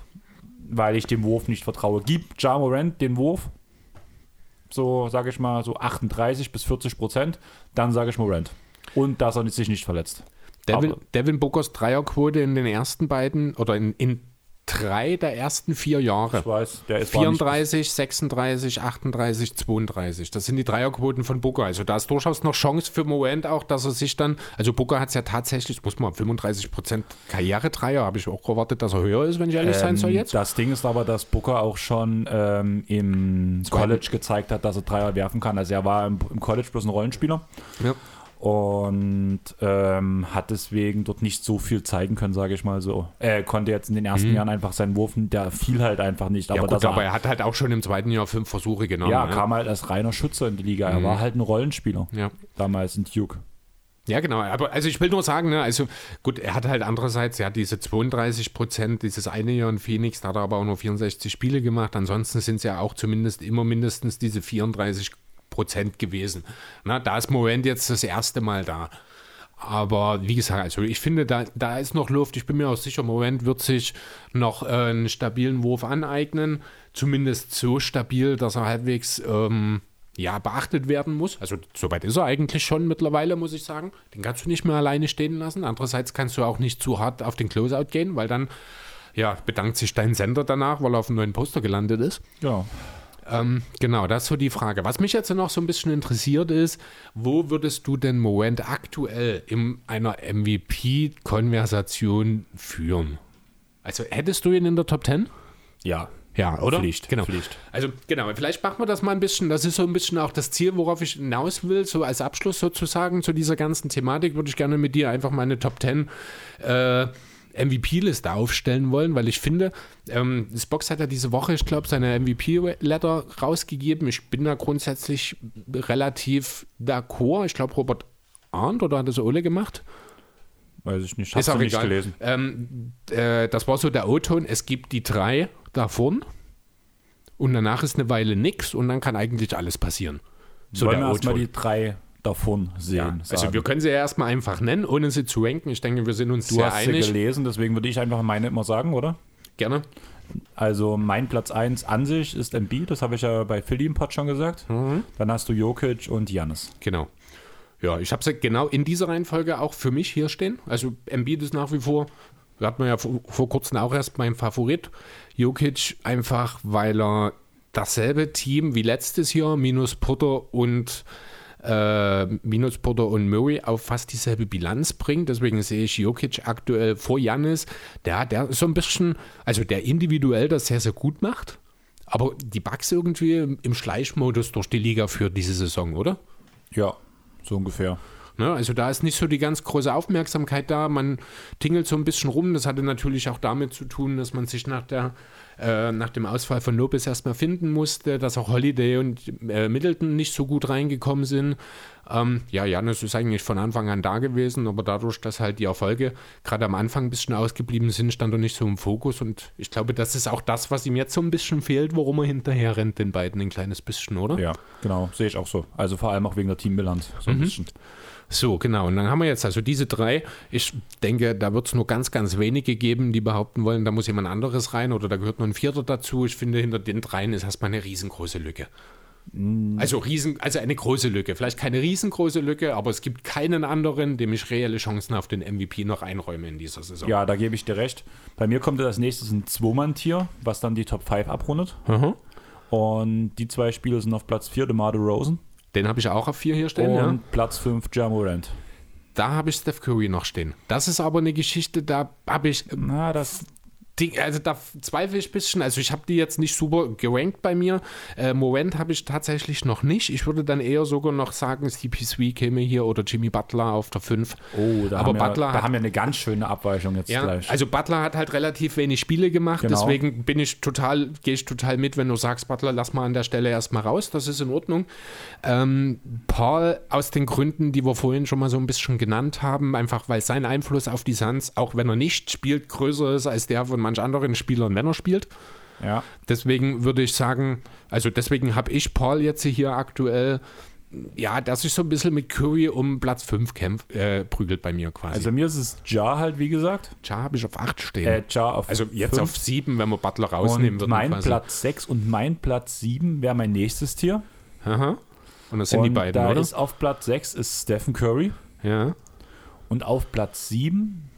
S1: weil ich dem Wurf nicht vertraue. Gib Ja Morant den Wurf, so sage ich mal, so 38 bis 40 Prozent, dann sage ich Morant. Und dass er sich nicht verletzt.
S2: Devin, Devin Bookers Dreierquote in den ersten beiden oder in, in drei der ersten vier Jahre.
S1: Ich weiß, der ist war nicht-
S2: 34, 36, 38, 32. Das sind die Dreierquoten von Booker. Also da ist durchaus noch Chance für Moment auch, dass er sich dann, also Booker hat es ja tatsächlich, muss man 35 Prozent Karriere-Dreier, habe ich auch erwartet, dass er höher ist, wenn ich ehrlich sein soll
S1: Ähm,
S2: jetzt.
S1: Das Ding ist aber, dass Booker auch schon ähm, im. College gezeigt hat, dass er Dreier werfen kann. Also er war im, im College bloß ein Rollenspieler
S2: Ja.
S1: Und ähm, hat deswegen dort nicht so viel zeigen können, sage ich mal so. Er konnte jetzt in den ersten Jahren einfach seinen Wurf, der fiel halt einfach nicht.
S2: Mhm. Ja,
S1: Aber,
S2: gut, aber
S1: er,
S2: er hat halt auch schon im zweiten Jahr fünf Versuche genommen.
S1: ja,
S2: ne?
S1: kam halt als reiner Schütze in die Liga. Er war halt ein Rollenspieler
S2: ja.
S1: damals in Duke.
S2: Ja, genau. Aber also ich will nur sagen, ne, also gut, er hat halt andererseits, er hat diese 32 Prozent, dieses eine Jahr in Phoenix, da hat er aber auch nur 64 Spiele gemacht. Ansonsten sind es ja auch zumindest immer mindestens diese 34 Prozent gewesen. Na, da ist Morant jetzt das erste Mal da. Aber wie gesagt, also ich finde, da, da ist noch Luft. Ich bin mir auch sicher, Moment wird sich noch äh, einen stabilen Wurf aneignen. Zumindest so stabil, dass er halbwegs ähm, ja, beachtet werden muss. Also soweit ist er eigentlich schon mittlerweile, muss ich sagen. Den kannst du nicht mehr alleine stehen lassen. Andererseits kannst du auch nicht zu hart auf den Closeout gehen, weil dann ja, bedankt sich dein Sender danach, weil er auf einem neuen Poster gelandet ist.
S1: Genau.
S2: Ähm, genau, das ist so die Frage. Was mich jetzt noch so ein bisschen interessiert ist, wo würdest du denn Moment aktuell in einer MVP-Konversation führen? Also hättest du ihn in der Top 10?
S1: Ja.
S2: Ja, oder?
S1: Pflicht,
S2: Genau.
S1: Pflicht.
S2: Also genau, vielleicht machen wir das mal ein bisschen, das ist so ein bisschen auch das Ziel, worauf ich hinaus will, so als Abschluss sozusagen zu dieser ganzen Thematik, würde ich gerne mit dir einfach meine Top 10 äh, MVP-Liste aufstellen wollen, weil ich finde, ähm, das Box hat ja diese Woche, ich glaube, seine MVP-Letter rausgegeben. Ich bin da grundsätzlich relativ d'accord. Ich glaube, Robert Arndt oder hat das Ole gemacht?
S1: Weiß ich nicht.
S2: Auch
S1: du nicht gelesen.
S2: Ähm, äh, das war so der O-Ton. Es gibt die drei davon und danach ist eine Weile nix und dann kann eigentlich alles passieren. So
S1: Wollen wir erstmal die drei davon sehen.
S2: Ja, also
S1: sagen.
S2: wir können sie ja erstmal einfach nennen, ohne sie zu ranken. Ich denke, wir sind uns
S1: du
S2: sehr
S1: hast sie
S2: einig.
S1: gelesen, deswegen würde ich einfach meine immer sagen, oder?
S2: Gerne.
S1: Also mein Platz 1 an sich ist Embiid, das habe ich ja bei Philly im Pod schon gesagt.
S2: Mhm.
S1: Dann hast du Jokic und Janis.
S2: Genau. Ja, ich habe sie genau in dieser Reihenfolge auch für mich hier stehen. Also Embiid ist nach wie vor, hat man ja vor, vor kurzem auch erst mein Favorit. Jokic einfach, weil er dasselbe Team wie letztes Jahr, minus Potter und äh, minus Potter und Murray auf fast dieselbe Bilanz bringt. Deswegen sehe ich Jokic aktuell vor Janis. Der, der so ein bisschen, also der individuell das sehr, sehr gut macht. Aber die Bugs irgendwie im im Schleichmodus durch die Liga führt diese Saison, oder?
S1: Ja, so ungefähr.
S2: Ne, also da ist nicht so die ganz große Aufmerksamkeit da. Man tingelt so ein bisschen rum. Das hatte natürlich auch damit zu tun, dass man sich nach der äh, nach dem Ausfall von Lopez erstmal finden musste, dass auch Holiday und äh, Middleton nicht so gut reingekommen sind. Ähm, ja, Janis ist eigentlich von Anfang an da gewesen, aber dadurch, dass halt die Erfolge gerade am Anfang ein bisschen ausgeblieben sind, stand er nicht so im Fokus und ich glaube, das ist auch das, was ihm jetzt so ein bisschen fehlt, worum er hinterher rennt, den beiden ein kleines bisschen, oder?
S1: Ja, genau, sehe ich auch so. Also vor allem auch wegen der Teambilanz, so ein mhm. bisschen.
S2: So, genau. Und dann haben wir jetzt also diese drei. Ich denke, da wird es nur ganz, ganz wenige geben, die behaupten wollen, da muss jemand anderes rein oder da gehört nur ein Vierter dazu. Ich finde, hinter den dreien ist erstmal eine riesengroße Lücke. Mm. Also, riesen, also eine große Lücke. Vielleicht keine riesengroße Lücke, aber es gibt keinen anderen, dem ich reelle Chancen auf den MVP noch einräume in dieser Saison.
S1: Ja, da gebe ich dir recht. Bei mir kommt als nächstes ein Zweimann-Tier, was dann die Top 5 abrundet. Mhm. Und die zwei Spieler sind auf Platz 4, DeMar Rosen.
S2: Den habe ich auch auf 4 hier stehen. Und
S1: ja. Platz 5, Jamorant.
S2: Da habe ich Steph Curry noch stehen. Das ist aber eine Geschichte, da habe ich.
S1: Na, das
S2: die, also da zweifle ich ein bisschen. Also ich habe die jetzt nicht super gerankt bei mir. Äh, Moment habe ich tatsächlich noch nicht. Ich würde dann eher sogar noch sagen, CP3 käme hier oder Jimmy Butler auf der 5.
S1: Oh, da, Aber haben, Butler wir, da haben wir eine ganz schöne Abweichung jetzt
S2: ja,
S1: gleich.
S2: Also Butler hat halt relativ wenig Spiele gemacht. Genau. Deswegen bin ich total, gehe ich total mit, wenn du sagst, Butler, lass mal an der Stelle erstmal raus. Das ist in Ordnung. Ähm, Paul aus den Gründen, die wir vorhin schon mal so ein bisschen genannt haben, einfach weil sein Einfluss auf die Suns, auch wenn er nicht spielt, größer ist als der von manch anderen Spielern, wenn er spielt.
S1: Ja.
S2: Deswegen würde ich sagen, also deswegen habe ich Paul jetzt hier aktuell, ja, dass sich so ein bisschen mit Curry um Platz 5 kämpft, äh, prügelt bei mir quasi.
S1: Also mir ist es Ja halt, wie gesagt.
S2: Ja habe ich auf 8 stehen.
S1: Äh, ja auf
S2: also jetzt fünf. auf 7, wenn wir Butler rausnehmen
S1: würden. Mein quasi. Platz 6 und mein Platz 7 wäre mein nächstes Tier.
S2: Aha. Und das sind und die beiden,
S1: da
S2: oder?
S1: ist auf Platz 6 ist Stephen Curry.
S2: Ja.
S1: Und auf Platz 7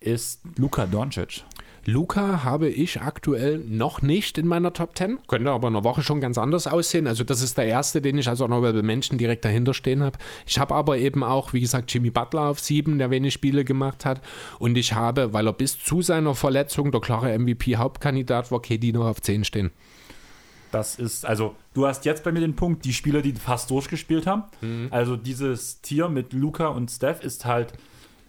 S1: ist Luka Doncic.
S2: Luca habe ich aktuell noch nicht in meiner Top 10. Könnte aber in einer Woche schon ganz anders aussehen. Also das ist der erste, den ich als Honorable Menschen direkt dahinter stehen habe. Ich habe aber eben auch, wie gesagt, Jimmy Butler auf 7, der wenig Spiele gemacht hat. Und ich habe, weil er bis zu seiner Verletzung der klare MVP-Hauptkandidat war, KD noch auf 10 stehen.
S1: Das ist, also du hast jetzt bei mir den Punkt, die Spieler, die fast durchgespielt haben. Mhm. Also dieses Tier mit Luca und Steph ist halt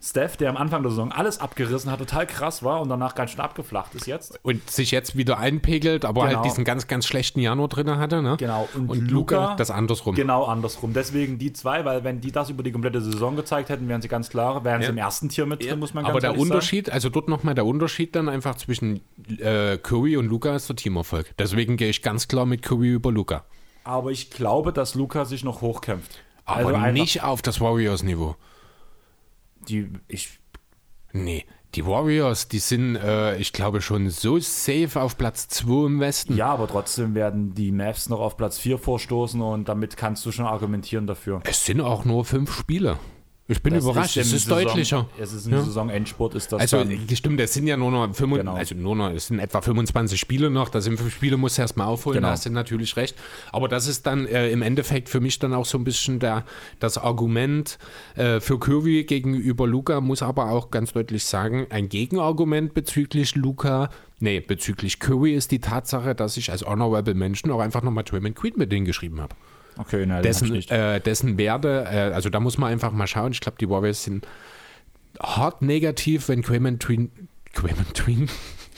S1: Steph, der am Anfang der Saison alles abgerissen hat, total krass war und danach ganz schön abgeflacht ist jetzt.
S2: Und sich jetzt wieder einpegelt, aber halt genau. halt diesen ganz, ganz schlechten Januar drin hatte. Ne?
S1: Genau.
S2: Und, und Luca, das andersrum.
S1: Genau andersrum. Deswegen die zwei, weil wenn die das über die komplette Saison gezeigt hätten, wären sie ganz klar, wären ja. sie im ersten Tier mit drin, muss man
S2: ganz Aber der Unterschied, sagen. also dort nochmal der Unterschied dann einfach zwischen äh, Curry und Luca ist der Teamerfolg. Deswegen gehe ich ganz klar mit Curry über Luca.
S1: Aber ich glaube, dass Luca sich noch hochkämpft.
S2: Aber also nicht auf das Warriors-Niveau.
S1: Die, ich
S2: Nee, die Warriors, die sind, äh, ich glaube, schon so safe auf Platz 2 im Westen.
S1: Ja, aber trotzdem werden die Mavs noch auf Platz 4 vorstoßen und damit kannst du schon argumentieren dafür.
S2: Es sind auch nur fünf Spiele. Ich bin
S1: das
S2: überrascht,
S1: ist
S2: es ist
S1: Saison,
S2: deutlicher.
S1: Es ist ein ja. Saisonendsport, ist das.
S2: Also, stimmt, es sind ja nur noch, 5, genau. also nur noch, es sind etwa 25 Spiele noch. Da sind fünf Spiele, musst du erstmal aufholen, genau. da hast du natürlich recht. Aber das ist dann äh, im Endeffekt für mich dann auch so ein bisschen der, das Argument äh, für Curry gegenüber Luca, muss aber auch ganz deutlich sagen, ein Gegenargument bezüglich Luca, nee, bezüglich Curry ist die Tatsache, dass ich als Honorable Menschen auch einfach nochmal Draymond Queen mit denen geschrieben habe.
S1: Okay, nein,
S2: dessen, äh, dessen Werte, äh, also da muss man einfach mal schauen. Ich glaube, die Warriors sind hart negativ, wenn Quayman Tween, Quayman Tween,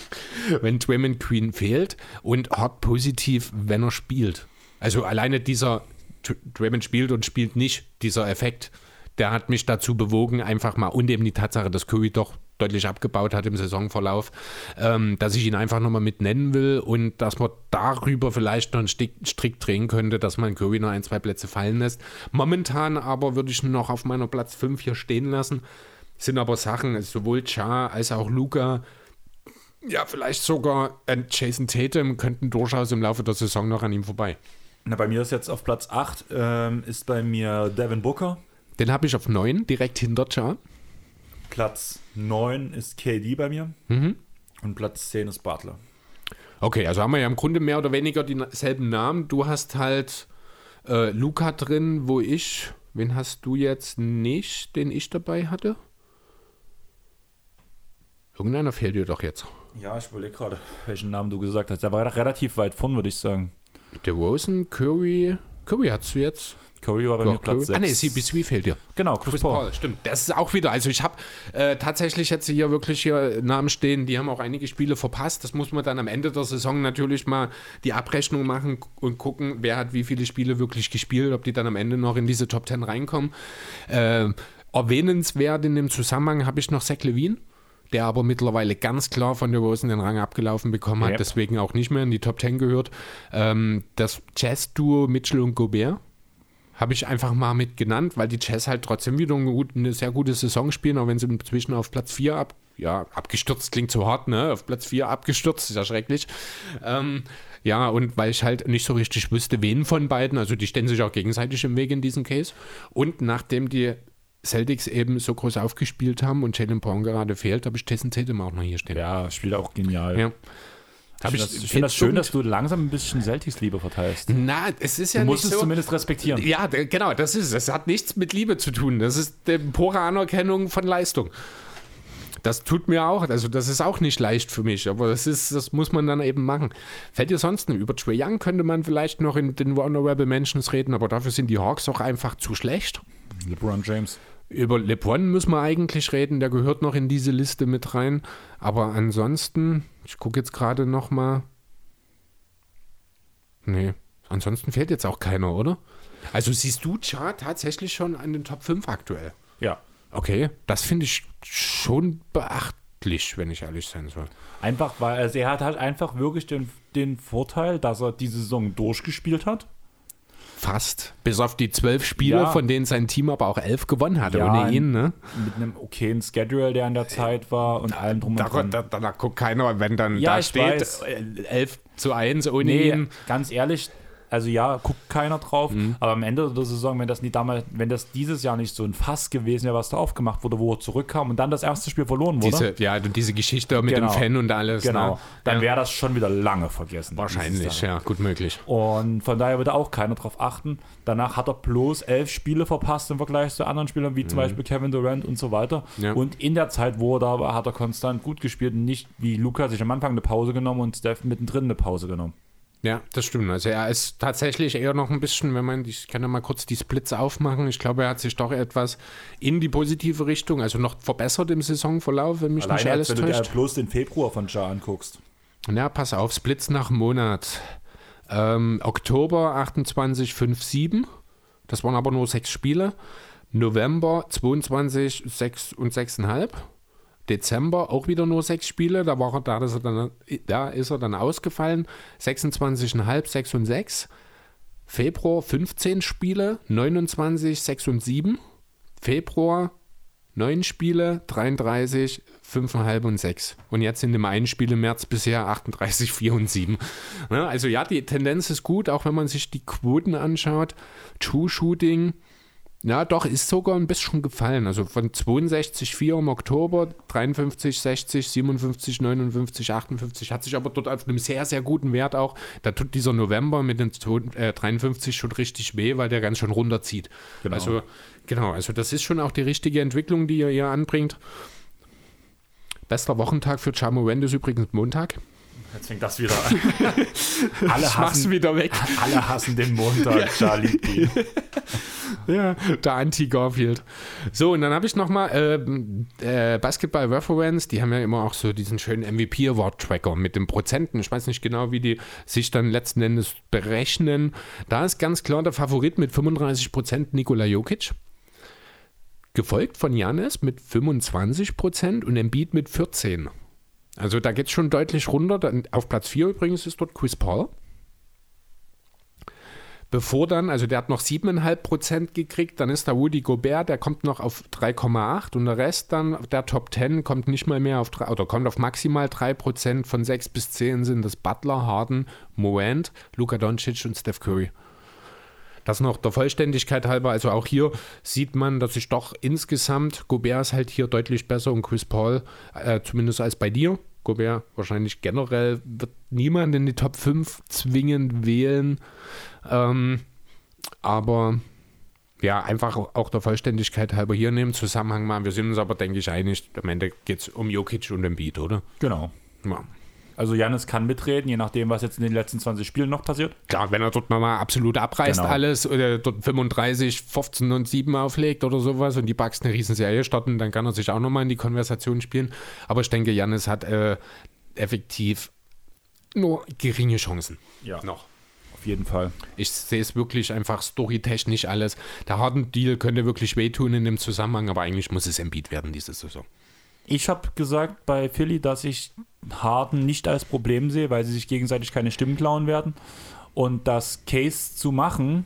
S2: wenn Draymond Queen fehlt und hart positiv, wenn er spielt. Also alleine dieser Draymond spielt und spielt nicht, dieser Effekt, der hat mich dazu bewogen, einfach mal und eben die Tatsache, dass Curry doch deutlich abgebaut hat im Saisonverlauf, ähm, dass ich ihn einfach nochmal mit nennen will und dass man darüber vielleicht noch einen Strick drehen könnte, dass man Curry noch ein, zwei Plätze fallen lässt. Momentan aber würde ich noch auf meiner Platz 5 hier stehen lassen. Sind aber Sachen, sowohl Cha als auch Luca, ja, vielleicht sogar Jason Tatum könnten durchaus im Laufe der Saison noch an ihm vorbei.
S1: Na, bei mir ist jetzt auf Platz 8 ähm, ist bei mir Devin Booker.
S2: Den habe ich auf 9, direkt hinter Cha.
S1: Platz 9 ist KD bei mir
S2: mhm.
S1: und Platz 10 ist Butler.
S2: Okay, also haben wir ja im Grunde mehr oder weniger dieselben Namen. Du hast halt äh, Luca drin, wo ich, wen hast du jetzt nicht, den ich dabei hatte? Irgendeiner fehlt dir doch jetzt.
S1: Ja, ich überlege gerade, welchen Namen du gesagt hast. Der war relativ weit vorn, würde ich sagen.
S2: Der Rosen, Curry. Curry hast du jetzt?
S1: Curry war bei mir Platz 6.
S2: Ah, nee, CB3 fehlt dir.
S1: Genau, Chris,
S2: Chris
S1: Paul.
S2: Paul, stimmt. Das ist auch wieder, also ich habe äh, tatsächlich jetzt hier wirklich hier Namen stehen, die haben auch einige Spiele verpasst. Das muss man dann am Ende der Saison natürlich mal die Abrechnung machen und gucken, wer hat wie viele Spiele wirklich gespielt, ob die dann am Ende noch in diese Top 10 reinkommen. Äh, erwähnenswert in dem Zusammenhang habe ich noch Zach Levine der aber mittlerweile ganz klar von der Rosen den Rang abgelaufen bekommen hat,
S1: Yep.
S2: deswegen auch nicht mehr in die Top 10 gehört. Ähm, das Jazz-Duo Mitchell und Gobert habe ich einfach mal mit genannt, weil die Jazz halt trotzdem wieder eine, gut, eine sehr gute Saison spielen, auch wenn sie inzwischen auf Platz 4 ab, ja, abgestürzt klingt so hart, ne? Auf Platz 4 abgestürzt, ist ja schrecklich. Ähm, ja, und weil ich halt nicht so richtig wüsste, wen von beiden, also die stellen sich auch gegenseitig im Weg in diesem Case. Und nachdem die Celtics eben so groß aufgespielt haben und Jalen Brown gerade fehlt, habe ich Jason Tatum auch noch hier stehen.
S1: Ja, spielt auch genial.
S2: Ja.
S1: Ich
S2: Hab
S1: finde das, ich find das schön, dass du langsam ein bisschen Celtics-Liebe verteilst.
S2: Na, es ist ja
S1: Du
S2: nicht
S1: musst es
S2: so.
S1: zumindest respektieren.
S2: Ja, genau, das ist es. Das hat nichts mit Liebe zu tun. Das ist pure Anerkennung von Leistung. Das tut mir auch, also das ist auch nicht leicht für mich, aber das ist, das muss man dann eben machen. Fällt dir sonst noch über Trey Young könnte man vielleicht noch in den Honorable Mentions reden, aber dafür sind die Hawks auch einfach zu schlecht.
S1: LeBron James.
S2: Über LeBron müssen wir eigentlich reden, der gehört noch in diese Liste mit rein. Aber ansonsten, ich gucke jetzt gerade noch mal. Nee, ansonsten fehlt jetzt auch keiner, oder? Also siehst du Char tatsächlich schon an den Top 5 aktuell?
S1: Ja.
S2: Okay, das finde ich schon beachtlich, wenn ich ehrlich sein soll.
S1: Einfach, weil also er hat halt einfach wirklich den, den Vorteil, dass er diese Saison durchgespielt hat.
S2: Fast. Bis auf die zwölf Spiele,
S1: Ja.
S2: von denen sein Team aber auch elf gewonnen hatte,
S1: Ja,
S2: ohne ihn, ne?
S1: Mit einem okayen Schedule, der in der Zeit war und allem drum und
S2: Da,
S1: dran.
S2: da, da, da guckt keiner, wenn dann
S1: Ja,
S2: da steht
S1: weiß.
S2: äh, 11 zu 1 ohne
S1: Nee,
S2: ihn.
S1: ganz ehrlich, also ja, guckt keiner drauf,
S2: Mhm.
S1: aber am Ende der Saison, wenn das nie damals, wenn das dieses Jahr nicht so ein Fass gewesen wäre, was da aufgemacht wurde, wo er zurückkam und dann das erste Spiel verloren wurde,
S2: Diese, ja, und diese Geschichte mit
S1: Genau.
S2: dem Fan und alles.
S1: genau,
S2: Ne?
S1: dann
S2: ja.
S1: wäre das schon wieder lange vergessen.
S2: Wahrscheinlich, ja, gut möglich.
S1: Und von daher würde auch keiner drauf achten. Danach hat er bloß elf Spiele verpasst im Vergleich zu anderen Spielern, wie zum Beispiel Kevin Durant und so weiter.
S2: Mhm. Ja.
S1: Und in der Zeit, wo er da war, hat er konstant gut gespielt und nicht wie Luca sich am Anfang eine Pause genommen und Steph mittendrin eine Pause genommen.
S2: Ja, das stimmt. Also er ist tatsächlich eher noch ein bisschen, wenn man, ich kann ja mal kurz die Splits aufmachen. Ich glaube, er hat sich doch etwas in die positive Richtung, also noch verbessert im Saisonverlauf, wenn mich nicht
S1: Alleine,
S2: alles
S1: als wenn du dir
S2: täuscht.
S1: bloß den Februar von Ja anguckst.
S2: Ja, pass auf, Splits nach Monat. Ähm, Oktober 28, 5, 7. Das waren aber nur sechs Spiele. November 22, 6 und 6,5. Dezember auch wieder nur sechs Spiele. Da, war er, da, ist er dann, da ist er dann ausgefallen. 26,5, 6 und 6. Februar 15 Spiele, 29, 6 und 7. Februar 9 Spiele, 33, 5,5 und 6. Und jetzt sind im einen Spiel im März bisher 38, 4 und 7. Ja, also ja, die Tendenz ist gut, auch wenn man sich die Quoten anschaut. True Shooting, ja doch, ist sogar ein bisschen gefallen. Also von 62, 4 im Oktober, 53, 60, 57, 59, 58. Hat sich aber dort auf einem sehr, sehr guten Wert auch. Da tut dieser November mit den zwei- äh, 53 schon richtig weh, weil der ganz schön runterzieht.
S1: Genau.
S2: Also, genau, also das ist schon auch die richtige Entwicklung, die ihr hier anbringt. Bester Wochentag für Chamorand ist übrigens Montag.
S1: Jetzt fängt das wieder an. alle,
S2: Ich
S1: hassen,
S2: wieder weg.
S1: alle hassen den Montag, Charlie. P.
S2: Ja, der Anti-Garfield. So, und dann habe ich nochmal äh, äh, Basketball Reference, die haben ja immer auch so diesen schönen MVP-Award-Tracker mit den Prozenten. Ich weiß nicht genau, wie die sich dann letzten Endes berechnen. Da ist ganz klar der Favorit mit 35% Nikola Jokic. Gefolgt von Janis mit 25% und Embiid mit 14%. Also da geht es schon deutlich runter. Auf Platz 4 übrigens ist dort Chris Paul. Bevor dann, also der hat noch 7,5% gekriegt, dann ist da Woody Gobert, der kommt noch auf 3,8 und der Rest dann, der Top 10 kommt nicht mal mehr auf 3, oder kommt auf maximal 3%, von 6 bis 10 sind das Butler, Harden, Morant, Luka Doncic und Steph Curry. Das noch der Vollständigkeit halber, also auch hier sieht man, dass sich doch insgesamt, Gobert ist halt hier deutlich besser und Chris Paul, äh, zumindest als bei dir. Gobert wahrscheinlich generell wird niemand in die Top 5 zwingend wählen. Ähm, aber ja, einfach auch der Vollständigkeit halber hier nehmen Zusammenhang machen. Wir sind uns aber, denke ich, einig. Am Ende geht es um Jokic und Embiid, oder?
S1: Genau.
S2: Ja.
S1: Also Janis kann mitreden, je nachdem, was jetzt in den letzten 20 Spielen noch passiert.
S2: Klar, wenn er dort nochmal absolut abreißt
S1: Genau.
S2: alles oder dort 35, 15 und 7 auflegt oder sowas und die Bugs eine Riesenserie starten, dann kann er sich auch nochmal in die Konversation spielen. Aber ich denke, Janis hat äh, effektiv nur geringe Chancen.
S1: Ja.
S2: Noch.
S1: Auf jeden Fall.
S2: Ich sehe es wirklich einfach storytechnisch alles. Der Harden-Deal könnte wirklich wehtun in dem Zusammenhang, aber eigentlich muss es Embiid werden diese Saison.
S1: Ich habe gesagt bei Philly, dass ich Harden nicht als Problem sehe, weil sie sich gegenseitig keine Stimmen klauen werden. Und das Case zu machen,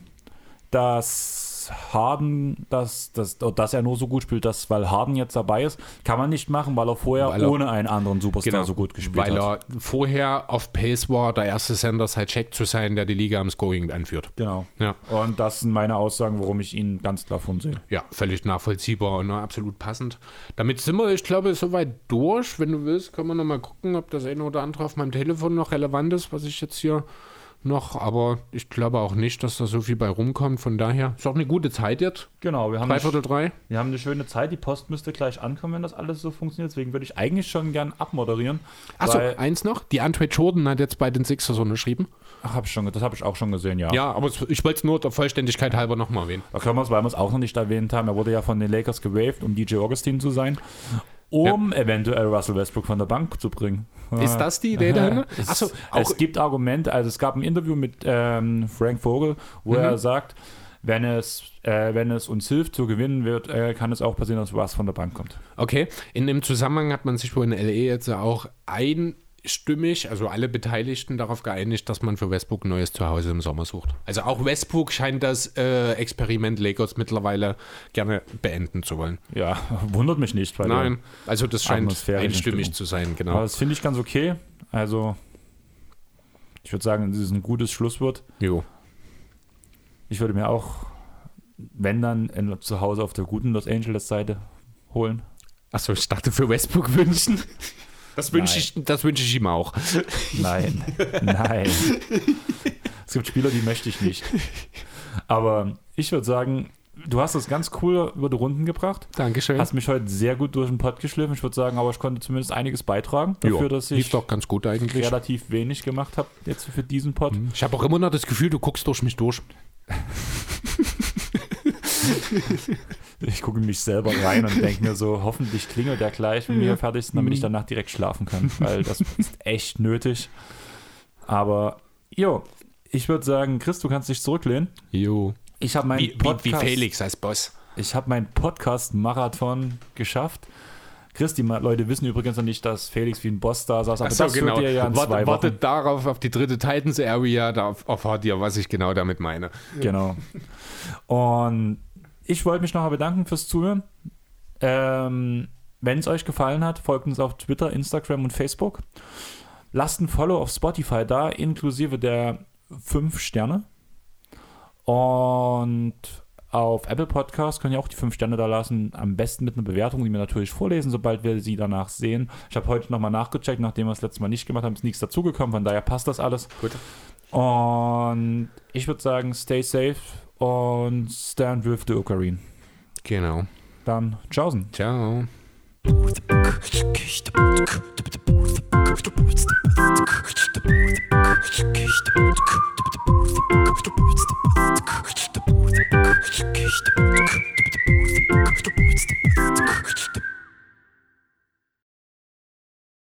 S1: dass Harden, dass, dass, dass er nur so gut spielt, dass, weil Harden jetzt dabei ist, kann man nicht machen, weil er vorher
S2: Weil er-
S1: ohne einen anderen Superstar so gut gespielt
S2: Weil
S1: hat.
S2: er vorher auf Pace war, der erste Center seit Check zu sein, der die Liga am Scoring anführt.
S1: Genau.
S2: Ja.
S1: Und das sind meine Aussagen, warum ich ihn ganz klar von sehe.
S2: Ja, völlig nachvollziehbar und absolut passend. Damit sind wir, ich glaube, soweit durch. Wenn du willst, können wir noch mal gucken, ob das eine oder andere auf meinem Telefon noch relevant ist, was ich jetzt hier noch, aber ich glaube auch nicht, dass da so viel bei rumkommt. Von daher ist auch eine gute Zeit jetzt.
S1: Genau, wir haben,
S2: Drei
S1: eine,
S2: Viertel drei.
S1: wir haben eine schöne Zeit. Die Post müsste gleich ankommen, wenn das alles so funktioniert. Deswegen würde ich eigentlich schon gern abmoderieren.
S2: Achso, eins noch. Die Andre Jordan hat jetzt bei den Sixers unterschrieben.
S1: Ach, hab ich schon, das habe ich auch schon gesehen, ja.
S2: Ja, aber ich wollte es nur der Vollständigkeit halber nochmal erwähnen.
S1: Da können wir es, weil wir es auch noch nicht erwähnt haben. Er wurde ja von den Lakers gewaved, um DJ Augustin zu sein, um eventuell Russell Westbrook von der Bank zu bringen.
S2: Ist das die Idee dahinter?
S1: Es,
S2: Achso,
S1: es gibt Argumente, also es gab ein Interview mit ähm, Frank Vogel, wo
S2: Mhm.
S1: er sagt, wenn es, äh, wenn es uns hilft zu gewinnen wird, äh, kann es auch passieren, dass Russ von der Bank kommt.
S2: Okay, in dem Zusammenhang hat man sich wohl in LA jetzt auch einstimmig, also alle Beteiligten, darauf geeinigt, dass man für Westbrook ein neues Zuhause im Sommer sucht. Also auch Westbrook scheint das äh, Experiment Lakers mittlerweile gerne beenden zu wollen.
S1: Ja, wundert mich nicht. Bei
S2: Nein, also das scheint einstimmig
S1: Stimmung.
S2: zu sein, genau.
S1: aber das finde ich ganz okay. Also, ich würde sagen, das ist ein gutes Schlusswort.
S2: Jo.
S1: Ich würde mir auch, wenn dann, ein Zuhause auf der guten Los Angeles Seite holen.
S2: Achso, ich dachte für Westbrook wünschen. Das wünsche ich, das wünsche ich ihm auch.
S1: Nein, nein. Es gibt Spieler, die möchte ich nicht. Aber ich würde sagen, du hast das ganz cool über die Runden gebracht.
S2: Dankeschön.
S1: Hast mich heute sehr gut durch den Pott geschliffen. Ich würde sagen, aber ich konnte zumindest einiges beitragen dafür,
S2: Jo,
S1: dass
S2: lief
S1: ich
S2: doch ganz gut eigentlich.
S1: relativ wenig gemacht habe jetzt für diesen Pod.
S2: Ich habe auch immer noch das Gefühl, du guckst durch mich durch.
S1: Ich gucke mich selber rein und denke mir so, hoffentlich klingelt der gleich, wenn wir fertig sind, damit ich
S2: Mhm.
S1: danach direkt schlafen kann, weil das ist echt nötig. Aber, jo, ich würde sagen, Chris, du kannst dich zurücklehnen.
S2: Jo.
S1: Ich habe meinen
S2: Wie, wie,
S1: Podcast,
S2: wie Felix als Boss.
S1: ich habe meinen Podcast-Marathon geschafft. Chris, die Leute wissen übrigens noch nicht, dass Felix wie ein Boss da saß, aber
S2: Ach so,
S1: das
S2: genau.
S1: ihr ja in
S2: Wart-
S1: zwei Wochen.
S2: wartet darauf, auf die dritte Titans Area, da erfahrt ihr, was ich genau damit meine.
S1: Genau. Und ich wollte mich nochmal bedanken fürs Zuhören. Ähm, Wenn es euch gefallen hat, folgt uns auf Twitter, Instagram und Facebook. Lasst ein Follow auf Spotify da, inklusive der 5 Sterne. Und auf Apple Podcast könnt ihr auch die 5 Sterne da lassen. Am besten mit einer Bewertung, die wir natürlich vorlesen, sobald wir sie danach sehen. Ich habe heute nochmal nachgecheckt, nachdem wir es letztes Mal nicht gemacht haben, ist nichts dazugekommen, von daher passt das alles.
S2: Gut.
S1: Und ich würde sagen, stay safe und Stan wirft die Ocarine.
S2: Genau.
S1: Dann tschaußen.
S2: Ciao.
S3: Thank you.